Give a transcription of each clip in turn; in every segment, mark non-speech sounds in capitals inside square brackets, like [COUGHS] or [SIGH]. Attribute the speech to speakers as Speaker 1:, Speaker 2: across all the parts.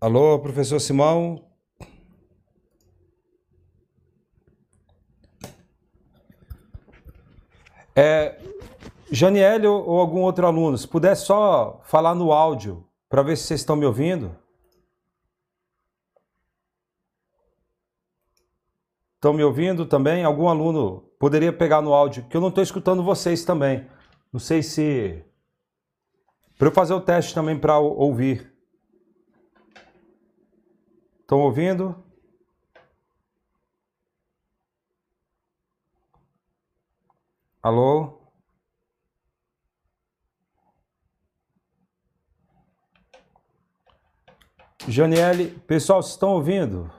Speaker 1: Alô, professor Simão? É, Janiele ou algum outro aluno, se puder só falar no áudio para ver se vocês estão me ouvindo. Estão me ouvindo também? Algum aluno poderia pegar no áudio, que eu não estou escutando vocês também. Não sei se. Para eu fazer o teste também para ouvir. Estão ouvindo? Alô? Janiele, pessoal, vocês estão ouvindo?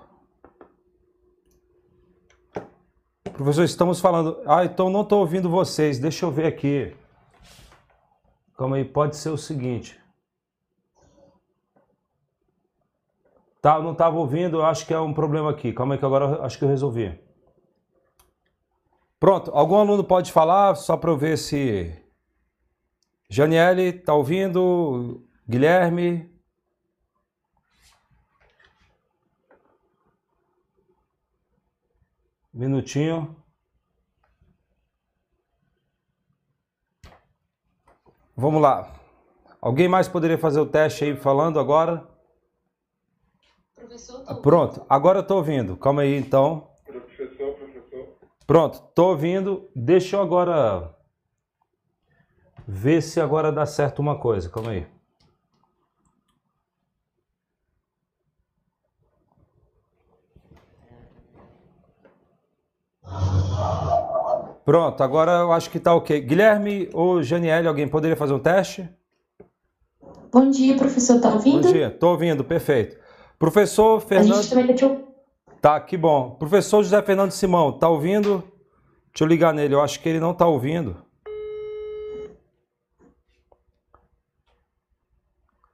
Speaker 1: Professor, estamos falando. Ah, então não estou ouvindo vocês. Deixa eu ver aqui. Calma aí, pode ser o seguinte. Tá, não estava ouvindo, acho que é um problema aqui. Calma aí que agora acho que eu resolvi. Pronto, algum aluno pode falar, só para eu ver se... Janiele, está ouvindo? Guilherme? Minutinho. Vamos lá. Alguém mais poderia fazer o teste aí falando agora? Professor, tô Pronto, agora eu estou ouvindo. Calma aí então. Professor, professor. Pronto, estou ouvindo. Deixa eu agora ver se agora dá certo uma coisa. Calma aí. Pronto, agora eu acho que está ok. Guilherme ou Janiele, alguém poderia fazer um teste?
Speaker 2: Bom dia, professor, tá ouvindo?
Speaker 1: Bom dia, estou ouvindo, perfeito. Professor Fernando... A gente também tá, tá, que bom. Professor José Fernando Simão, tá ouvindo? Deixa eu ligar nele, eu acho que ele não tá ouvindo.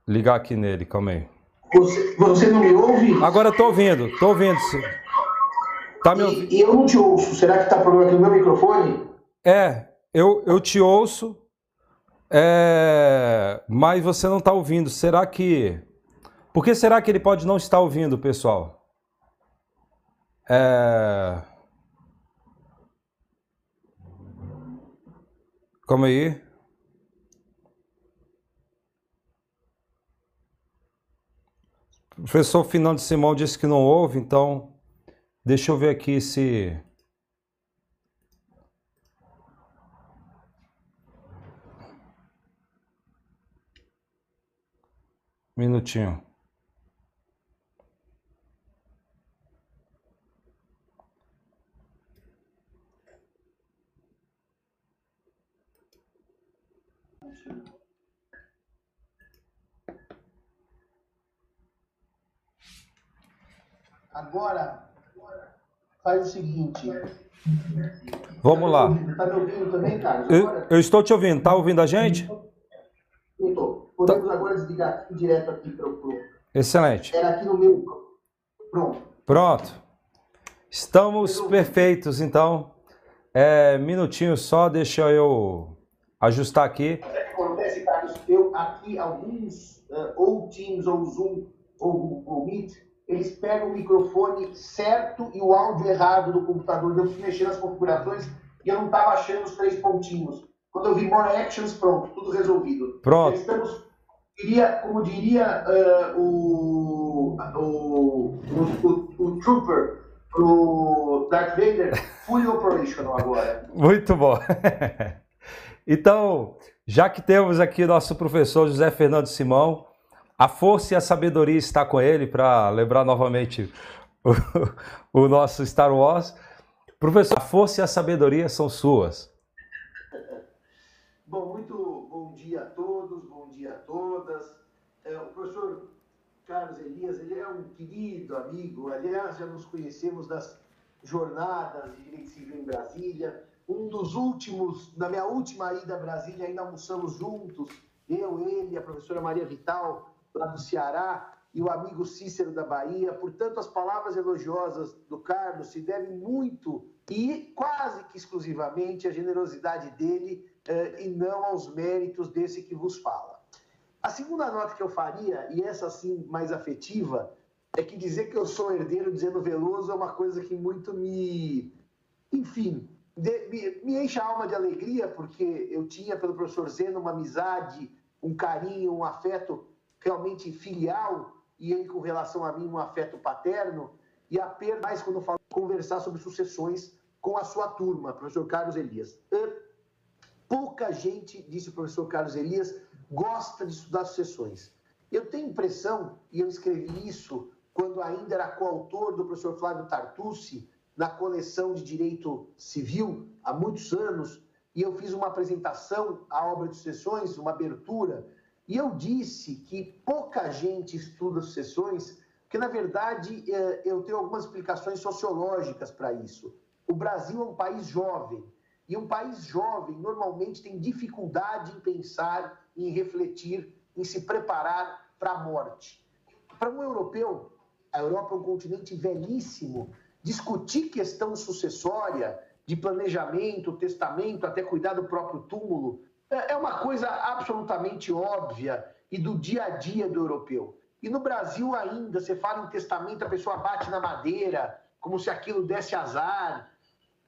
Speaker 1: Ligar aqui nele, calma aí.
Speaker 3: Você, você não me ouve?
Speaker 1: Agora estou ouvindo, estou ouvindo.
Speaker 3: Tá me ouvindo? E eu não te ouço. Será que está problema aqui no meu microfone?
Speaker 1: É, eu, eu te ouço, é, mas você não está ouvindo. Será que. Por que será que ele pode não estar ouvindo, pessoal? É... Calma aí. O professor Fernando Simão disse que não ouve, então Deixa eu ver aqui se. Minutinho.
Speaker 3: Agora, faz o seguinte.
Speaker 1: Vamos lá.
Speaker 3: Está me ouvindo também, Carlos?
Speaker 1: Eu, eu, estou te ouvindo. Está ouvindo a gente?
Speaker 3: Eu estou. Podemos tá. agora desligar aqui, direto aqui para o.
Speaker 1: Excelente.
Speaker 3: Era aqui no meu. Pronto.
Speaker 1: Pronto. Estamos perfeitos, então. É, minutinho só, deixa eu ajustar aqui.
Speaker 3: O que acontece, Carlos? Eu aqui, alguns, uh, ou Teams, ou Zoom, ou Google Meet, eles pegam o microfone certo e o áudio errado do computador. Eu fui mexer nas configurações e eu não estava achando os três pontinhos. Quando eu vi More Actions, pronto, tudo resolvido.
Speaker 1: Pronto.
Speaker 3: Estamos, diria, como diria uh, o, o, o, o, Trooper pro Darth Vader, fully operational agora.
Speaker 1: Muito bom. [LAUGHS] então, já que temos aqui nosso professor José Fernando Simão, a força e a sabedoria está com ele para lembrar novamente o, [LAUGHS] o, nosso Star Wars. Professor, a força e a sabedoria são suas.
Speaker 3: Bom, muito bom dia a todos, bom dia a todas. É, o professor Carlos Elias, ele é um querido amigo, aliás, já nos conhecemos das jornadas de Direito Civil em Brasília. Um dos últimos, na minha última ida a Brasília, ainda almoçamos juntos, eu, ele, a professora Maria Vital, lá do Ceará, e o amigo Cícero da Bahia. Portanto, as palavras elogiosas do Carlos se devem muito e quase que exclusivamente à generosidade dele eh, e não aos méritos desse que vos fala. A segunda nota que eu faria, e essa sim mais afetiva, é que dizer que eu sou herdeiro dizendo Veloso é uma coisa que muito me. Enfim, de, me, me enche a alma de alegria, porque eu tinha pelo professor Zeno uma amizade, um carinho, um afeto realmente filial, e ele com relação a mim um afeto paterno, e apenas mais quando falo conversar sobre sucessões com a sua turma, professor Carlos Elias. Pouca gente, disse o professor Carlos Elias, gosta de estudar sucessões. Eu tenho impressão, e eu escrevi isso quando ainda era coautor do professor Flávio Tartucci, na coleção de Direito Civil, há muitos anos, e eu fiz uma apresentação à obra de sucessões, uma abertura, e eu disse que pouca gente estuda sucessões, porque, na verdade, é, eu tenho algumas explicações sociológicas para isso. O Brasil é um país jovem, e um país jovem normalmente tem dificuldade em pensar, em refletir, em se preparar para a morte. Para um europeu, a Europa é um continente velhíssimo, discutir questão sucessória, de planejamento, testamento, até cuidar do próprio túmulo, é, é uma coisa absolutamente óbvia e do dia a dia do europeu. E no Brasil ainda, você fala em testamento, a pessoa bate na madeira, como se aquilo desse azar,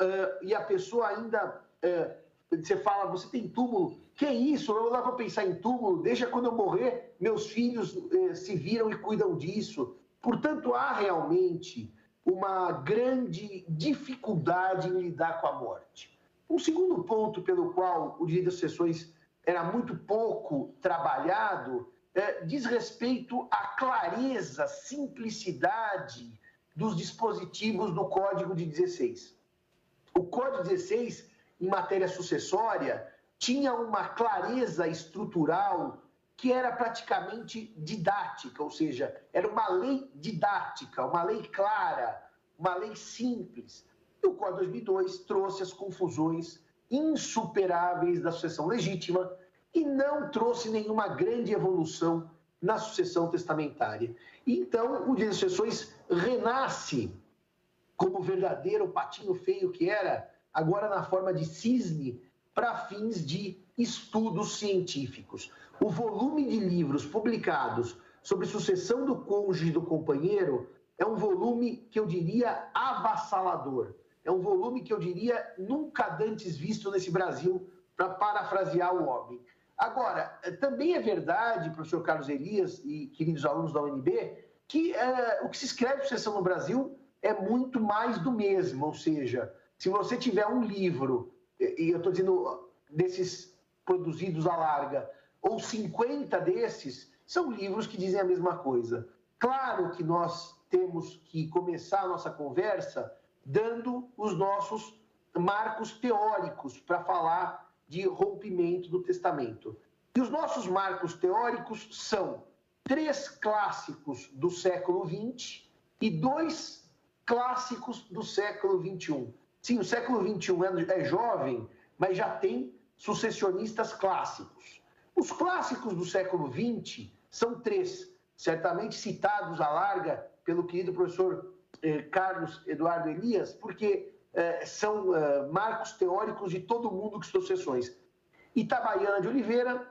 Speaker 3: uh, e a pessoa ainda. Uh, você fala, você tem túmulo. Que isso? Eu lá vou pensar em túmulo, deixa quando eu morrer, meus filhos uh, se viram e cuidam disso. Portanto, há realmente uma grande dificuldade em lidar com a morte. Um segundo ponto pelo qual o direito das sucessões era muito pouco trabalhado é, diz respeito à clareza, simplicidade dos dispositivos do Código de 16. O Código 16, em matéria sucessória, tinha uma clareza estrutural que era praticamente didática, ou seja, era uma lei didática, uma lei clara, uma lei simples. E o Código 2002 trouxe as confusões insuperáveis da sucessão legítima e não trouxe nenhuma grande evolução na sucessão testamentária. Então, o direito de sucessões renasce como verdadeiro patinho feio que era, agora na forma de cisne, para fins de estudos científicos. O volume de livros publicados sobre sucessão do cônjuge e do companheiro é um volume que eu diria avassalador. É um volume que eu diria nunca antes visto nesse Brasil, para parafrasear o homem. Agora, eh, também é verdade, professor Carlos Elias e queridos alunos da UNB, que é, o que se escreve sucessão no Brasil é muito mais do mesmo. Ou seja, se você tiver um livro, e eu estou dizendo desses produzidos à larga, ou 50 desses, são livros que dizem a mesma coisa. Claro que nós temos que começar a nossa conversa dando os nossos marcos teóricos para falar de rompimento do testamento. E os nossos marcos teóricos são três clássicos do século XX e dois clássicos do século XXI. Sim, o século XXI é, é jovem, mas já tem sucessionistas clássicos. Os clássicos do século XX são três, certamente citados à larga pelo querido professor Carlos Eduardo Elias, porque é, são é, marcos teóricos de todo mundo que estudou sessões. Itabaiana de Oliveira,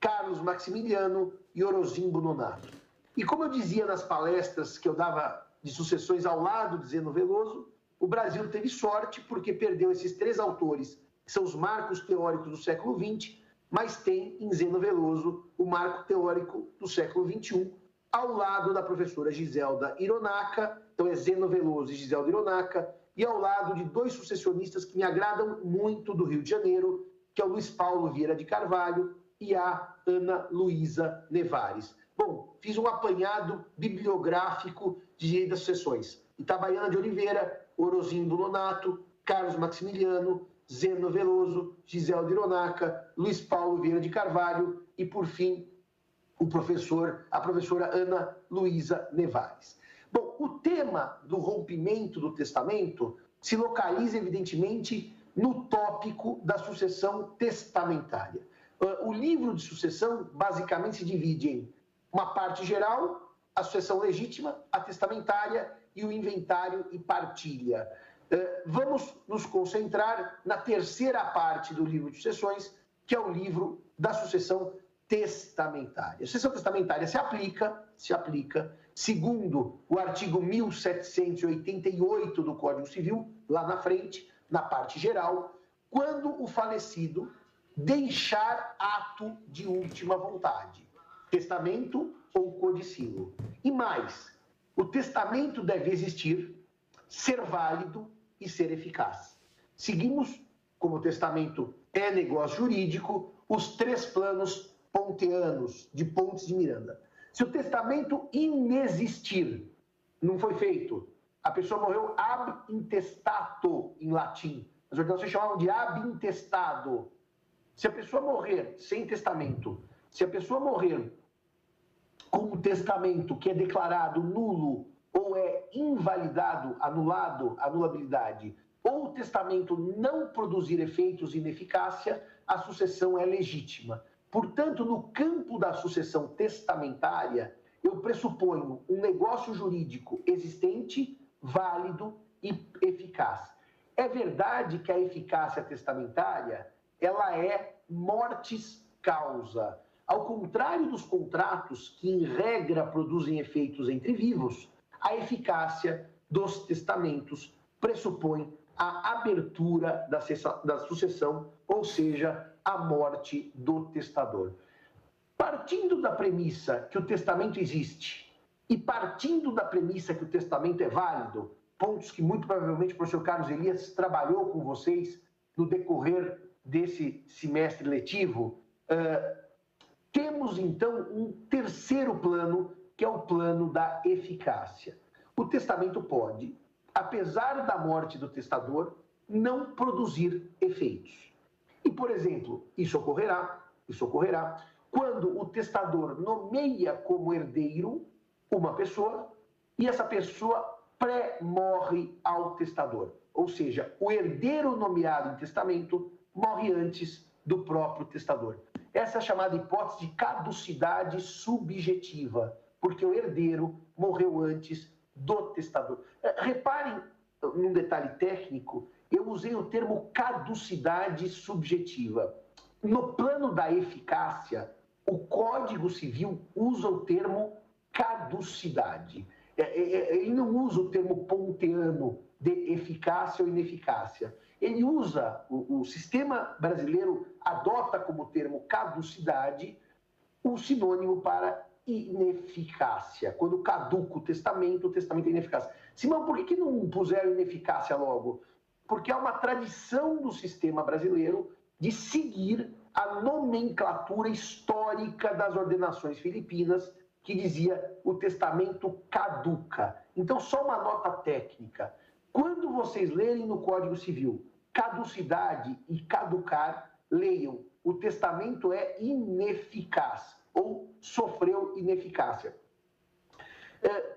Speaker 3: Carlos Maximiliano e Orozimbo Nonato. E como eu dizia nas palestras que eu dava de sucessões ao lado de Zeno Veloso, o Brasil teve sorte porque perdeu esses três autores, que são os marcos teóricos do século XX, mas tem em Zeno Veloso o marco teórico do século XXI, ao lado da professora Giselda Ironaca, então é Zeno Veloso e Giselda Ironaca, e ao lado de dois sucessionistas que me agradam muito do Rio de Janeiro, que é o Luiz Paulo Vieira de Carvalho e a Ana Luísa Nevares. Bom, fiz um apanhado bibliográfico de das sucessões. Itabaiana de Oliveira, Orozindo Nonato, Carlos Maximiliano, Zeno Veloso, Gisele de Ironaca, Luiz Paulo Vieira de Carvalho e, por fim, o professor, a professora Ana Luísa Nevares. Bom, o tema do rompimento do testamento se localiza, evidentemente, no tópico da sucessão testamentária. Ah, o livro de sucessão basicamente se divide em uma parte geral, a sucessão legítima, a testamentária e o inventário e partilha. Ah, vamos nos concentrar na terceira parte do livro de sucessões, que é o livro da sucessão testamentária. A sucessão testamentária se aplica, se aplica, segundo o artigo 1788 do Código Civil, lá na frente, na parte geral, quando o falecido deixar ato de última vontade, testamento ou codicilo. E mais, o testamento deve existir, ser válido e ser eficaz. Seguimos, como o testamento é negócio jurídico, os três planos ponteanos de Pontes de Miranda. Se o testamento inexistir, não foi feito, a pessoa morreu ab intestato em latim. As ordenações chamavam de ab intestado. Se a pessoa morrer sem testamento, se a pessoa morrer com um testamento que é declarado nulo ou é invalidado, anulado, anulabilidade, ou o testamento não produzir efeitos e ineficácia, a sucessão é legítima. Portanto, no campo da sucessão testamentária, eu pressuponho um negócio jurídico existente, válido e eficaz. É verdade que a eficácia testamentária, ela é mortis causa. Ao contrário dos contratos que em regra produzem efeitos entre vivos, a eficácia dos testamentos pressupõe a abertura da, sucessão, ou seja, a morte do testador. Partindo da premissa que o testamento existe e partindo da premissa que o testamento é válido, pontos que muito provavelmente o professor Carlos Elias trabalhou com vocês no decorrer desse semestre letivo, uh, temos então um terceiro plano, que é o plano da eficácia. O testamento pode, apesar da morte do testador, não produzir efeitos. E, por exemplo, isso ocorrerá, isso ocorrerá quando o testador nomeia como herdeiro uma pessoa e essa pessoa pré-morre ao testador. Ou seja, o herdeiro nomeado em testamento morre antes do próprio testador. Essa é a chamada hipótese de caducidade subjetiva, porque o herdeiro morreu antes do testador. É, reparem num detalhe técnico, eu usei o termo caducidade subjetiva. No plano da eficácia, o Código Civil usa o termo caducidade. É, é, ele não usa o termo ponteano de eficácia ou ineficácia. Ele usa, o, sistema brasileiro adota como termo caducidade o sinônimo para ineficácia. Quando caduca o testamento, o testamento é ineficaz. Simão, por que não puseram ineficácia logo? Porque há uma tradição do sistema brasileiro de seguir a nomenclatura histórica das ordenações filipinas, que dizia o testamento caduca. Então, só uma nota técnica. Quando vocês lerem no Código Civil caducidade e caducar, leiam: o testamento é ineficaz ou sofreu ineficácia. É,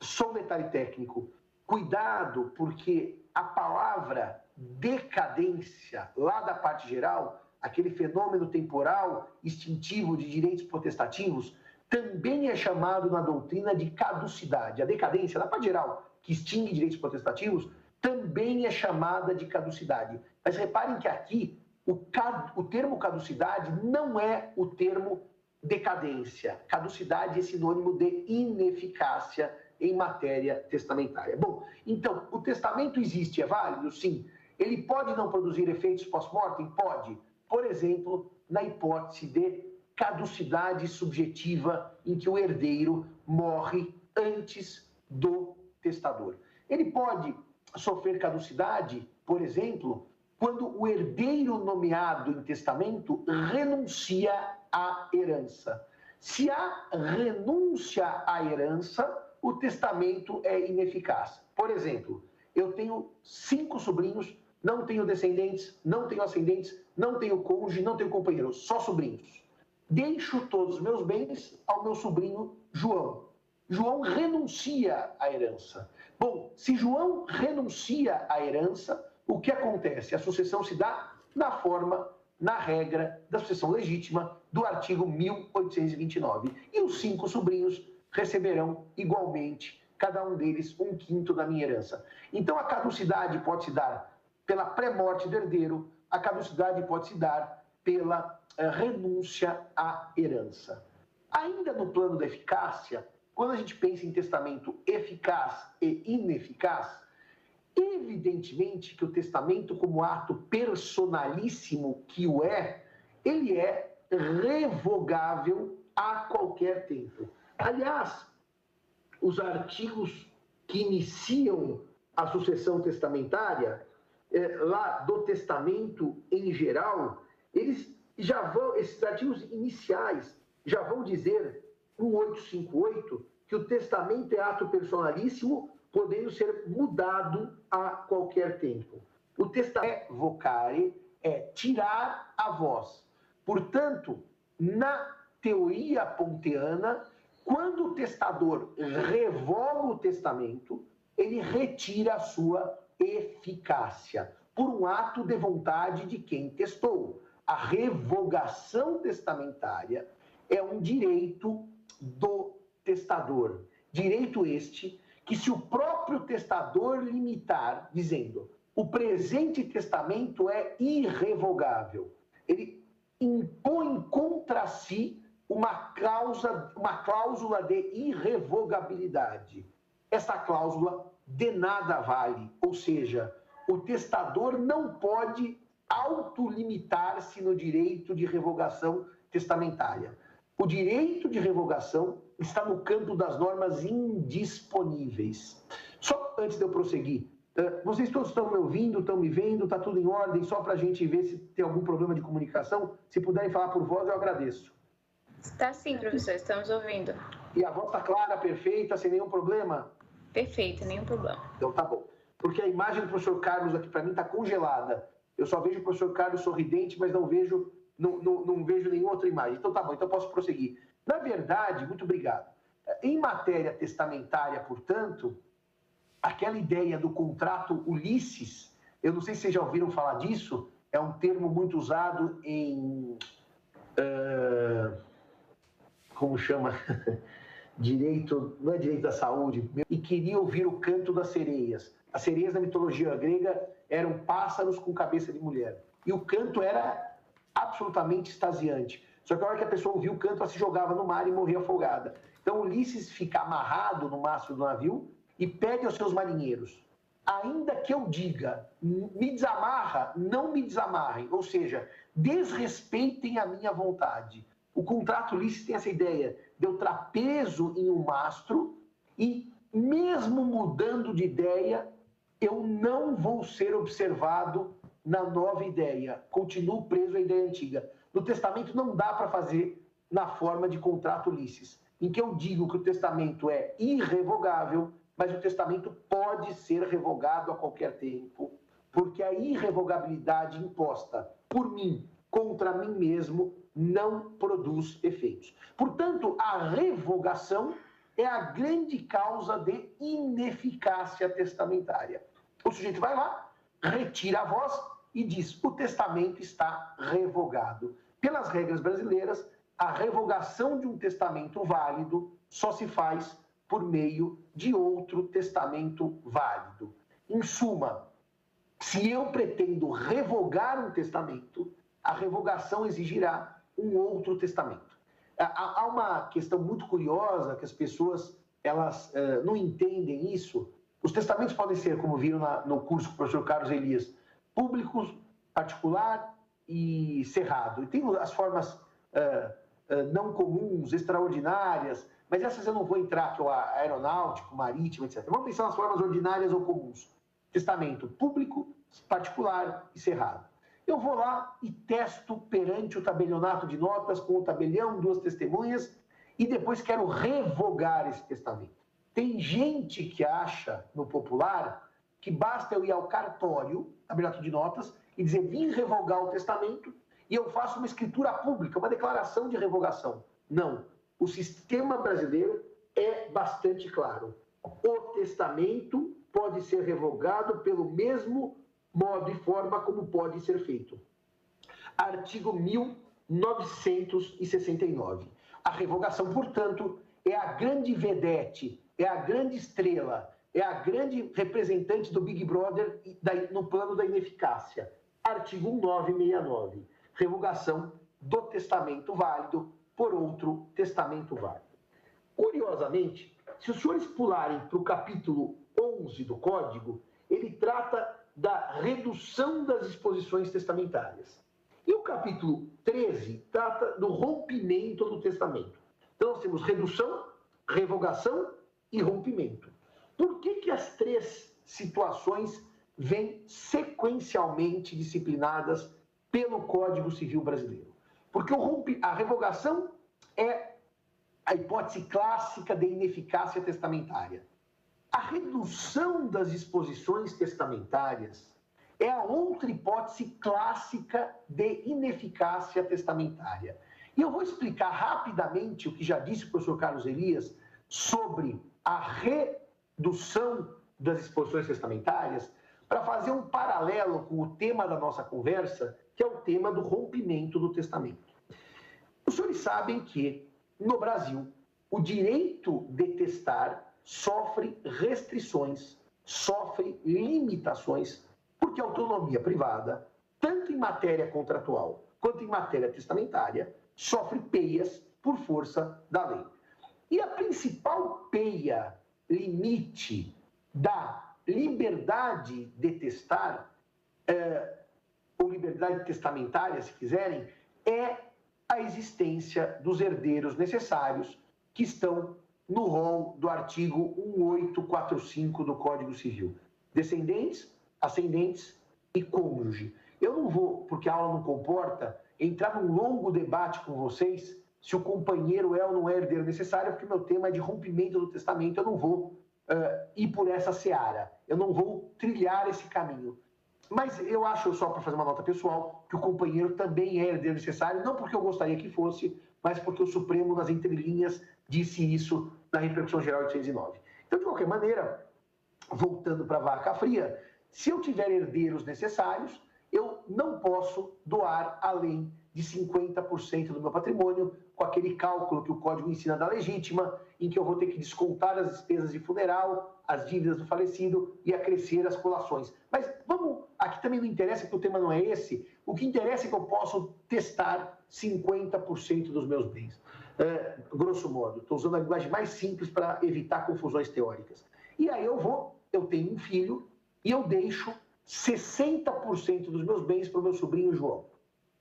Speaker 3: só um detalhe técnico: cuidado, porque a palavra decadência, lá da parte geral, aquele fenômeno temporal extintivo de direitos potestativos, também é chamado na doutrina de caducidade. A decadência, na parte geral, que extingue direitos potestativos, também é chamada de caducidade. Mas reparem que aqui o, cad... o termo caducidade não é o termo decadência. Caducidade é sinônimo de ineficácia em matéria testamentária. Bom, então, o testamento existe, é válido? Sim. Ele pode não produzir efeitos pós-mortem? Pode. Por exemplo, na hipótese de caducidade subjetiva em que o herdeiro morre antes do testador. Ele pode sofrer caducidade, por exemplo, quando o herdeiro nomeado em testamento renuncia à herança. Se há renúncia à herança, o testamento é ineficaz. Por exemplo, eu tenho cinco sobrinhos, não tenho descendentes, não tenho ascendentes, não tenho cônjuge, não tenho companheiro, só sobrinhos. Deixo todos os meus bens ao meu sobrinho João. João renuncia à herança. Bom, se João renuncia à herança, o que acontece? A sucessão se dá na forma, na regra da sucessão legítima do artigo 1829. E os cinco sobrinhos receberão igualmente, cada um deles, um quinto da minha herança. Então a caducidade pode se dar pela pré-morte do herdeiro, a caducidade pode se dar pela uh, renúncia à herança. Ainda no plano da eficácia, quando a gente pensa em testamento eficaz e ineficaz, evidentemente que o testamento, como ato personalíssimo que o é, ele é revogável a qualquer tempo. Aliás, os artigos que iniciam a sucessão testamentária, é, lá do testamento em geral, eles já vão, esses artigos iniciais já vão dizer, 1858, que o testamento é ato personalíssimo, podendo ser mudado a qualquer tempo. O testamento é vocare, é tirar a voz. Portanto, na teoria ponteana, quando o testador revoga o testamento, ele retira a sua eficácia por um ato de vontade de quem testou. A revogação testamentária é um direito do testador. Direito este que, se o próprio testador limitar, dizendo o presente testamento é irrevogável, ele impõe contra si uma, cláusula, uma cláusula de irrevogabilidade. Essa cláusula de nada vale, ou seja, o testador não pode autolimitar-se no direito de revogação testamentária. O direito de revogação está no campo das normas indisponíveis. Só antes de eu prosseguir, eh, vocês todos estão me ouvindo, estão me vendo, está tudo em ordem, só para a gente ver se tem algum problema de comunicação. Se puderem falar por voz, eu agradeço.
Speaker 4: Está sim, professor, estamos ouvindo.
Speaker 3: E a voz está clara, perfeita, sem nenhum problema?
Speaker 4: Perfeito, nenhum problema.
Speaker 3: Então tá bom. Porque a imagem do professor Carlos aqui para mim está congelada. Eu só vejo o professor Carlos sorridente, mas não vejo, não, não, não vejo nenhuma outra imagem. Então tá bom, então posso prosseguir. Na verdade, muito obrigado. Em matéria testamentária, portanto, aquela ideia do contrato Ulisses, eu não sei se vocês já ouviram falar disso, é um termo muito usado em. Uh, como chama? [LAUGHS] direito, não é direito da saúde, e queria ouvir o canto das sereias. As sereias da mitologia grega eram pássaros com cabeça de mulher. E o canto era absolutamente extasiante. Só que a hora que a pessoa ouvia o canto, ela se jogava no mar e morria afogada. Então Ulisses fica amarrado no mastro do navio e pede aos seus marinheiros: ainda que eu diga, me desamarra, não me desamarrem. Ou seja, desrespeitem a minha vontade. O contrato Ulisses tem essa ideia de eu trapezo em um mastro e, mesmo mudando de ideia, eu não vou ser observado na nova ideia. Continuo preso à ideia antiga. No testamento não dá para fazer na forma de contrato Ulisses, em que eu digo que o testamento é irrevogável, mas o testamento pode ser revogado a qualquer tempo, porque a irrevogabilidade imposta por mim contra mim mesmo não produz efeitos. Portanto, a revogação é a grande causa de ineficácia testamentária. O sujeito vai lá, retira a voz e diz: o testamento está revogado. Pelas regras brasileiras, a revogação de um testamento válido só se faz por meio de outro testamento válido. Em suma, se eu pretendo revogar um testamento, a revogação exigirá um outro testamento. Há uma questão muito curiosa que as pessoas elas uh, não entendem isso. Os testamentos podem ser, como viram no curso com o professor Carlos Elias, públicos, particular e cerrado. E tem as formas uh, uh, não comuns, extraordinárias, mas essas eu não vou entrar, que é o aeronáutico, marítimo, etc. Vamos pensar nas formas ordinárias ou comuns. Testamento público, particular e cerrado. Eu vou lá e testo perante o tabelionato de notas com o tabelião, duas testemunhas, e depois quero revogar esse testamento. Tem gente que acha, no popular, que basta eu ir ao cartório, tabelionato de notas, e dizer, vim revogar o testamento, e eu faço uma escritura pública, uma declaração de revogação. Não. O sistema brasileiro é bastante claro. O testamento pode ser revogado pelo mesmo modo e forma como pode ser feito. Artigo 1969. A revogação, portanto, é a grande vedete, é a grande estrela, é a grande representante do Big Brother no plano da ineficácia. Artigo 969. Revogação do testamento válido por outro testamento válido. Curiosamente, se os senhores pularem para o capítulo 11 do Código, ele trata da redução das disposições testamentárias. E o capítulo 13 trata do rompimento do testamento. Então, nós temos redução, revogação e rompimento. Por que, que as três situações vêm sequencialmente disciplinadas pelo Código Civil Brasileiro? Porque a revogação é a hipótese clássica de ineficácia testamentária. A redução das disposições testamentárias é a outra hipótese clássica de ineficácia testamentária. E eu vou explicar rapidamente o que já disse o professor Carlos Elias sobre a redução das disposições testamentárias, para fazer um paralelo com o tema da nossa conversa, que é o tema do rompimento do testamento. Os senhores sabem que, no Brasil, o direito de testar sofre restrições, sofre limitações, porque a autonomia privada, tanto em matéria contratual quanto em matéria testamentária, sofre peias por força da lei. E a principal peia, limite da liberdade de testar, é, ou liberdade testamentária, se quiserem, é a existência dos herdeiros necessários que estão no rol do artigo 1845 do Código Civil. Descendentes, ascendentes e cônjuge. Eu não vou, porque a aula não comporta, entrar num longo debate com vocês se o companheiro é ou não é herdeiro necessário, porque meu tema é de rompimento do testamento, eu não vou uh, ir por essa seara, eu não vou trilhar esse caminho. Mas eu acho, só para fazer uma nota pessoal, que o companheiro também é herdeiro necessário, não porque eu gostaria que fosse, mas porque o Supremo, nas entrelinhas, disse isso na repercussão geral de 809. Então, de qualquer maneira, voltando para a vaca fria, se eu tiver herdeiros necessários, eu não posso doar além de 50% do meu patrimônio, com aquele cálculo que o código ensina da legítima, em que eu vou ter que descontar as despesas de funeral, as dívidas do falecido e acrescer as colações. Mas vamos, aqui também não interessa que o tema não é esse, o que interessa é que eu posso testar 50% dos meus bens. É, grosso modo, estou usando a linguagem mais simples para evitar confusões teóricas. E aí eu vou, eu tenho um filho e eu deixo 60% dos meus bens para o meu sobrinho João.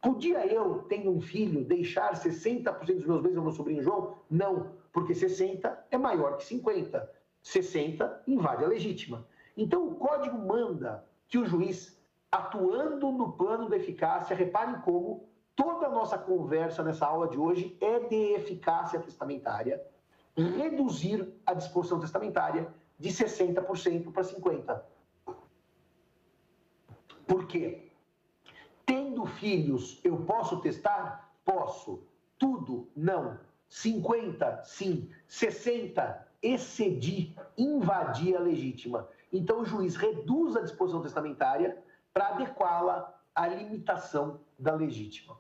Speaker 3: Podia eu, tendo um filho, deixar 60% dos meus bens ao meu sobrinho João? Não, porque 60 é maior que 50. 60 invade a legítima. Então o código manda que o juiz, atuando no plano da eficácia, reparem como toda a nossa conversa nessa aula de hoje é de eficácia testamentária, reduzir a disposição testamentária de 60% para 50%. Por quê? Tendo filhos, eu posso testar? Posso. Tudo? Não. 50? Sim. 60? Excedi, invadi a legítima. Então o juiz reduz a disposição testamentária para adequá-la à limitação da legítima.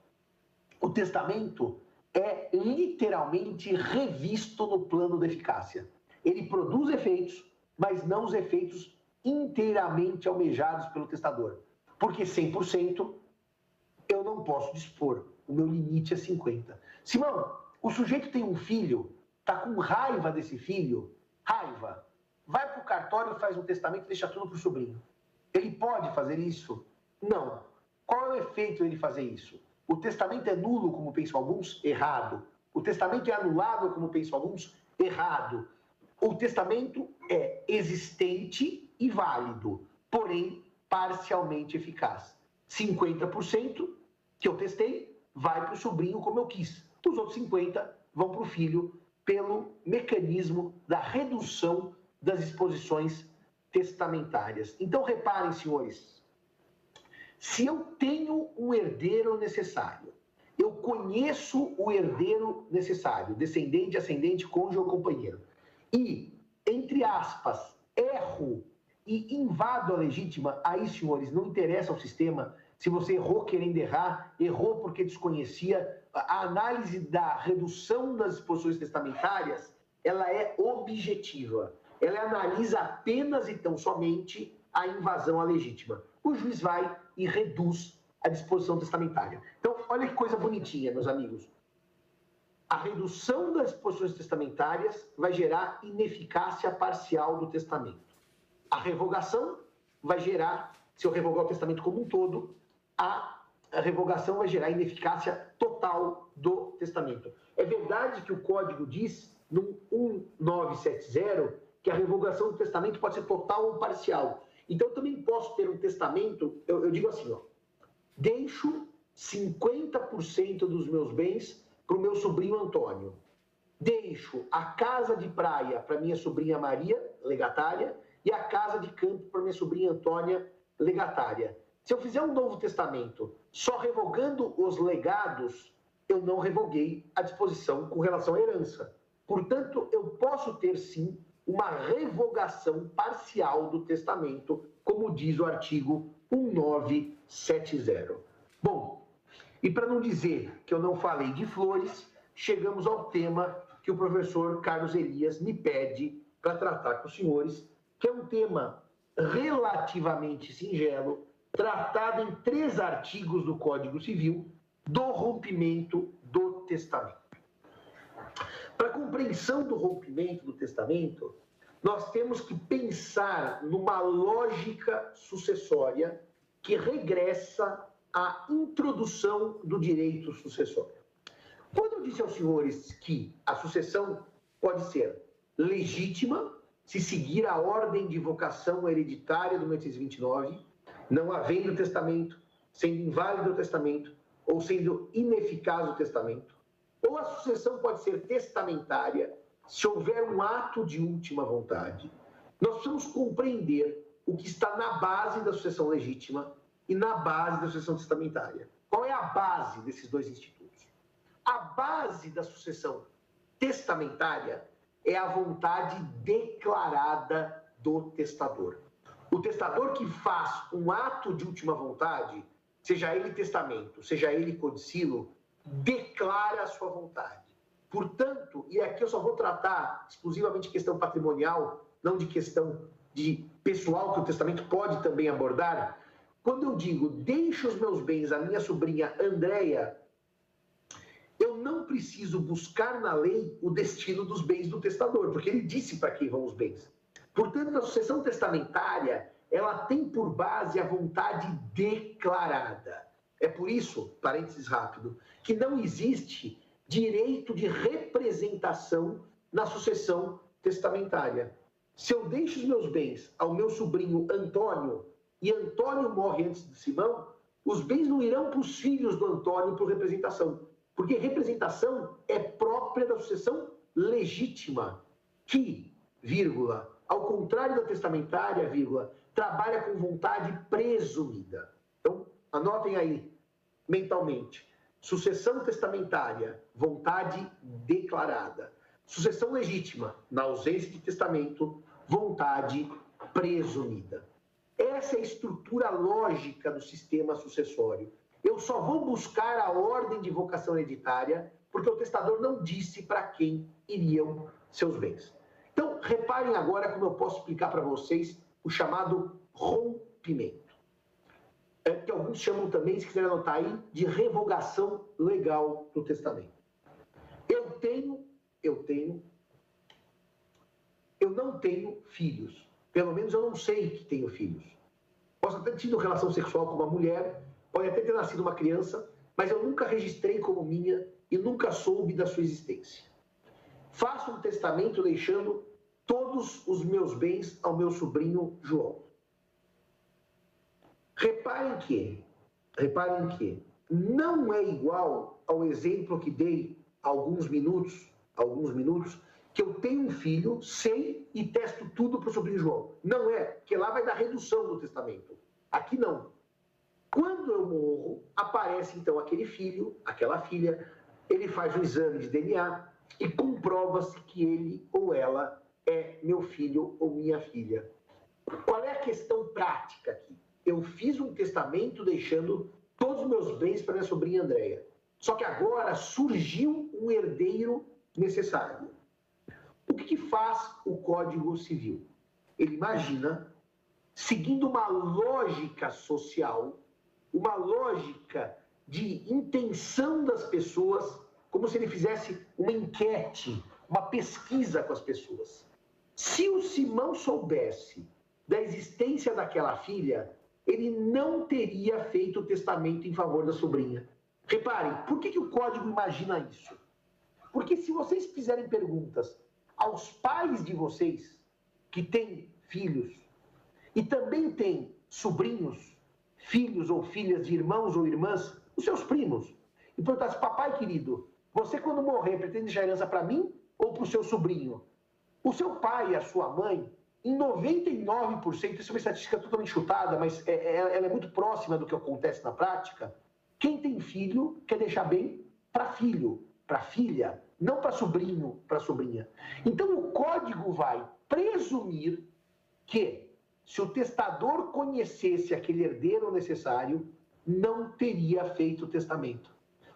Speaker 3: O testamento é literalmente revisto no plano da eficácia. Ele produz efeitos, mas não os efeitos inteiramente almejados pelo testador. Porque 100% eu não posso dispor. O meu limite é 50. Simão, o sujeito tem um filho, tá com raiva desse filho, raiva. Vai para o cartório, faz um testamento e deixa tudo para o sobrinho. Ele pode fazer isso? Não. Qual é o efeito dele fazer isso? O testamento é nulo, como pensam alguns? Errado. O testamento é anulado, como pensam alguns? Errado. O testamento é existente e válido, porém parcialmente eficaz. 50% que eu testei vai para o sobrinho como eu quis. Os outros 50 vão para o filho pelo mecanismo da redução das disposições testamentárias. Então reparem, senhores, se eu tenho um herdeiro necessário, eu conheço o herdeiro necessário, descendente, ascendente, cônjuge ou companheiro, e, entre aspas, erro e invado a legítima, aí, senhores, não interessa ao sistema se você errou querendo errar, errou porque desconhecia. A análise da redução das disposições testamentárias, ela é objetiva. Ela analisa apenas e tão somente a invasão à legítima. O juiz vai e reduz a disposição testamentária. Então, olha que coisa bonitinha, meus amigos. A redução das disposições testamentárias vai gerar ineficácia parcial do testamento. A revogação vai gerar, se eu revogar o testamento como um todo, a, revogação vai gerar ineficácia total do testamento. É verdade que o código diz, no 1970, que a revogação do testamento pode ser total ou parcial. Então, eu também posso ter um testamento, eu, eu digo assim, ó, deixo 50% dos meus bens para o meu sobrinho Antônio. Deixo a casa de praia para minha sobrinha Maria, legatária, e a casa de campo para minha sobrinha Antônia, legatária. Se eu fizer um novo testamento só revogando os legados, eu não revoguei a disposição com relação à herança. Portanto, eu posso ter sim uma revogação parcial do testamento, como diz o artigo 1970. Bom, e para não dizer que eu não falei de flores, chegamos ao tema que o professor Carlos Elias me pede para tratar com os senhores, que é um tema relativamente singelo, tratado em três artigos do Código Civil, do rompimento do testamento. Para compreensão do rompimento do testamento, nós temos que pensar numa lógica sucessória que regressa à introdução do direito sucessório. Quando eu disse aos senhores que a sucessão pode ser legítima, se seguir a ordem de vocação hereditária do 1829, não havendo testamento, sendo inválido o testamento ou sendo ineficaz o testamento, ou a sucessão pode ser testamentária, se houver um ato de última vontade. Nós precisamos compreender o que está na base da sucessão legítima e na base da sucessão testamentária. Qual é a base desses dois institutos? A base da sucessão testamentária é a vontade declarada do testador. O testador que faz um ato de última vontade, seja ele testamento, seja ele codicilo, declara a sua vontade. Portanto, e aqui eu só vou tratar exclusivamente de questão patrimonial, não de questão de pessoal que o testamento pode também abordar. Quando eu digo deixa os meus bens à minha sobrinha Andréia, eu não preciso buscar na lei o destino dos bens do testador, porque ele disse para quem vão os bens. Portanto, a sucessão testamentária, ela tem por base a vontade declarada. É por isso, parênteses rápido, que não existe direito de representação na sucessão testamentária. Se eu deixo os meus bens ao meu sobrinho Antônio e Antônio morre antes de Simão, os bens não irão para os filhos do Antônio por representação, porque representação é própria da sucessão legítima, que, vírgula, ao contrário da testamentária, vírgula, trabalha com vontade presumida. Então, anotem aí mentalmente. Sucessão testamentária, vontade declarada. Sucessão legítima, na ausência de testamento, vontade presumida. Essa é a estrutura lógica do sistema sucessório. Eu só vou buscar a ordem de vocação hereditária porque o testador não disse para quem iriam seus bens. Então, reparem agora como eu posso explicar para vocês o chamado rompimento é, que alguns chamam também, se quiser anotar aí, de revogação legal do testamento. Eu tenho, eu tenho, eu não tenho filhos. Pelo menos eu não sei que tenho filhos. Posso ter tido relação sexual com uma mulher, pode até ter nascido uma criança, mas eu nunca registrei como minha e nunca soube da sua existência. Faço um testamento deixando todos os meus bens ao meu sobrinho João. Reparem que, reparem que não é igual ao exemplo que dei alguns minutos, alguns minutos, que eu tenho um filho, sei e testo tudo para o sobrinho João. Não é, porque lá vai dar redução no testamento. Aqui não. Quando eu morro, aparece então aquele filho, aquela filha, ele faz um exame de DNA e comprova-se que ele ou ela é meu filho ou minha filha. Qual é a questão prática aqui? Eu fiz um testamento deixando todos os meus bens para minha sobrinha Andréia. Só que agora surgiu um herdeiro necessário. O que, faz o Código Civil? Ele imagina, seguindo uma lógica social, uma lógica de intenção das pessoas, como se ele fizesse uma enquete, uma pesquisa com as pessoas. Se o Simão soubesse da existência daquela filha, ele não teria feito o testamento em favor da sobrinha. Reparem, por que, que o código imagina isso? Porque se vocês fizerem perguntas aos pais de vocês que têm filhos e também têm sobrinhos, filhos ou filhas de irmãos ou irmãs, os seus primos, e perguntasse, papai querido, você quando morrer pretende deixar herança para mim ou para o seu sobrinho? O seu pai e a sua mãe, em 99%, isso é uma estatística totalmente chutada, mas é, é, ela é muito próxima do que acontece na prática, quem tem filho quer deixar bem para filho, para filha, não para sobrinho, para sobrinha. Então o código vai presumir que se o testador conhecesse aquele herdeiro necessário, não teria feito o testamento.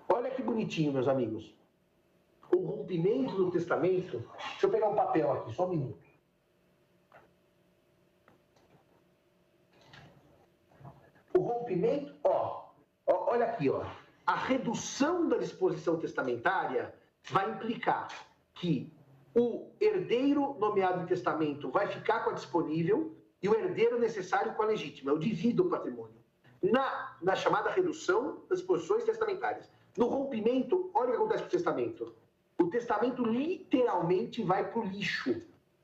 Speaker 3: Olha que bonitinho, meus amigos. O rompimento do testamento. Deixa eu pegar um papel aqui, só um minuto. O rompimento, ó, ó olha aqui, ó. A redução da disposição testamentária vai implicar que o herdeiro nomeado em testamento vai ficar com a disponível e o herdeiro necessário com a legítima. Eu divido o patrimônio. Na, na chamada redução das posições testamentárias. No rompimento, olha o que acontece com o testamento. O testamento literalmente vai para o lixo.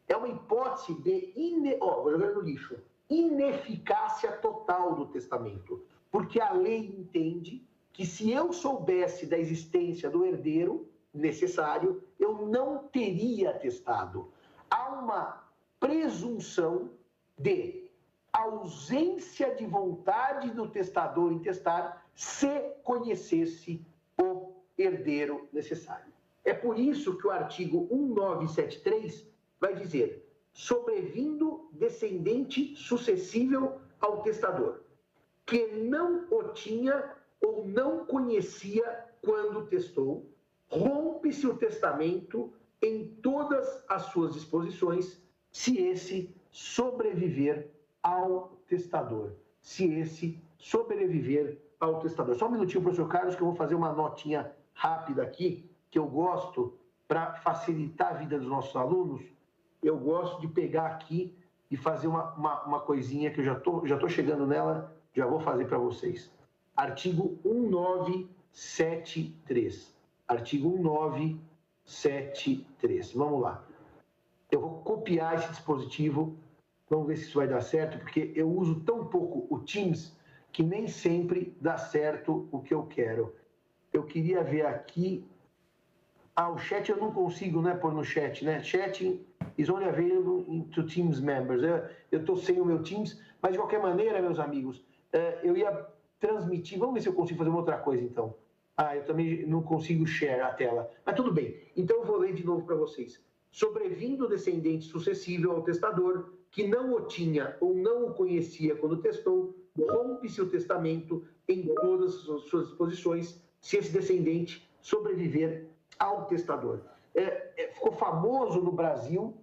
Speaker 3: É uma hipótese de ine... oh, vou jogar no lixo. Ineficácia total do testamento. Porque a lei entende que se eu soubesse da existência do herdeiro necessário, eu não teria testado. Há uma presunção de ausência de vontade do testador em testar se conhecesse o herdeiro necessário. É por isso que o artigo 1973 vai dizer: sobrevindo descendente sucessível ao testador, que não o tinha ou não conhecia quando testou, rompe-se o testamento em todas as suas disposições, se esse sobreviver ao testador. Se esse sobreviver ao testador. Só um minutinho, professor Carlos, que eu vou fazer uma notinha rápida aqui, que eu gosto para facilitar a vida dos nossos alunos. Eu gosto de pegar aqui e fazer uma, uma, uma coisinha que eu já tô, já tô chegando nela, já vou fazer para vocês. Artigo 1973. Artigo 1973. Vamos lá. Eu vou copiar esse dispositivo Vamos ver se isso vai dar certo, porque eu uso tão pouco o Teams que nem sempre dá certo o que eu quero. Eu queria ver aqui. Ah, o chat eu não consigo, né, pôr no chat, né? Chat is only available to Teams members. Eu estou sem o meu Teams, mas de qualquer maneira, meus amigos, é, eu ia transmitir. Vamos ver se eu consigo fazer uma outra coisa, então. Ah, eu também não consigo share a tela. Mas tudo bem. Então eu vou ler de novo para vocês. Sobrevindo o descendente sucessível ao testador, que não o tinha ou não o conhecia quando testou, rompe-se o testamento em todas as suas disposições, se esse descendente sobreviver ao testador. É, é, ficou famoso no Brasil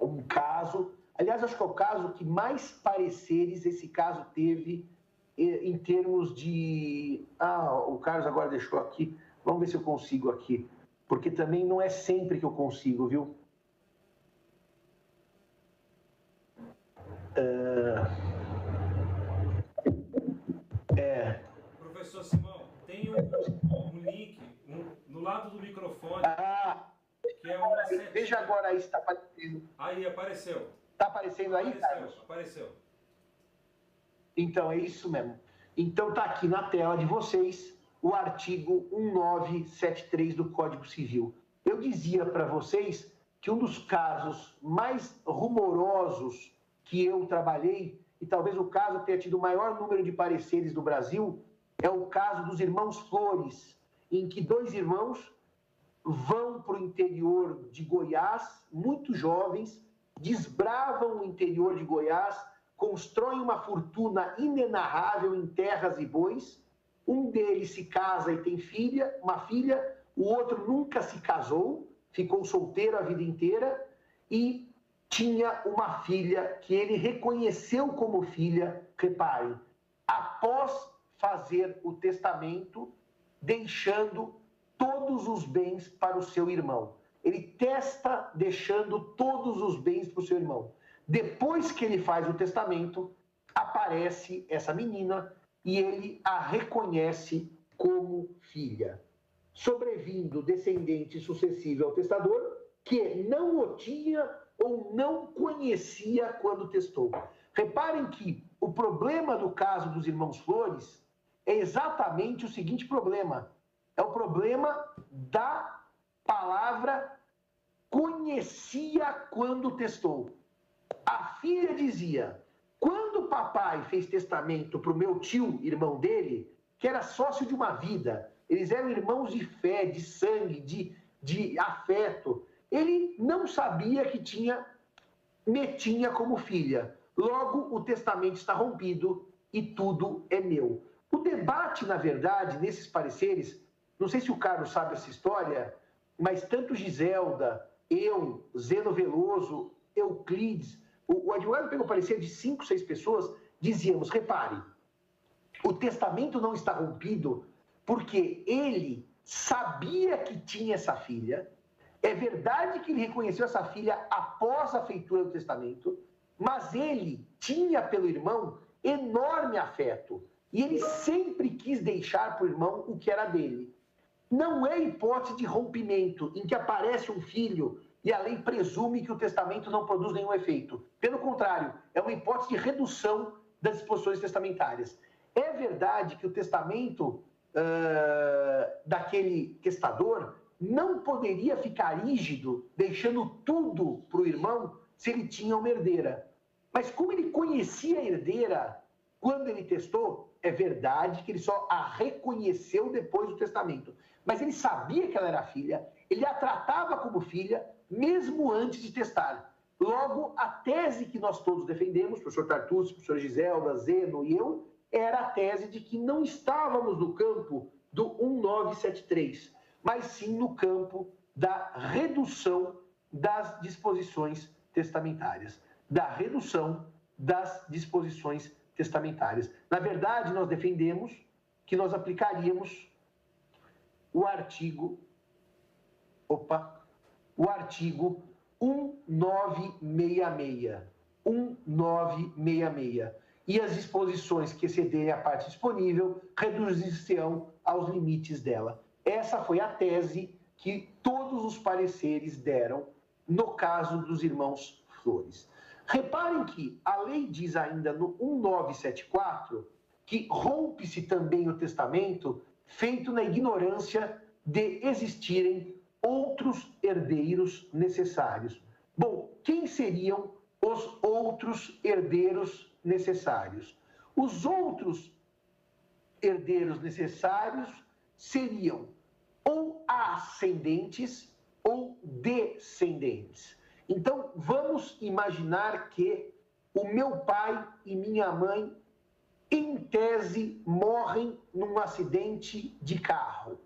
Speaker 3: um caso, aliás, acho que é o caso que mais pareceres esse caso teve em termos de. Ah, o Carlos agora deixou aqui, vamos ver se eu consigo aqui, porque também não é sempre que eu consigo, viu?
Speaker 1: É... é... Professor Simão, tem um, um link no lado do microfone.
Speaker 3: Ah,
Speaker 1: que é uma
Speaker 3: Veja agora aí se está aparecendo.
Speaker 1: Aí, apareceu.
Speaker 3: Está aparecendo aí,
Speaker 1: apareceu, Carlos? Apareceu.
Speaker 3: Então, é isso mesmo. Então, está aqui na tela de vocês o artigo 1973 do Código Civil. Eu dizia para vocês que um dos casos mais rumorosos que eu trabalhei, e talvez o caso tenha tido o maior número de pareceres do Brasil, é o caso dos irmãos Flores, em que dois irmãos vão para o interior de Goiás, muito jovens, desbravam o interior de Goiás, constroem uma fortuna inenarrável em terras e bois. Um deles se casa e tem filha, uma filha, o outro nunca se casou, ficou solteiro a vida inteira e tinha uma filha que ele reconheceu como filha, reparem, após fazer o testamento deixando todos os bens para o seu irmão. Ele testa deixando todos os bens para o seu irmão. Depois que ele faz o testamento, aparece essa menina e ele a reconhece como filha. Sobrevindo descendente sucessível ao testador, que não o tinha ou não conhecia quando testou. Reparem que o problema do caso dos irmãos Flores é exatamente o seguinte problema: é o problema da palavra conhecia quando testou. A filha dizia: quando o papai fez testamento para o meu tio, irmão dele, que era sócio de uma vida, eles eram irmãos de fé, de sangue, de, de afeto, ele não sabia que tinha Metinha como filha. Logo, o testamento está rompido e tudo é meu. O debate, na verdade, nesses pareceres, não sei se o Carlos sabe essa história, mas tanto Giselda, eu, Zeno Veloso, Euclides, o, o advogado pegou parecer de cinco, seis pessoas, dizíamos, repare, o testamento não está rompido porque ele sabia que tinha essa filha, é verdade que ele reconheceu essa filha após a feitura do testamento, mas ele tinha pelo irmão enorme afeto e ele sempre quis deixar para o irmão o que era dele. Não é hipótese de rompimento em que aparece um filho e a lei presume que o testamento não produz nenhum efeito. Pelo contrário, é uma hipótese de redução das disposições testamentárias. É verdade que o testamento uh, daquele testador não poderia ficar rígido, deixando tudo para o irmão, se ele tinha uma herdeira. Mas como ele conhecia a herdeira quando ele testou, é verdade que ele só a reconheceu depois do testamento. Mas ele sabia que ela era filha, ele a tratava como filha, mesmo antes de testar. Logo, a tese que nós todos defendemos, professor Tartucci, o professor Giselda, Zeno e eu, era a tese de que não estávamos no campo do 1973 mas sim no campo da redução das disposições testamentárias. Da redução das disposições testamentárias. Na verdade, nós defendemos que nós aplicaríamos o artigo. Opa! O artigo 1966. 1966. E as disposições que excederem a parte disponível reduzir-se-ão aos limites dela. Essa foi a tese que todos os pareceres deram no caso dos irmãos Flores. Reparem que a lei diz ainda no 1974 que rompe-se também o testamento feito na ignorância de existirem outros herdeiros necessários. Bom, quem seriam os outros herdeiros necessários? Os outros herdeiros necessários seriam ou ascendentes ou descendentes. Então, vamos imaginar que o meu pai e minha mãe, em tese, morrem num acidente de carro.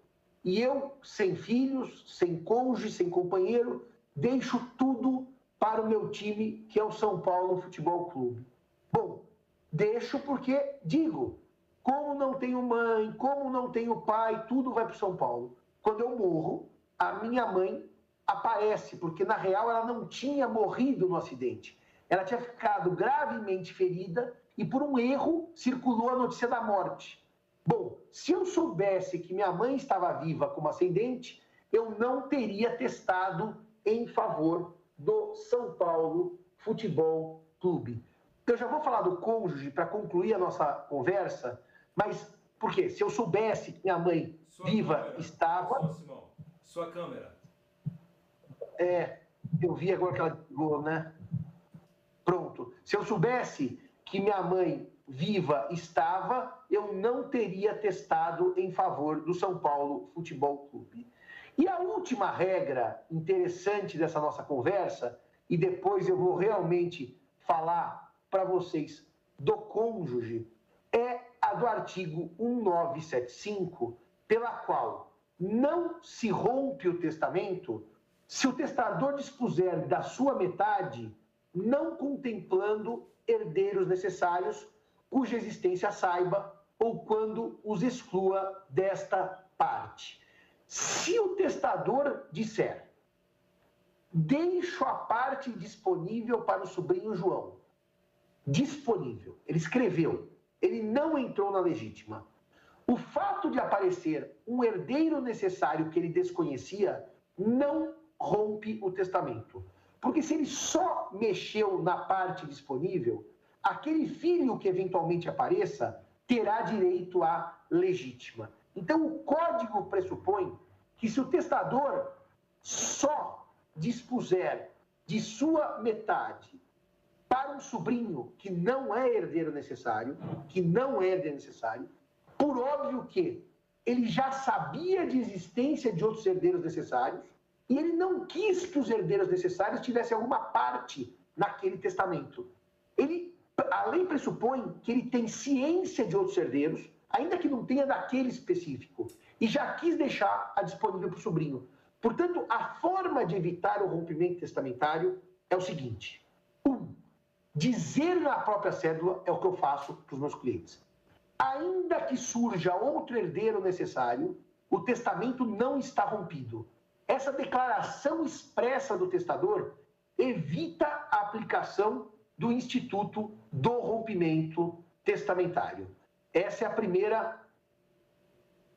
Speaker 3: E eu, sem filhos, sem cônjuge, sem companheiro, deixo tudo para o meu time, que é o São Paulo Futebol Clube. Bom, deixo porque, digo, como não tenho mãe, como não tenho pai, tudo vai para São Paulo. Quando eu morro, a minha mãe aparece, porque na real ela não tinha morrido no acidente. Ela tinha ficado gravemente ferida e por um erro circulou a notícia da morte. Bom, se eu soubesse que minha mãe estava viva como ascendente, eu não teria testado em favor do São Paulo Futebol Clube. Eu já vou falar do cônjuge para concluir a nossa conversa, mas por quê? Se eu soubesse que minha mãe Sua viva câmera. estava.
Speaker 1: Sua, Simão. Sua câmera.
Speaker 3: É, eu vi agora que ela ligou, né? Pronto. Se eu soubesse que minha mãe viva estava, eu não teria testado em favor do São Paulo Futebol Clube. E a última regra interessante dessa nossa conversa, e depois eu vou realmente falar para vocês do cônjuge, é a do artigo 1975, pela qual não se rompe o testamento se o testador dispuser da sua metade, não contemplando herdeiros necessários cuja existência saiba ou quando os exclua desta parte. Se o testador disser, deixo a parte disponível para o sobrinho João, disponível, ele escreveu, ele não entrou na legítima. O fato de aparecer um herdeiro necessário que ele desconhecia não rompe o testamento. Porque se ele só mexeu na parte disponível, aquele filho que eventualmente apareça terá direito à legítima. Então, o código pressupõe que se o testador só dispuser de sua metade para um sobrinho que não é herdeiro necessário, que não é herdeiro necessário, por óbvio que ele já sabia de existência de outros herdeiros necessários e ele não quis que os herdeiros necessários tivessem alguma parte naquele testamento. Ele, a lei pressupõe que ele tem ciência de outros herdeiros, ainda que não tenha daquele específico, e já quis deixar a disponível para o sobrinho. Portanto, a forma de evitar o rompimento testamentário é o seguinte: um, dizer na própria cédula é o que eu faço para os meus clientes. Ainda que surja outro herdeiro necessário, o testamento não está rompido. Essa declaração expressa do testador evita a aplicação do instituto do rompimento testamentário. Essa é a primeira.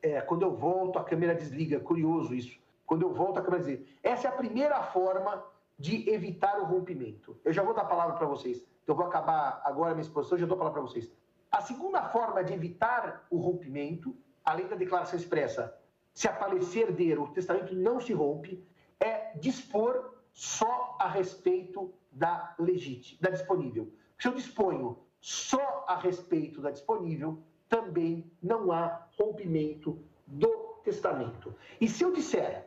Speaker 3: É, quando eu volto, a câmera desliga. Curioso isso. Quando eu volto, a câmera desliga. Essa é a primeira forma de evitar o rompimento. Eu já vou dar a palavra para vocês. Eu vou acabar agora a minha exposição, já dou a palavra para vocês. A segunda forma de evitar o rompimento, além da declaração expressa, se aparecer herdeiro, o testamento não se rompe, é dispor só a respeito da legítima, da disponível. Se eu disponho só a respeito da disponível, também não há rompimento do testamento. E se eu disser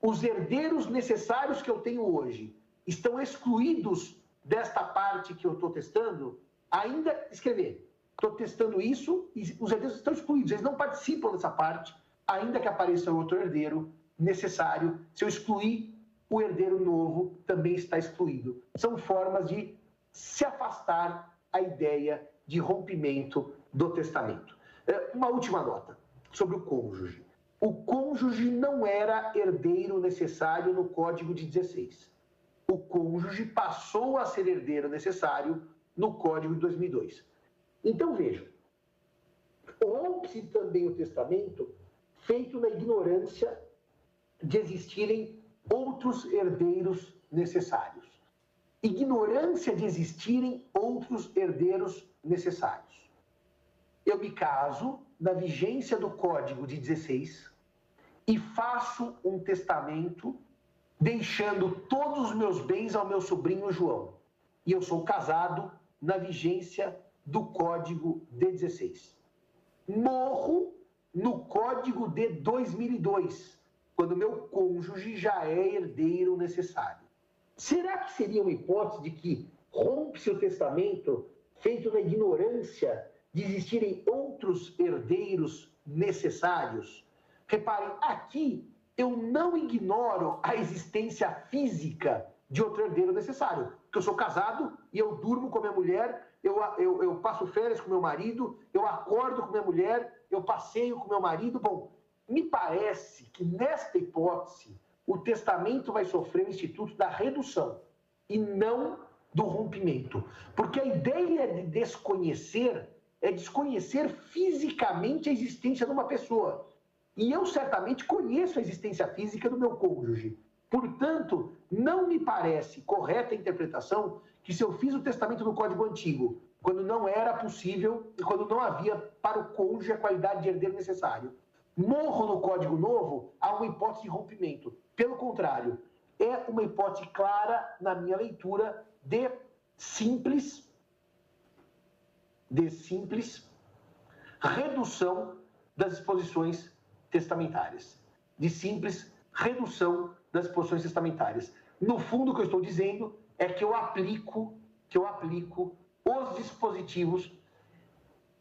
Speaker 3: os herdeiros necessários que eu tenho hoje estão excluídos desta parte que eu estou testando, ainda escrever. Estou testando isso e os herdeiros estão excluídos, eles não participam dessa parte, ainda que apareça outro herdeiro necessário. Se eu excluir, o herdeiro novo também está excluído. São formas de se afastar a ideia de rompimento do testamento. É, uma última nota sobre o cônjuge. O cônjuge não era herdeiro necessário no Código de 16. O cônjuge passou a ser herdeiro necessário no Código de 2002. Então vejam, rompe-se também o testamento feito na ignorância de existirem outros herdeiros necessários. Ignorância de existirem outros herdeiros necessários. Eu me caso na vigência do Código de 16 e faço um testamento deixando todos os meus bens ao meu sobrinho João. E eu sou casado na vigência do Código de 16. Morro no Código de 2002, quando meu cônjuge já é herdeiro necessário. Será que seria uma hipótese de que rompe-se o testamento feito na ignorância de existirem outros herdeiros necessários? Reparem, aqui eu não ignoro a existência física de outro herdeiro necessário, porque eu sou casado e eu durmo com minha mulher, eu, eu, eu passo férias com meu marido, eu acordo com minha mulher, eu passeio com meu marido. Bom, me parece que nesta hipótese o testamento vai sofrer o instituto da redução e não do rompimento. Porque a ideia de desconhecer é desconhecer fisicamente a existência de uma pessoa. E eu certamente conheço a existência física do meu cônjuge. Portanto, não me parece correta a interpretação que se eu fiz o testamento no Código Antigo quando não era possível e quando não havia para o cônjuge a qualidade de herdeiro necessário. Morro no Código Novo, há uma hipótese de rompimento. Pelo contrário, é uma hipótese clara na minha leitura de simples de simples redução das disposições testamentárias, de simples redução das disposições testamentárias. No fundo, o que eu estou dizendo é que eu aplico, que eu aplico os dispositivos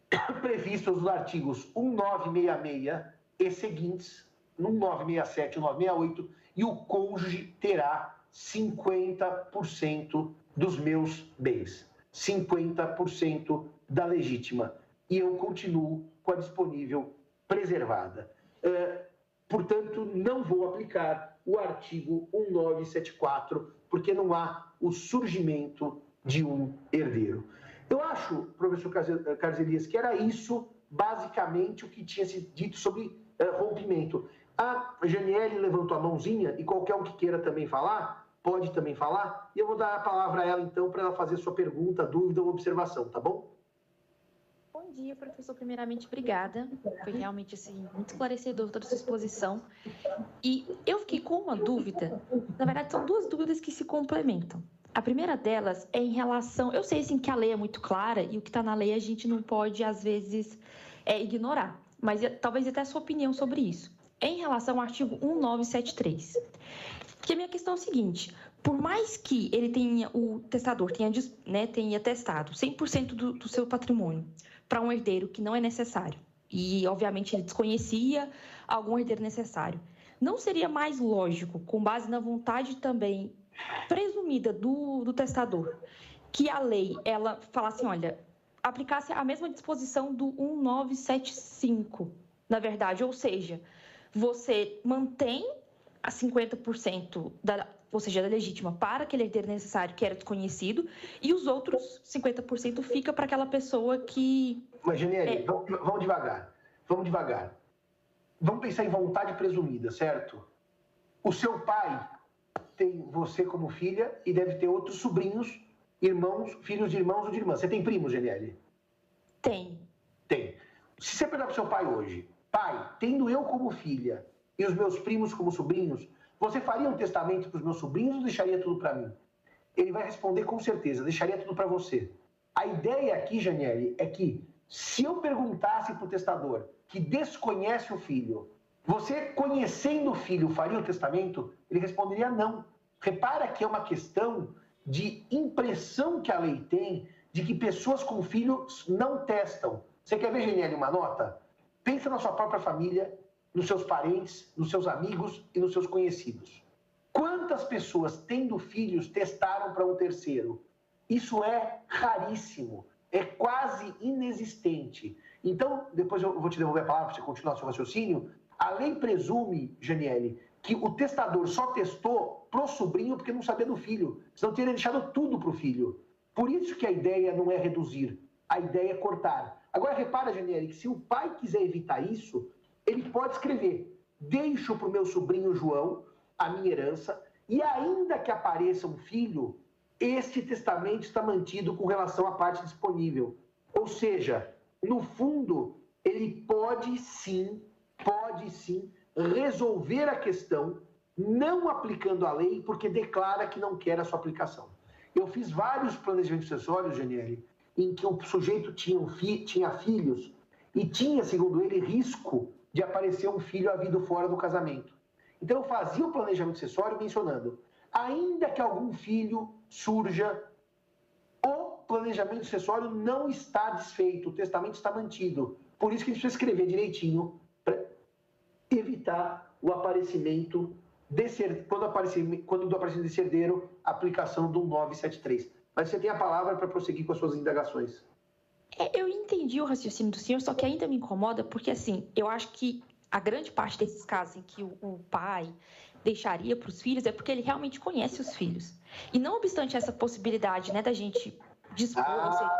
Speaker 3: [COUGHS] previstos nos artigos 1966 e seguintes, 1967 e 1968, e o cônjuge terá 50% dos meus bens, 50% da legítima. E eu continuo com a disponível preservada. É, portanto, não vou aplicar o artigo 1974, porque não há o surgimento de um herdeiro. Eu acho, professor Carlos Elias, que era isso basicamente o que tinha sido dito sobre é, rompimento. A Janiele levantou a mãozinha e qualquer um que queira também falar, pode também falar, e eu vou dar a palavra a ela então para ela fazer sua pergunta, dúvida ou observação, tá bom?
Speaker 5: Bom dia, professor. Primeiramente, obrigada. Foi realmente assim, muito esclarecedor toda a sua exposição. E eu fiquei com uma dúvida. Na verdade, são duas dúvidas que se complementam. A primeira delas é em relação. Eu sei assim, que a lei é muito clara e o que está na lei a gente não pode, às vezes, é, ignorar. Mas talvez até a sua opinião sobre isso. É em relação ao artigo 1973. Que a minha questão é o seguinte: por mais que ele tenha, o testador tenha, né, tenha testado 100% do, do seu patrimônio para um herdeiro que não é necessário, e obviamente ele desconhecia algum herdeiro necessário, não seria mais lógico, com base na vontade também presumida do, do testador, que a lei ela falasse, olha, aplicasse a mesma disposição do 1975, na verdade, ou seja, você mantém a 50% da, ou seja, da legítima para aquele herdeiro necessário que era desconhecido, e os outros 50% fica para aquela pessoa que.
Speaker 3: Mas, Geniele, é... vamos, vamos devagar. Vamos devagar. Vamos pensar em vontade presumida, certo? O seu pai tem você como filha e deve ter outros sobrinhos, irmãos, filhos de irmãos ou de irmãs. Você tem primos, Geniele?
Speaker 5: Tem.
Speaker 3: Tem. Se você perguntar para o seu pai hoje, pai, tendo eu como filha e os meus primos como sobrinhos, você faria um testamento para os meus sobrinhos ou deixaria tudo para mim? Ele vai responder com certeza, deixaria tudo para você. A ideia aqui, Janiele, é que se eu perguntasse para o testador que desconhece o filho, você conhecendo o filho faria o testamento? Ele responderia não. Repara que é uma questão de impressão que a lei tem de que pessoas com filhos não testam. Você quer ver, Geniele, uma nota? Pensa na sua própria família nos seus parentes, nos seus amigos e nos seus conhecidos. Quantas pessoas, tendo filhos, testaram para um terceiro? Isso é raríssimo, é quase inexistente. Então, depois eu vou te devolver a palavra para você continuar seu raciocínio. A lei presume, Janiele, que o testador só testou pro sobrinho porque não sabia do filho, senão teria deixado tudo para o filho. Por isso que a ideia não é reduzir, a ideia é cortar. Agora repara, Janiele, que se o pai quiser evitar isso, ele pode escrever: deixo para o meu sobrinho João a minha herança, e ainda que apareça um filho, este testamento está mantido com relação à parte disponível. Ou seja, no fundo, ele pode sim, pode sim resolver a questão não aplicando a lei porque declara que não quer a sua aplicação. Eu fiz vários planejamentos sucessórios, Geniele, em que o sujeito tinha, um fi, tinha filhos e tinha, segundo ele, risco de aparecer um filho havido fora do casamento. Então eu fazia o planejamento sucessório mencionando, ainda que algum filho surja, o planejamento sucessório não está desfeito, o testamento está mantido. Por isso que a gente precisa escrever direitinho evitar o aparecimento desse, quando, aparecer, quando do aparecimento desse herdeiro, aplicação do 973. Mas você tem a palavra para prosseguir com as suas indagações.
Speaker 5: É, eu entendi o raciocínio do senhor, só que ainda me incomoda porque, assim, eu acho que a grande parte desses casos em que o, o pai deixaria para os filhos é porque ele realmente conhece os filhos. E não obstante essa possibilidade, né, da gente dispor...
Speaker 3: Ah, seja...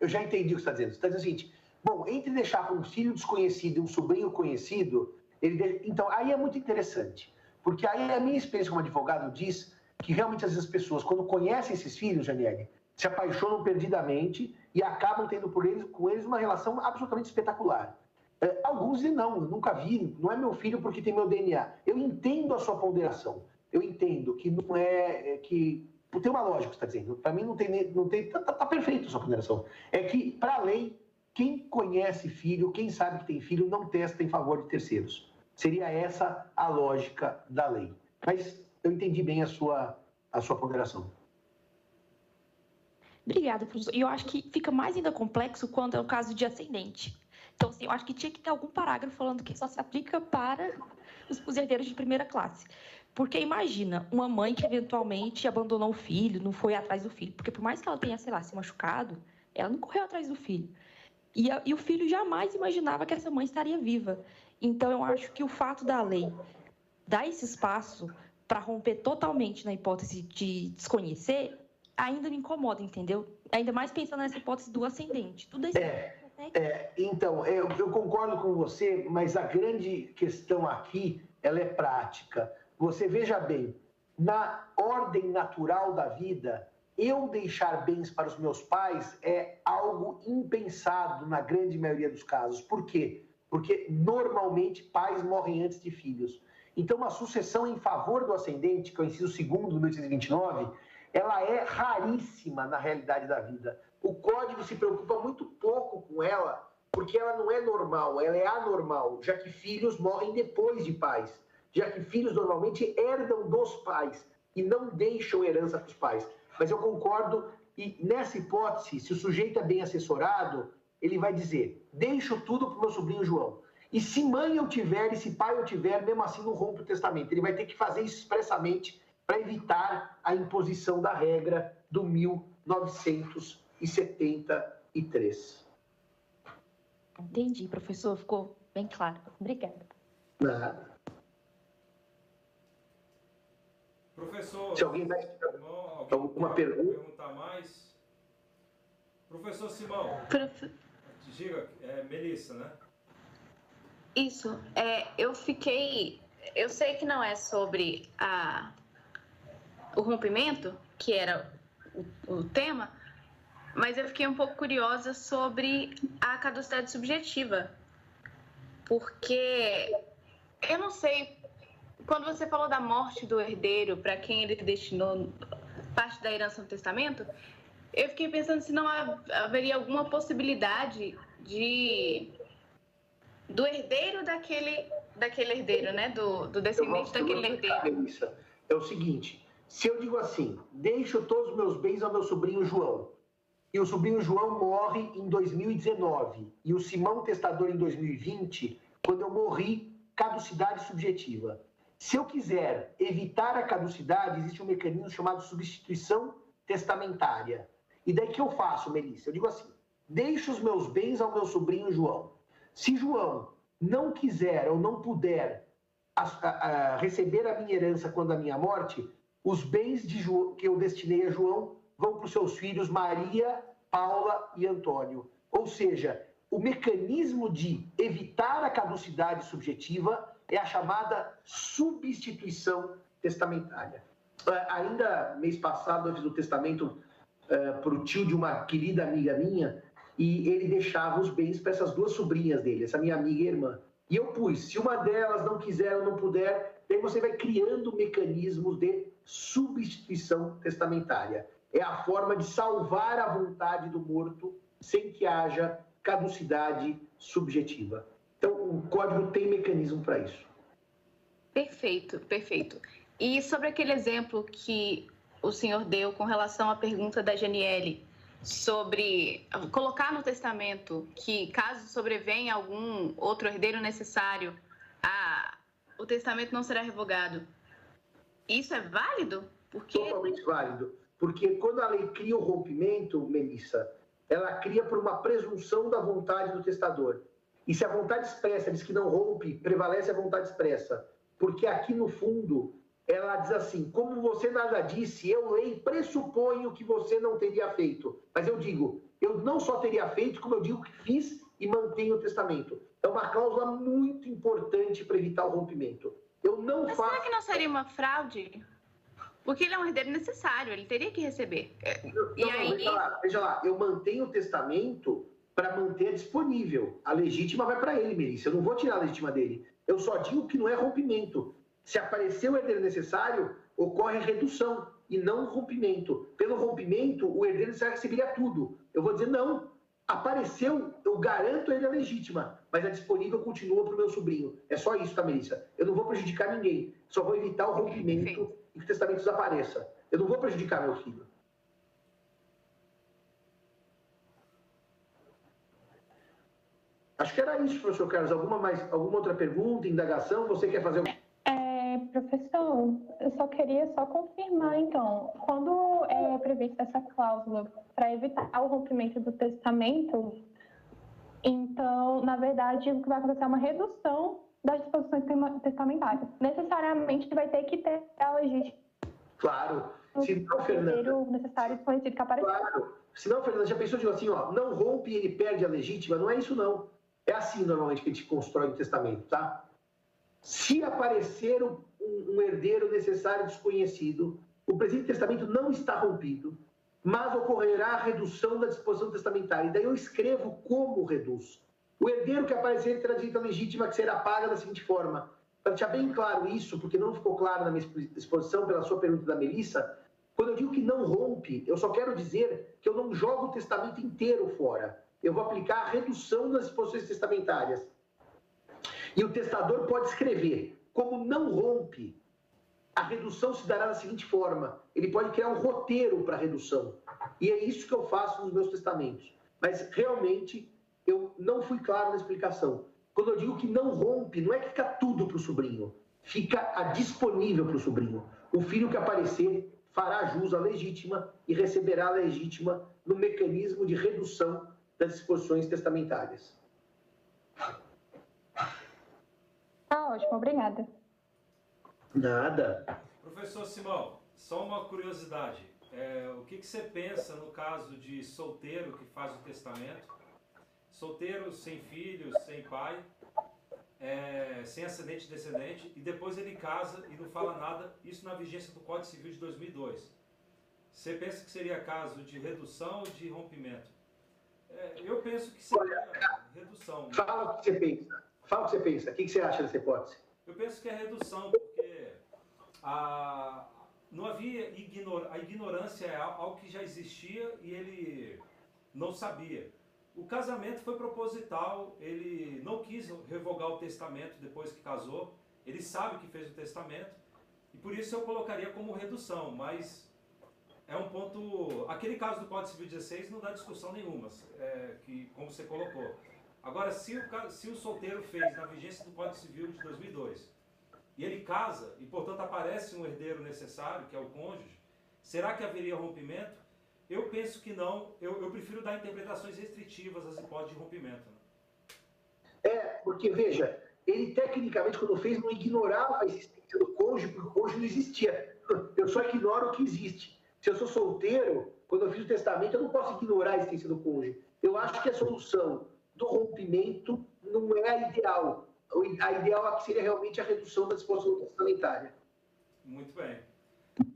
Speaker 3: eu já entendi o que você está dizendo. Você está dizendo o seguinte, bom, entre deixar para um filho desconhecido e um sobrinho conhecido, ele... então, aí é muito interessante. Porque aí a minha experiência como advogado diz que realmente às vezes as pessoas, quando conhecem esses filhos, Janiele, se apaixonam perdidamente e acabam tendo por eles, com eles uma relação absolutamente espetacular. É, alguns dizem, não, nunca vi, não é meu filho porque tem meu DNA. Eu entendo a sua ponderação. Eu entendo que não é, é que tem uma lógica está dizendo. Para mim não tem, não tem, tá, tá perfeito a sua ponderação. É que para a lei, quem conhece filho, quem sabe que tem filho, não testa em favor de terceiros. Seria essa a lógica da lei. Mas eu entendi bem a sua a sua ponderação.
Speaker 5: Obrigada, professor. E eu acho que fica mais ainda complexo quando é o caso de ascendente. Então, assim, eu acho que tinha que ter algum parágrafo falando que só se aplica para os herdeiros de primeira classe. Porque imagina uma mãe que eventualmente abandonou o filho, não foi atrás do filho. Porque por mais que ela tenha, sei lá, se machucado, ela não correu atrás do filho.
Speaker 6: E, a, e o filho jamais imaginava que essa mãe estaria viva. Então, eu acho que o fato da lei dar esse espaço para romper totalmente na hipótese de desconhecer ainda me incomoda, entendeu? Ainda mais pensando nessa hipótese do ascendente. Tudo isso.
Speaker 3: É, é, então, eu, eu concordo com você, mas a grande questão aqui ela é prática. Você veja bem, na ordem natural da vida, eu deixar bens para os meus pais é algo impensado na grande maioria dos casos. Por quê? Porque normalmente pais morrem antes de filhos. Então, uma sucessão em favor do ascendente, que é o inciso segundo do 1829, ela é raríssima na realidade da vida. O código se preocupa muito pouco com ela, porque ela não é normal, ela é anormal, já que filhos morrem depois de pais, já que filhos normalmente herdam dos pais e não deixam herança para os pais. Mas eu concordo e nessa hipótese, se o sujeito é bem assessorado, ele vai dizer: deixo tudo para o meu sobrinho João. E se mãe eu tiver e se pai eu tiver, mesmo assim não rompo o testamento. Ele vai ter que fazer isso expressamente para evitar a imposição da regra do 1973.
Speaker 6: Entendi, professor, ficou bem claro. Obrigada.
Speaker 3: Nada.
Speaker 1: Professor,
Speaker 3: se alguém mais alguma pergunta?
Speaker 1: perguntar mais? Professor Simão,
Speaker 4: Profe...
Speaker 1: diga, é Melissa, né?
Speaker 4: Isso, é, eu fiquei. Eu sei que não é sobre a o rompimento, que era o, o tema, mas eu fiquei um pouco curiosa sobre a caducidade subjetiva. Porque eu não sei, quando você falou da morte do herdeiro, para quem ele destinou parte da herança no testamento, eu fiquei pensando se não haveria alguma possibilidade de do herdeiro daquele daquele herdeiro, né, do, do descendente daquele herdeiro.
Speaker 3: É o seguinte, se eu digo assim, deixo todos os meus bens ao meu sobrinho João, e o sobrinho João morre em 2019, e o Simão testador em 2020, quando eu morri, caducidade subjetiva. Se eu quiser evitar a caducidade, existe um mecanismo chamado substituição testamentária. E daí que eu faço, Melissa? Eu digo assim: deixo os meus bens ao meu sobrinho João. Se João não quiser ou não puder a, a, a receber a minha herança quando a minha morte, os bens jo... que eu destinei a João vão para os seus filhos Maria, Paula e Antônio. Ou seja, o mecanismo de evitar a caducidade subjetiva é a chamada substituição testamentária. Uh, ainda mês passado, eu fiz o testamento uh, é, para o tio de uma querida amiga minha e ele deixava os bens para essas duas sobrinhas dele, essa minha amiga e irmã. E eu pus, se uma delas não quiser ou não puder, Daí você vai criando mecanismos de substituição testamentária. É a forma de salvar a vontade do morto sem que haja caducidade subjetiva. Então, o código tem mecanismo para isso.
Speaker 4: Perfeito, perfeito. E sobre aquele exemplo que o senhor deu com relação à pergunta da Janiele sobre colocar no testamento que caso sobrevenha algum outro herdeiro necessário, a, o testamento não será revogado. Isso é válido?
Speaker 3: Porque... Totalmente válido. Porque quando a lei cria o rompimento, Melissa, ela cria por uma presunção da vontade do testador. E se a vontade expressa diz que não rompe, prevalece a vontade expressa. Porque aqui no fundo, ela diz assim: como você nada disse, eu, lei, pressuponho que você não teria feito. Mas eu digo, eu não só teria feito, como eu digo que fiz e mantenho o testamento. É uma cláusula muito importante para evitar o rompimento. Eu não
Speaker 4: Mas
Speaker 3: faço.
Speaker 4: Será que não seria uma fraude? Porque ele é um herdeiro necessário, ele teria que receber.
Speaker 3: Não, e não, aí... veja, lá, veja lá, eu mantenho o testamento para manter disponível. A legítima vai para ele, Melissa. Eu não vou tirar a legítima dele. Eu só digo que não é rompimento. Se aparecer o herdeiro necessário, ocorre redução e não rompimento. Pelo rompimento, o herdeiro necessário receberia tudo. Eu vou dizer não. Apareceu, eu garanto ele a legítima, mas a disponível continua para o meu sobrinho. É só isso, tá, Melissa? Eu não vou prejudicar ninguém, só vou evitar o rompimento e que o testamento desapareça. Eu não vou prejudicar meu filho. Acho que era isso, professor Carlos. Alguma, mais, alguma outra pergunta, indagação? Você quer fazer alguma
Speaker 2: é, professor, eu só queria só confirmar, então, quando é prevista essa cláusula para evitar o rompimento do testamento, Então, na verdade, o que vai acontecer é uma redução das disposições testamentárias. Necessariamente vai ter que ter a legítima.
Speaker 3: Claro. Se não, Fernanda.
Speaker 2: necessário desconhecido que apareceu.
Speaker 3: Claro. Se não, Fernanda, já pensou de assim, ó, não rompe e ele perde a legítima? Não é isso, não. É assim normalmente que a gente constrói o testamento, tá? Se aparecer um, um herdeiro necessário desconhecido, o presente testamento não está rompido, mas ocorrerá a redução da disposição testamentária. E daí eu escrevo como reduz. O herdeiro que aparecer terá direito à legítima que será paga da seguinte forma. Para deixar bem claro isso, porque não ficou claro na minha exposição pela sua pergunta da Melissa, quando eu digo que não rompe, eu só quero dizer que eu não jogo o testamento inteiro fora. Eu vou aplicar a redução das disposições testamentárias. E o testador pode escrever, como não rompe, a redução se dará da seguinte forma: ele pode criar um roteiro para a redução. E é isso que eu faço nos meus testamentos. Mas realmente eu não fui claro na explicação. Quando eu digo que não rompe, não é que fica tudo para o sobrinho, fica disponível para o sobrinho. O filho que aparecer fará jus à legítima e receberá a legítima no mecanismo de redução das disposições testamentárias.
Speaker 2: Tá ótimo, obrigada.
Speaker 3: Nada.
Speaker 1: Professor Simão, só uma curiosidade. É, o que, que você pensa no caso de solteiro que faz o testamento? Solteiro, sem filhos, sem pai, é, sem ascendente e descendente, e depois ele casa e não fala nada, isso na vigência do Código Civil de 2002. Você pensa que seria caso de redução ou de rompimento? É, eu penso que seria redução.
Speaker 3: Fala o que você pensa. Fala o que você pensa. O que você acha dessa hipótese?
Speaker 1: Eu penso que é redução, porque a, não havia ignor, a ignorância é algo que já existia e ele não sabia. O casamento foi proposital, ele não quis revogar o testamento depois que casou, ele sabe que fez o testamento, e por isso eu colocaria como redução, mas é um ponto. Aquele caso do Código Civil 16 não dá discussão nenhuma, é, que, como você colocou. Agora, se o, se o solteiro fez na vigência do Código Civil de 2002 e ele casa e, portanto, aparece um herdeiro necessário, que é o cônjuge, será que haveria rompimento? Eu penso que não. Eu, eu prefiro dar interpretações restritivas às hipóteses de rompimento. Né?
Speaker 3: É, porque, veja, ele tecnicamente, quando fez, não ignorava a existência do cônjuge, porque o cônjuge não existia. [LAUGHS] Eu só ignoro o que existe. Se eu sou solteiro, quando eu fiz o testamento, eu não posso ignorar a existência do cônjuge. Eu acho que a solução do rompimento não é a ideal. A ideal aqui seria realmente a redução da disposição testamentária.
Speaker 1: Muito bem.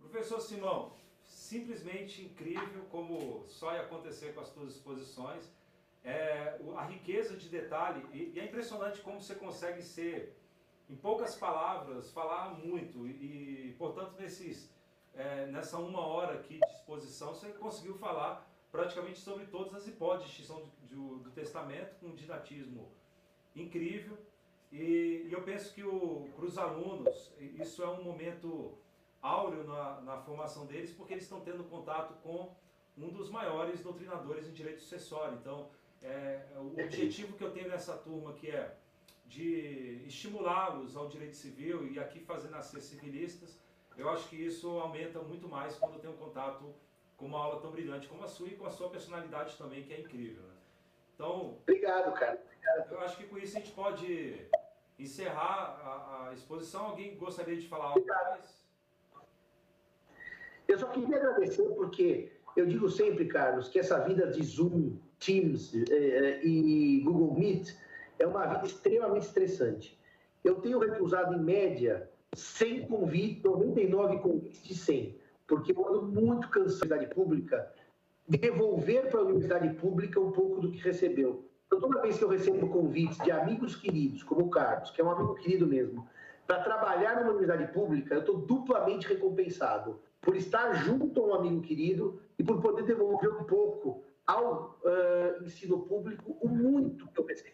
Speaker 1: Professor Simão, simplesmente incrível como só ia acontecer com as suas exposições. É, a riqueza de detalhe, e, é impressionante como você consegue ser, em poucas palavras, falar muito. E portanto, nesses, é, nessa uma hora aqui de exposição, você conseguiu falar praticamente sobre todas as hipóteses extinção do, do, testamento, com um didatismo incrível. E, e eu penso que para os alunos, isso é um momento áureo na, na formação deles, porque eles estão tendo contato com um dos maiores doutrinadores em direito sucessório. Então, é, o objetivo que eu tenho nessa turma que é de estimulá-los ao direito civil e aqui fazer nascer civilistas, eu acho que isso aumenta muito mais quando eu tenho contato com uma aula tão brilhante como a sua e com a sua personalidade também, que é incrível. Né? Então,
Speaker 3: obrigado, cara. Obrigado.
Speaker 1: Eu acho que com isso a gente pode encerrar a, a exposição. Alguém gostaria de falar algo mais?
Speaker 3: Eu só queria agradecer porque eu digo sempre, Carlos, que essa vida de Zoom, Teams eh, e Google Meet é uma vida extremamente estressante. Eu tenho recusado, em média, 100 convites, 99 convites de 100, porque eu ando muito cansado da universidade pública, devolver para a universidade pública um pouco do que recebeu. Então, toda vez que eu recebo convites de amigos queridos, como o Carlos, que é um amigo querido mesmo, para trabalhar numa universidade pública, eu estou duplamente recompensado por estar junto a um amigo querido e por poder devolver um pouco ao uh, ensino público o muito que eu pensei.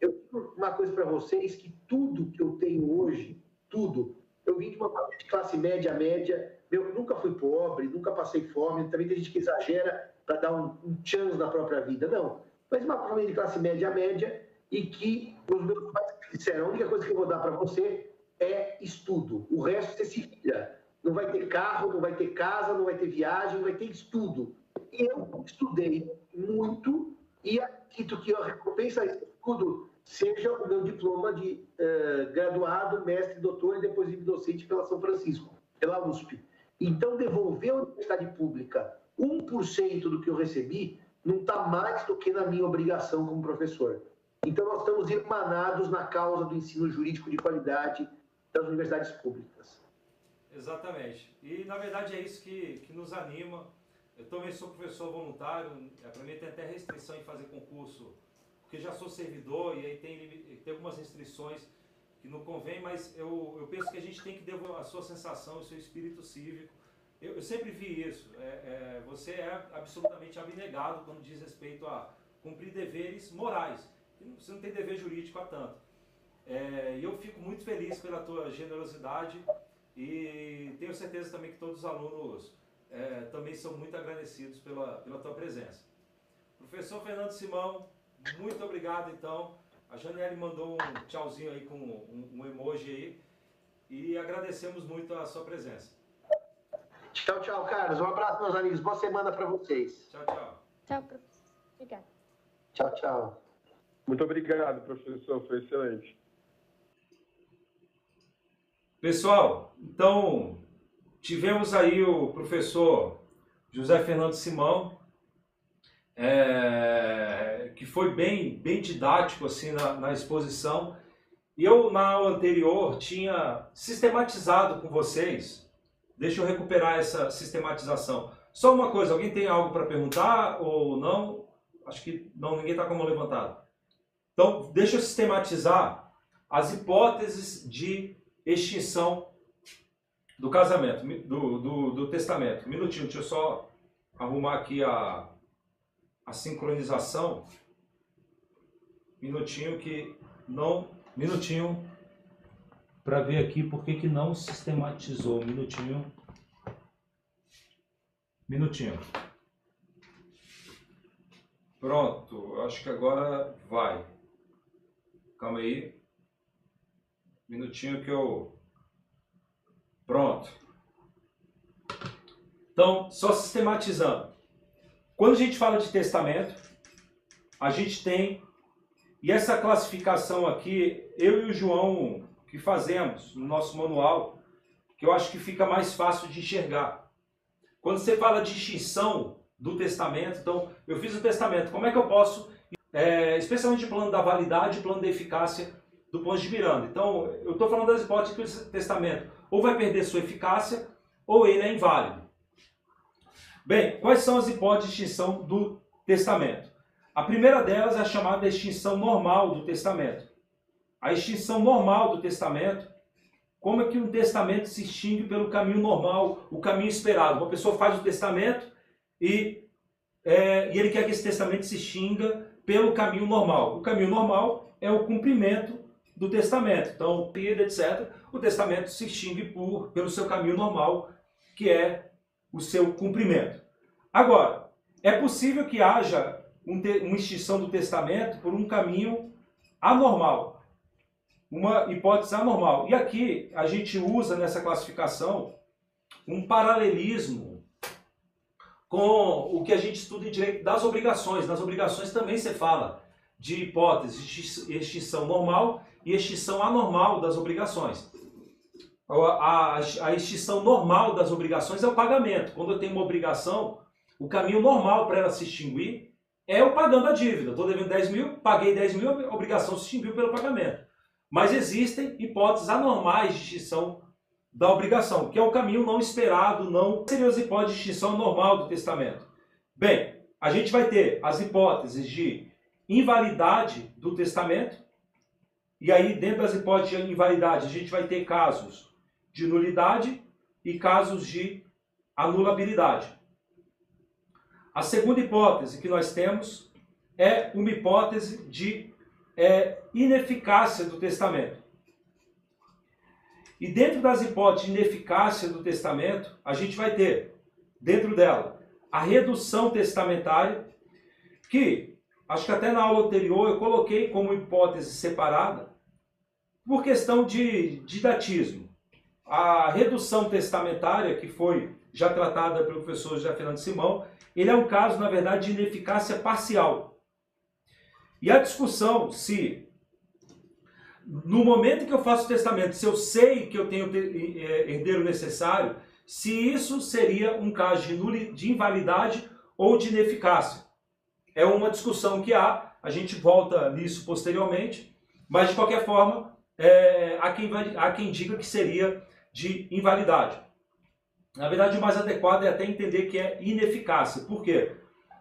Speaker 3: Eu digo uma coisa para vocês, que tudo que eu tenho hoje, tudo, eu vim de uma família de classe média, média, eu nunca fui pobre, nunca passei fome, também tem gente que exagera para dar um, um chance na própria vida, não. Mas uma família de classe média, média, e que os meus pais disseram, a única coisa que eu vou dar para você é estudo, o resto você se vira. Não vai ter carro, não vai ter casa, não vai ter viagem, vai ter estudo. Eu estudei muito e necessito que a recompensa esse estudo seja o meu diploma de eh, graduado, mestre, doutor e depois livre docente pela São Francisco, pela USP. Então, devolver à universidade pública 1% do que eu recebi não está mais do que na minha obrigação como professor. Então, nós estamos irmanados na causa do ensino jurídico de qualidade das universidades públicas.
Speaker 1: Exatamente. E, na verdade, é isso que, que nos anima. Eu também sou professor voluntário, é, para mim tem até restrição em fazer concurso, porque já sou servidor e aí tem, tem algumas restrições que não convém, mas eu, eu penso que a gente tem que devolver a sua sensação, o seu espírito cívico. Eu, eu sempre vi isso. É, é, você é absolutamente abnegado quando diz respeito a cumprir deveres morais. Você não tem dever jurídico a tanto. É, e eu fico muito feliz pela tua generosidade e tenho certeza também que todos os alunos é, também são muito agradecidos pela, pela tua presença. Professor Fernando Simão, muito obrigado então. A Janiele mandou um tchauzinho aí com um, um emoji aí. E agradecemos muito a sua presença.
Speaker 3: Tchau, tchau, Carlos. Um abraço, meus amigos. Boa semana para vocês.
Speaker 1: Tchau, tchau.
Speaker 6: Tchau, professor. Obrigada.
Speaker 3: Tchau, tchau.
Speaker 7: Muito obrigado, professor. Foi excelente.
Speaker 1: Pessoal, então tivemos aí o professor José Fernando Simão, é, que foi bem, bem didático assim na, na exposição. Eu, na aula anterior, tinha sistematizado com vocês. Deixa eu recuperar essa sistematização. Só uma coisa, alguém tem algo para perguntar ou não? Acho que não, ninguém está com a mão levantada. Então, deixa eu sistematizar as hipóteses de extinção do casamento, do, do, do testamento. Um minutinho, deixa eu só arrumar aqui a, a sincronização. Minutinho que não. Minutinho para ver aqui por que, que não sistematizou. Minutinho. Minutinho. Pronto, acho que agora vai. Calma aí. Minutinho que eu. Pronto. Então, só sistematizando. Quando a gente fala de testamento, a gente tem. E essa classificação aqui, eu e o João que fazemos no nosso manual, que eu acho que fica mais fácil de enxergar. Quando você fala de extinção do testamento, então, eu fiz o testamento, como é que eu posso, é, especialmente o plano da validade e plano da eficácia do ponto de Miranda. Então, eu estou falando das hipóteses que o testamento ou vai perder sua eficácia ou ele é inválido. Bem, quais são as hipóteses de extinção do testamento? A primeira delas é a chamada extinção normal do testamento. A extinção normal do testamento, como é que um testamento se extingue pelo caminho normal, o caminho esperado? Uma pessoa faz o testamento e, é, e ele quer que esse testamento se extinga pelo caminho normal. O caminho normal é o cumprimento do testamento. Então, perda, etc., o testamento se extingue por, pelo seu caminho normal, que é o seu cumprimento. Agora, é possível que haja um uma extinção do testamento por um caminho anormal, uma hipótese anormal. E aqui a gente usa nessa classificação um paralelismo com o que a gente estuda em direito das obrigações. Nas obrigações também se fala de hipótese de extinção normal e extinção anormal das obrigações. A, a, extinção normal das obrigações é o pagamento. Quando eu tenho uma obrigação, o caminho normal para ela se extinguir é o pagando a dívida. Estou devendo 10 mil, paguei 10 mil, a obrigação se extinguiu pelo pagamento. Mas existem hipóteses anormais de extinção da obrigação, que é o caminho não esperado, não seriam as hipóteses de extinção normal do testamento. Bem, a gente vai ter as hipóteses de invalidade do testamento, e aí dentro das hipóteses de invalidade a gente vai ter casos de nulidade e casos de anulabilidade. A segunda hipótese que nós temos é uma hipótese de é, ineficácia do testamento. E dentro das hipóteses de ineficácia do testamento, a gente vai ter, dentro dela, a redução testamentária, que acho que até na aula anterior eu coloquei como hipótese separada, por questão de didatismo. A redução testamentária, que foi já tratada pelo professor José Fernando Simão, ele é um caso, na verdade, de ineficácia parcial. E a discussão se, no momento que eu faço o testamento, se eu sei que eu tenho é, herdeiro necessário, se isso seria um caso de, de invalidade ou de ineficácia. É uma discussão que há, a gente volta nisso posteriormente, mas de qualquer forma, é, há, quem há quem diga que seria de invalidade. Na verdade, o mais adequado é até entender que é ineficácia. Por quê?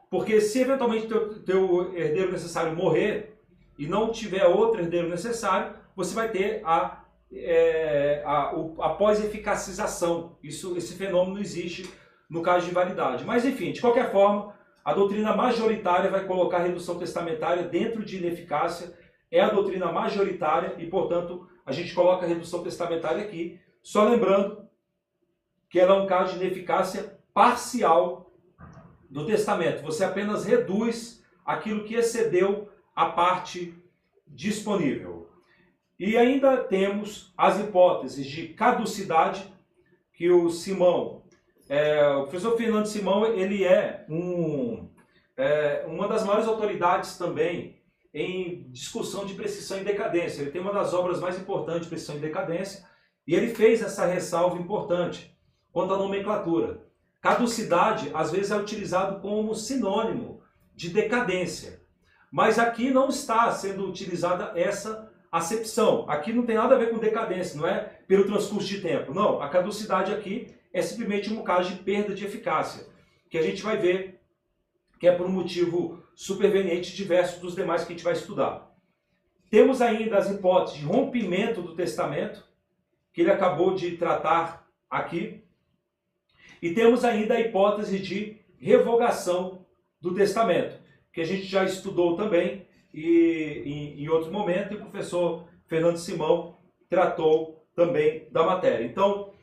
Speaker 1: Porque se eventualmente teu, teu herdeiro necessário morrer e não tiver outro herdeiro necessário, você vai ter a, é, a, a pós-eficacização. Isso, esse fenômeno existe no caso de invalidade. Mas enfim, de qualquer forma, a doutrina majoritária vai colocar a redução testamentária dentro de ineficácia. É a doutrina majoritária e, portanto, a gente coloca a redução testamentária aqui. Só lembrando que ela é um caso de ineficácia parcial do testamento. Você apenas reduz aquilo que excedeu a parte disponível. E ainda temos as hipóteses de caducidade que o Simão, é, o professor Fernando Simão, ele é, um, é uma das maiores autoridades também em discussão de precisão e decadência. Ele tem uma das obras mais importantes de precisão e decadência e ele fez essa ressalva importante quanto à nomenclatura. Caducidade, às vezes, é utilizado como sinônimo de decadência. Mas aqui não está sendo utilizada essa acepção. Aqui não tem nada a ver com decadência, não é pelo transcurso de tempo. Não, a caducidade aqui é simplesmente um caso de perda de eficácia, que a gente vai ver que é por um motivo superveniente diverso dos demais que a gente vai estudar. Temos ainda as hipóteses de rompimento do testamento, que ele acabou de tratar aqui, e temos ainda a hipótese de revogação do testamento, que a gente já estudou também e, em, em outro momento, e o professor Fernando Simão tratou também da matéria. Então,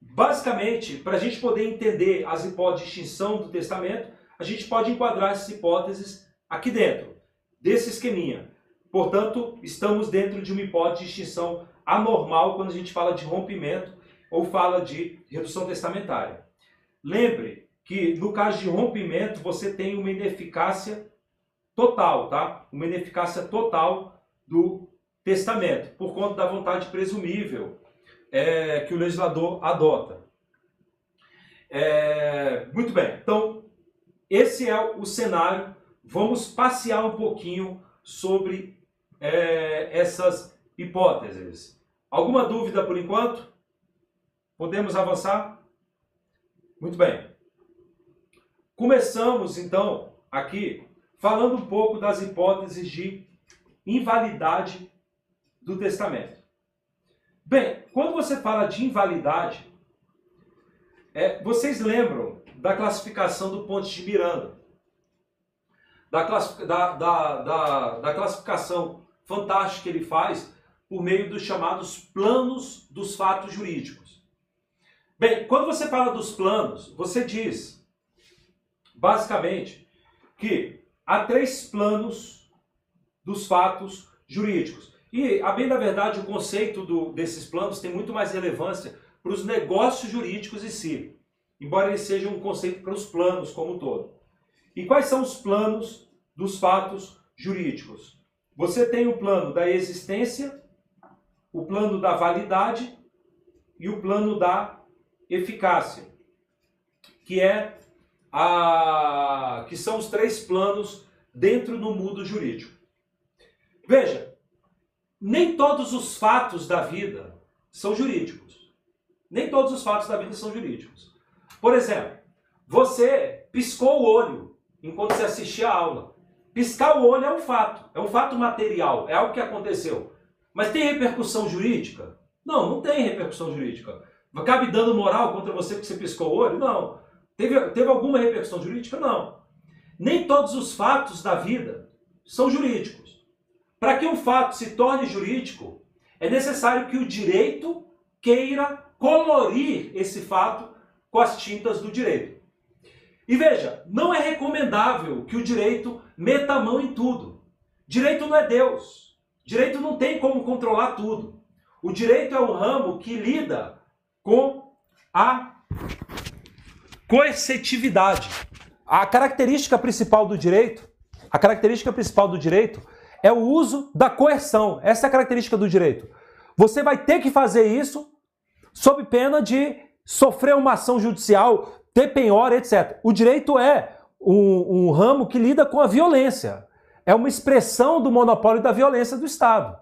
Speaker 1: basicamente, para a gente poder entender as hipóteses de extinção do testamento, a gente pode enquadrar essas hipóteses aqui dentro, desse esqueminha. Portanto, estamos dentro de uma hipótese de extinção anormal quando a gente fala de rompimento ou fala de redução testamentária. Lembre que no caso de rompimento você tem uma ineficácia total, tá? Uma ineficácia total do testamento, por conta da vontade presumível é, que o legislador adota. É, muito bem, então esse é o cenário. Vamos passear um pouquinho sobre é, essas hipóteses. Alguma dúvida por enquanto? Podemos avançar? Muito bem. Começamos então aqui falando um pouco das hipóteses de invalidade do testamento. Bem, quando você fala de invalidade, é, vocês lembram da classificação do Ponte de Miranda, da, da, da, da, da classificação fantástica que ele faz por meio dos chamados planos dos fatos jurídicos. Bem, quando você fala dos planos, você diz, basicamente, que há três planos dos fatos jurídicos. E, a bem da verdade, o conceito do, desses planos tem muito mais relevância para os negócios jurídicos em si, embora ele seja um conceito para os planos como um todo. E quais são os planos dos fatos jurídicos? Você tem o plano da existência, o plano da validade e o plano da eficácia, que é a que são os três planos dentro do mundo jurídico. Veja, nem todos os fatos da vida são jurídicos. Nem todos os fatos da vida são jurídicos. Por exemplo, você piscou o olho enquanto você assistia a aula. Piscar o olho é um fato, é um fato material, é algo que aconteceu. Mas tem repercussão jurídica? Não, não tem repercussão jurídica. Cabe dano moral contra você porque você piscou o olho? Não. Teve, teve alguma repercussão jurídica? Não. Nem todos os fatos da vida são jurídicos. Para que um fato se torne jurídico, é necessário que o direito queira colorir esse fato com as tintas do direito. E veja, não é recomendável que o direito meta a mão em tudo. Direito não é Deus. Direito não tem como controlar tudo. O direito é um ramo que lida com a coercitividade. A característica principal do direito, a característica principal do direito é o uso da coerção. Essa é a característica do direito. Você vai ter que fazer isso sob pena de sofrer uma ação judicial, ter penhora, etc. O direito é um, um ramo que lida com a violência. É uma expressão do monopólio da violência do Estado.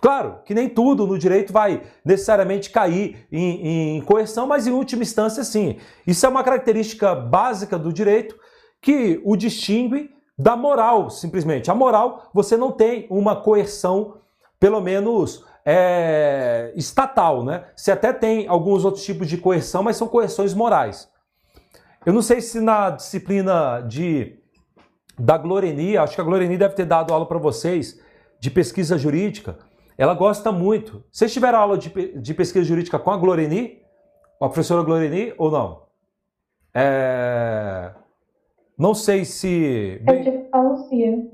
Speaker 1: Claro que nem tudo no direito vai necessariamente cair em, em, coerção, mas em última instância, sim. Isso é uma característica básica do direito que o distingue da moral, simplesmente. A moral, você não tem uma coerção, pelo menos é, estatal, né? Você até tem alguns outros tipos de coerção, mas são coerções morais. Eu não sei se na disciplina de da Gloreni, acho que a Gloreni deve ter dado aula para vocês de pesquisa jurídica. Ela gosta muito. Vocês tiveram aula de, de pesquisa jurídica com a Gloreni? Com a professora Gloreni ou não? É... Não sei se.
Speaker 2: Eu tive com a Lucia.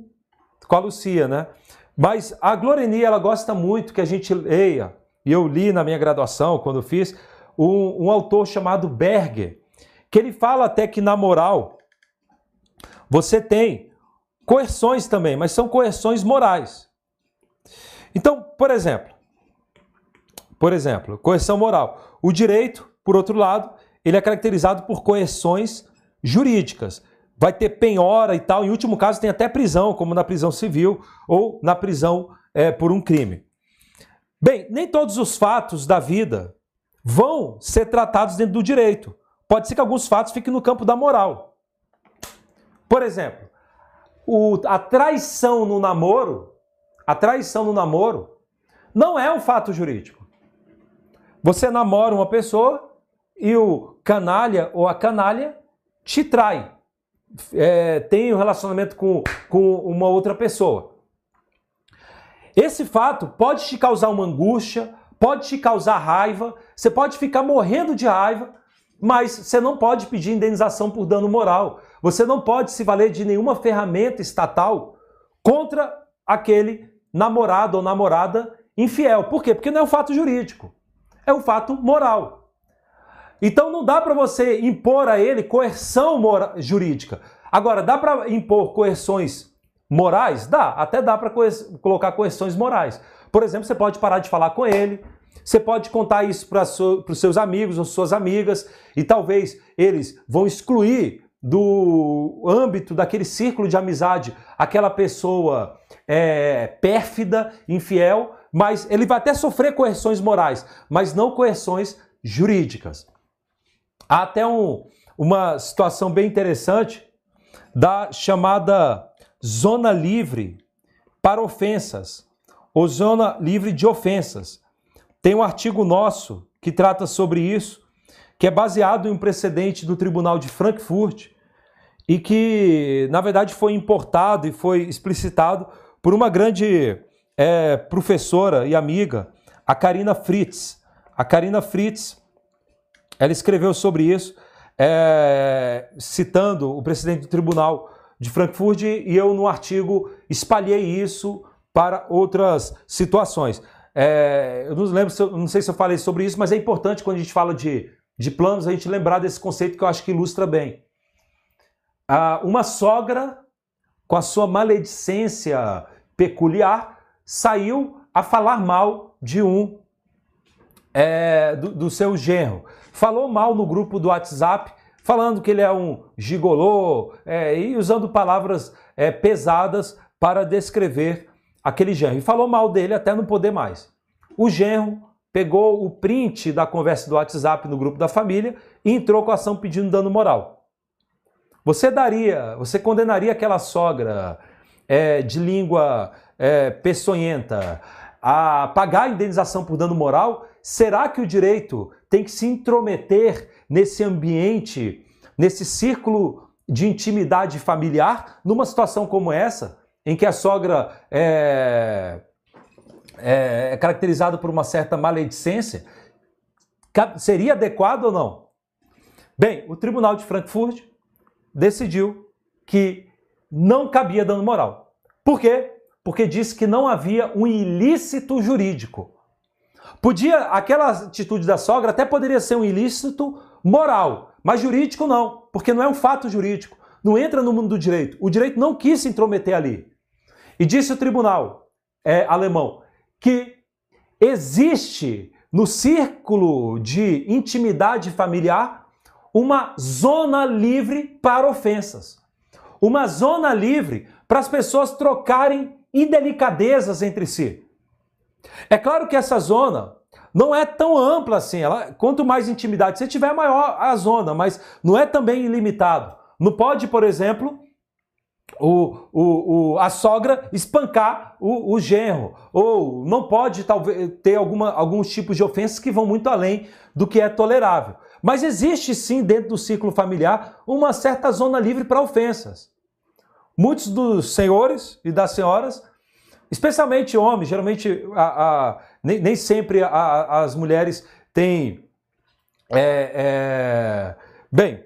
Speaker 1: Com a Lucia, né? Mas a Gloreni, ela gosta muito que a gente leia, e eu li na minha graduação, quando fiz, um, um autor chamado Berger, que ele fala até que na moral você tem coerções também, mas são coerções morais. Então, por exemplo, por exemplo, coerção moral. O direito, por outro lado, ele é caracterizado por coerções jurídicas. Vai ter penhora e tal. Em último caso, tem até prisão, como na prisão civil ou na prisão é, por um crime. Bem, nem todos os fatos da vida vão ser tratados dentro do direito. Pode ser que alguns fatos fiquem no campo da moral. Por exemplo, o, a traição no namoro a traição no namoro não é um fato jurídico. Você namora uma pessoa e o canalha ou a canalha te trai. É, tem um relacionamento com, com uma outra pessoa. Esse fato pode te causar uma angústia, pode te causar raiva, você pode ficar morrendo de raiva, mas você não pode pedir indenização por dano moral. Você não pode se valer de nenhuma ferramenta estatal contra aquele namorado ou namorada infiel. Por quê? Porque não é um fato jurídico, é um fato moral. Então não dá para você impor a ele coerção jurídica. Agora, dá para impor coerções morais? Dá, até dá para colocar coerções morais. Por exemplo, você pode parar de falar com ele, você pode contar isso para os seus amigos ou suas amigas, e talvez eles vão excluir do âmbito daquele círculo de amizade aquela pessoa é, pérfida, infiel, mas ele vai até sofrer coerções morais, mas não coerções jurídicas. Há até um, uma situação bem interessante da chamada zona livre para ofensas, ou zona livre de ofensas. Tem um artigo nosso que trata sobre isso, que é baseado em um precedente do Tribunal de Frankfurt, e que, na verdade, foi importado e foi explicitado por uma grande é, professora e amiga, a Karina Fritz. A Karina Fritz, ela escreveu sobre isso, é, citando o presidente do tribunal de Frankfurt, e eu, no artigo, espalhei isso para outras situações. É, eu não lembro, se eu, não sei se eu falei sobre isso, mas é importante quando a gente fala de, de planos a gente lembrar desse conceito que eu acho que ilustra bem uma sogra, com a sua maledicência peculiar, saiu a falar mal de um é, do, do, seu genro. Falou mal no grupo do WhatsApp, falando que ele é um gigolô é, e usando palavras é, pesadas para descrever aquele genro. E falou mal dele até não poder mais. O genro pegou o print da conversa do WhatsApp no grupo da família e entrou com a ação pedindo dano moral. Você daria, você condenaria aquela sogra é, de língua é, peçonhenta a pagar a indenização por dano moral? Será que o direito tem que se intrometer nesse ambiente, nesse círculo de intimidade familiar, numa situação como essa, em que a sogra é, é, é caracterizada por uma certa maledicência? Seria adequado ou não? Bem, o Tribunal de Frankfurt decidiu que não cabia dano moral. Por quê? Porque disse que não havia um ilícito jurídico. Podia, aquela atitude da sogra até poderia ser um ilícito moral, mas jurídico não, porque não é um fato jurídico. Não entra no mundo do direito. O direito não quis se intrometer ali. E disse o tribunal é, alemão que existe no círculo de intimidade familiar uma zona livre para ofensas. Uma zona livre para as pessoas trocarem indelicadezas entre si. É claro que essa zona não é tão ampla assim. Ela, quanto mais intimidade você tiver, maior a zona, mas não é também ilimitado. Não pode, por exemplo, o, o, o, a sogra espancar o, o genro. Ou não pode talvez ter alguma, alguns tipos de ofensas que vão muito além do que é tolerável. Mas existe sim dentro do ciclo familiar uma certa zona livre para ofensas. Muitos dos senhores e das senhoras, especialmente homens, geralmente a, a, nem, nem, sempre a, as mulheres têm. É, é, bem,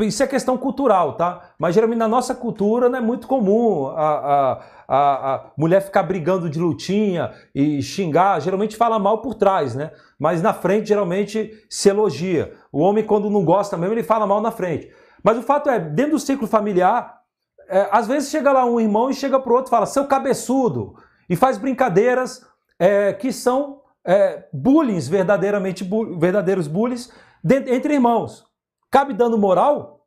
Speaker 1: isso é questão cultural, tá? Mas geralmente na nossa cultura não é muito comum a, a, a, mulher ficar brigando de lutinha e xingar. Geralmente fala mal por trás, né? Mas na frente geralmente se elogia. O homem, quando não gosta mesmo, ele fala mal na frente. Mas o fato é, dentro do ciclo familiar, é, às vezes chega lá um irmão e chega pro outro e fala, seu cabeçudo, e faz brincadeiras é, que são é, bullying, verdadeiramente bu verdadeiros bullies, entre irmãos. Cabe dano moral?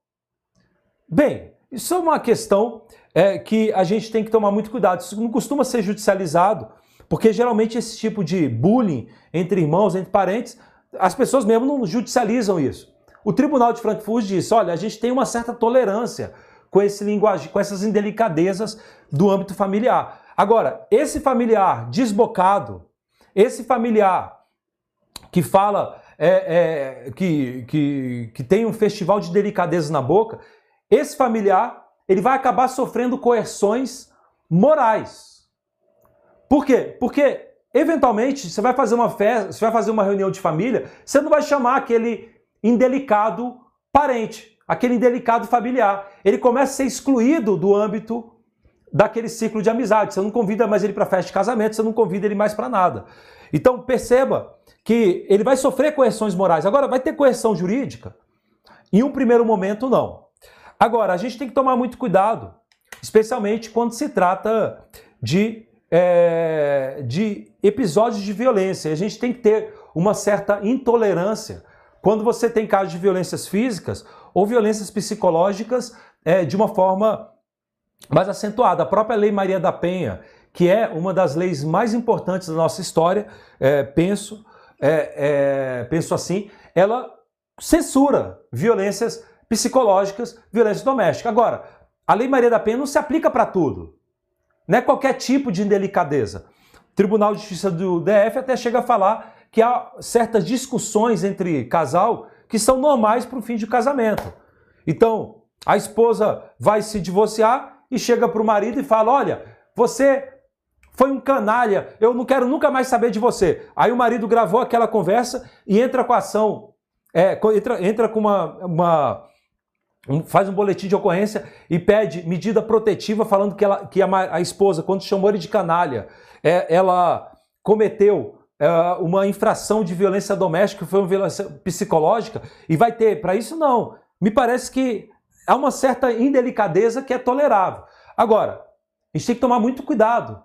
Speaker 1: Bem, isso é uma questão é, que a gente tem que tomar muito cuidado. Isso não costuma ser judicializado, porque geralmente esse tipo de bullying entre irmãos, entre parentes, as pessoas mesmo não judicializam isso. O Tribunal de Frankfurt disse: olha, a gente tem uma certa tolerância com esse linguagem, com essas indelicadezas do âmbito familiar. Agora, esse familiar desbocado, esse familiar que fala é, é, que, que, que tem um festival de delicadezas na boca, esse familiar ele vai acabar sofrendo coerções morais. Por quê? Porque eventualmente você vai fazer uma festa, você vai fazer uma reunião de família, você não vai chamar aquele indelicado parente aquele indelicado familiar. Ele começa a ser excluído do âmbito daquele ciclo de amizade. Você não convida mais ele para festa de casamento, você não convida ele mais para nada. Então perceba que ele vai sofrer coerções morais. Agora, vai ter coerção jurídica? Em um primeiro momento, não. Agora, a gente tem que tomar muito cuidado, especialmente quando se trata de, é, de episódios de violência. A gente tem que ter uma certa intolerância quando você tem casos de violências físicas ou violências psicológicas é, de uma forma mais acentuada. A própria Lei Maria da Penha, que é uma das leis mais importantes da nossa história, é, penso, é, é penso assim, ela censura violências psicológicas, violência doméstica. Agora, a Lei Maria da Penha não se aplica para tudo. Não é qualquer tipo de indelicadeza. O Tribunal de Justiça do DF até chega a falar que há certas discussões entre casal que são normais para o fim de casamento. Então, a esposa vai se divorciar e chega para o marido e fala: Olha, você foi um canalha, eu não quero nunca mais saber de você. Aí o marido gravou aquela conversa e entra com a ação, é, entra, entra com uma, uma faz um boletim de ocorrência e pede medida protetiva falando que, ela, que a, a esposa, quando chamou ele de canalha, é, ela cometeu é, uma infração de violência doméstica, foi uma violência psicológica, e vai ter. Para isso, não. Me parece que há uma certa indelicadeza que é tolerável. Agora, a gente tem que tomar muito cuidado,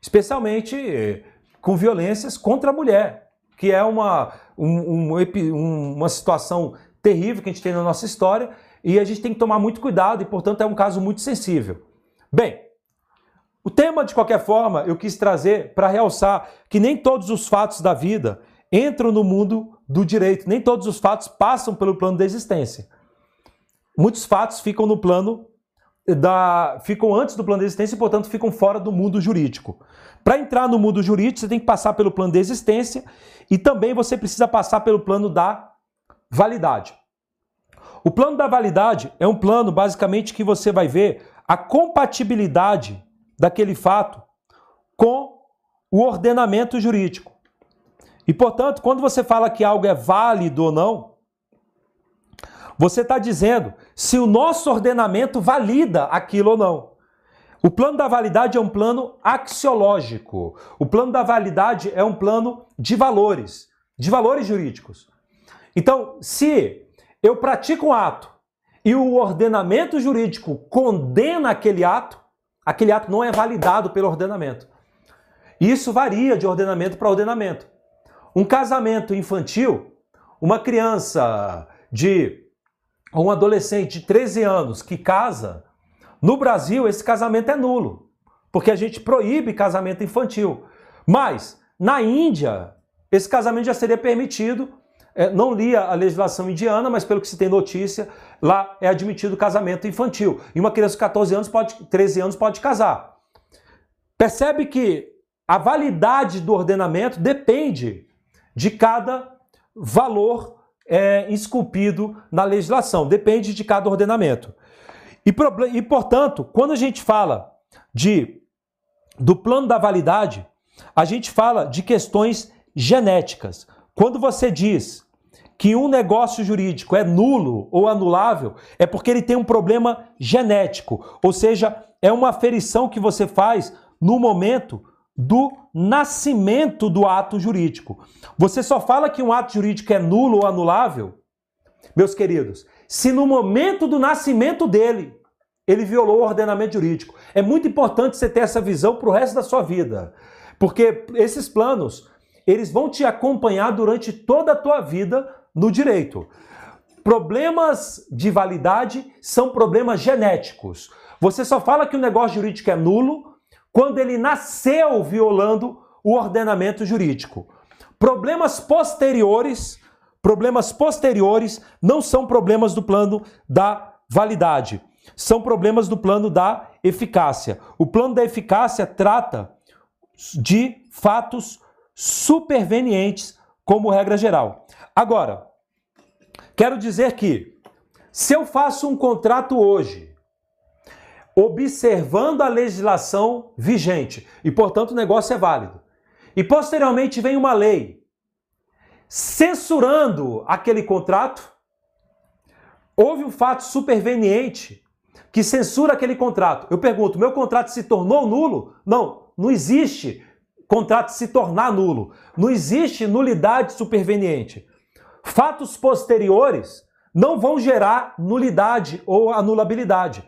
Speaker 1: especialmente com violências contra a mulher, que é uma, um, um, uma situação terrível que a gente tem na nossa história, e a gente tem que tomar muito cuidado, e portanto é um caso muito sensível. Bem, o tema, de qualquer forma, eu quis trazer para realçar que nem todos os fatos da vida entram no mundo do direito, nem todos os fatos passam pelo plano da existência. Muitos fatos ficam no plano da. ficam antes do plano da existência e, portanto, ficam fora do mundo jurídico. Para entrar no mundo jurídico, você tem que passar pelo plano da existência e também você precisa passar pelo plano da validade. O plano da validade é um plano, basicamente, que você vai ver a compatibilidade daquele fato com o ordenamento jurídico. E, portanto, quando você fala que algo é válido ou não, você está dizendo se o nosso ordenamento valida aquilo ou não. O plano da validade é um plano axiológico. O plano da validade é um plano de valores, de valores jurídicos. Então, se eu pratico um ato e o ordenamento jurídico condena aquele ato, aquele ato não é validado pelo ordenamento. Isso varia de ordenamento para ordenamento. Um casamento infantil, uma criança de um adolescente de 13 anos que casa, no Brasil esse casamento é nulo, porque a gente proíbe casamento infantil. Mas na Índia, esse casamento já seria permitido. É, não li a legislação indiana, mas pelo que se tem notícia, lá é admitido casamento infantil. E uma criança de 14 anos pode, 13 anos pode casar. Percebe que a validade do ordenamento depende de cada valor é, esculpido na legislação, depende de cada ordenamento. E, e, portanto, quando a gente fala de do plano da validade, a gente fala de questões genéticas. Quando você diz que um negócio jurídico é nulo ou anulável, é porque ele tem um problema genético, ou seja, é uma aferição que você faz no momento do nascimento do ato jurídico. Você só fala que um ato jurídico é nulo ou anulável, meus queridos, se no momento do nascimento dele ele violou o ordenamento jurídico. É muito importante você ter essa visão para o resto da sua vida, porque esses planos eles vão te acompanhar durante toda a tua vida no direito. Problemas de validade são problemas genéticos. Você só fala que o negócio jurídico é nulo quando ele nasceu violando o ordenamento jurídico. Problemas posteriores, problemas posteriores não são problemas do plano da validade, são problemas do plano da eficácia. O plano da eficácia trata de fatos supervenientes como regra geral. Agora, quero dizer que se eu faço um contrato hoje observando a legislação vigente e, portanto, o negócio é válido. E posteriormente vem uma lei censurando aquele contrato. Houve um fato superveniente que censura aquele contrato. Eu pergunto: meu contrato se tornou nulo? Não, não existe contrato se tornar nulo. Não existe nulidade superveniente. Fatos posteriores não vão gerar nulidade ou anulabilidade.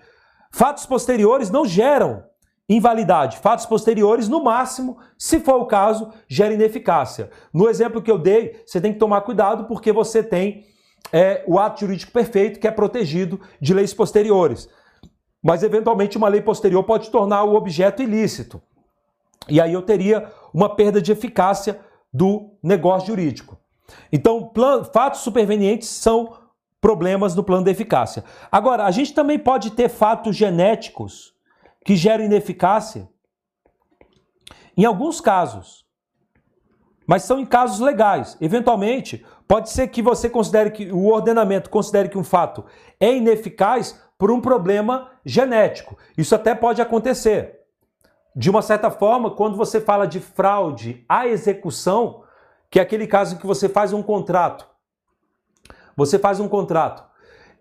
Speaker 1: Fatos posteriores não geram invalidade. Fatos posteriores, no máximo, se for o caso, geram ineficácia. No exemplo que eu dei, você tem que tomar cuidado porque você tem é, o ato jurídico perfeito que é protegido de leis posteriores. Mas, eventualmente, uma lei posterior pode tornar o objeto ilícito. E aí eu teria uma perda de eficácia do negócio jurídico. Então, fatos supervenientes são problemas no plano da eficácia. Agora, a gente também pode ter fatos genéticos que geram ineficácia em alguns casos. Mas são em casos legais. Eventualmente, pode ser que você considere que o ordenamento considere que um fato é ineficaz por um problema genético. Isso até pode acontecer. De uma certa forma, quando você fala de fraude à execução, que é aquele caso em que você faz um contrato você faz um contrato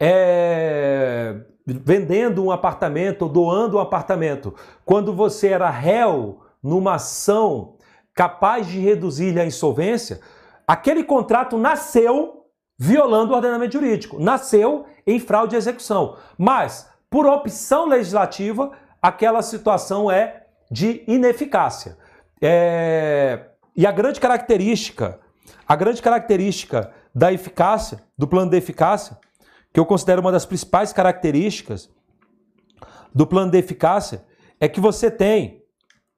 Speaker 1: é, vendendo um apartamento doando um apartamento. Quando você era réu numa ação capaz de reduzir a insolvência, aquele contrato nasceu violando o ordenamento jurídico, nasceu em fraude de execução. Mas, por opção legislativa, aquela situação é de ineficácia. É... E a grande característica, a grande característica da eficácia, do plano de eficácia, que eu considero uma das principais características do plano de eficácia, é que você tem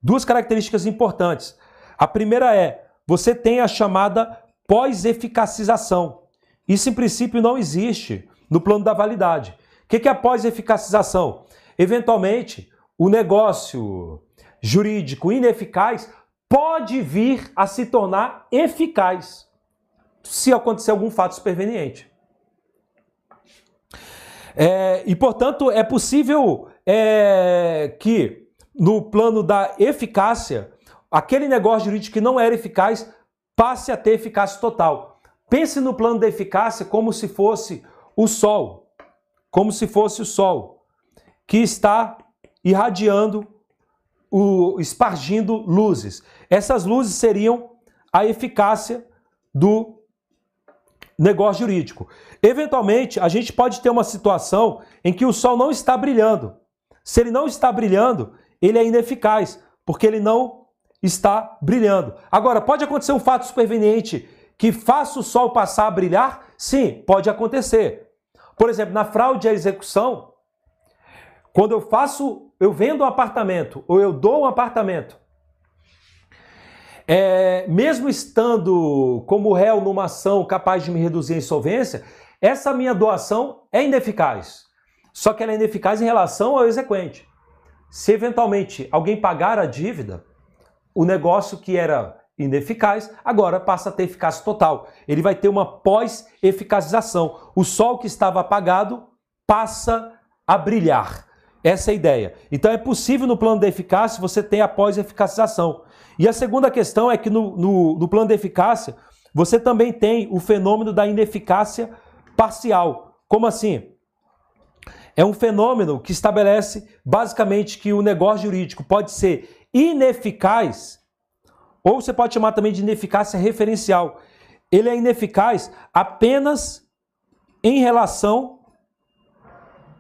Speaker 1: duas características importantes. A primeira é, você tem a chamada pós-eficacização. Isso, em princípio, não existe no plano da validade. O que é a pós-eficacização? Eventualmente, o negócio jurídico ineficaz pode vir a se tornar eficaz se acontecer algum fato superveniente. É, e, portanto, é possível é, que, no plano da eficácia, aquele negócio jurídico que não era eficaz passe a ter eficácia total. Pense no plano da eficácia como se fosse o Sol, como se fosse o Sol, que está irradiando, o, espargindo luzes. Essas luzes seriam a eficácia do negócio jurídico. Eventualmente, a gente pode ter uma situação em que o sol não está brilhando. Se ele não está brilhando, ele é ineficaz, porque ele não está brilhando. Agora, pode acontecer um fato superveniente que faça o sol passar a brilhar? Sim, pode acontecer. Por exemplo, na fraude à execução, quando eu faço, eu vendo um apartamento ou eu dou um apartamento, é, mesmo estando como réu numa ação capaz de me reduzir a insolvência, essa minha doação é ineficaz. Só que ela é ineficaz em relação ao exequente. Se eventualmente alguém pagar a dívida, o negócio que era ineficaz agora passa a ter eficácia total. Ele vai ter uma pós-eficacização. O sol que estava apagado passa a brilhar. Essa é a ideia. Então é possível no plano da eficácia você ter a pós-eficacização. E a segunda questão é que no, no, no plano da eficácia você também tem o fenômeno da ineficácia parcial. Como assim? É um fenômeno que estabelece basicamente que o negócio jurídico pode ser ineficaz, ou você pode chamar também de ineficácia referencial. Ele é ineficaz apenas em relação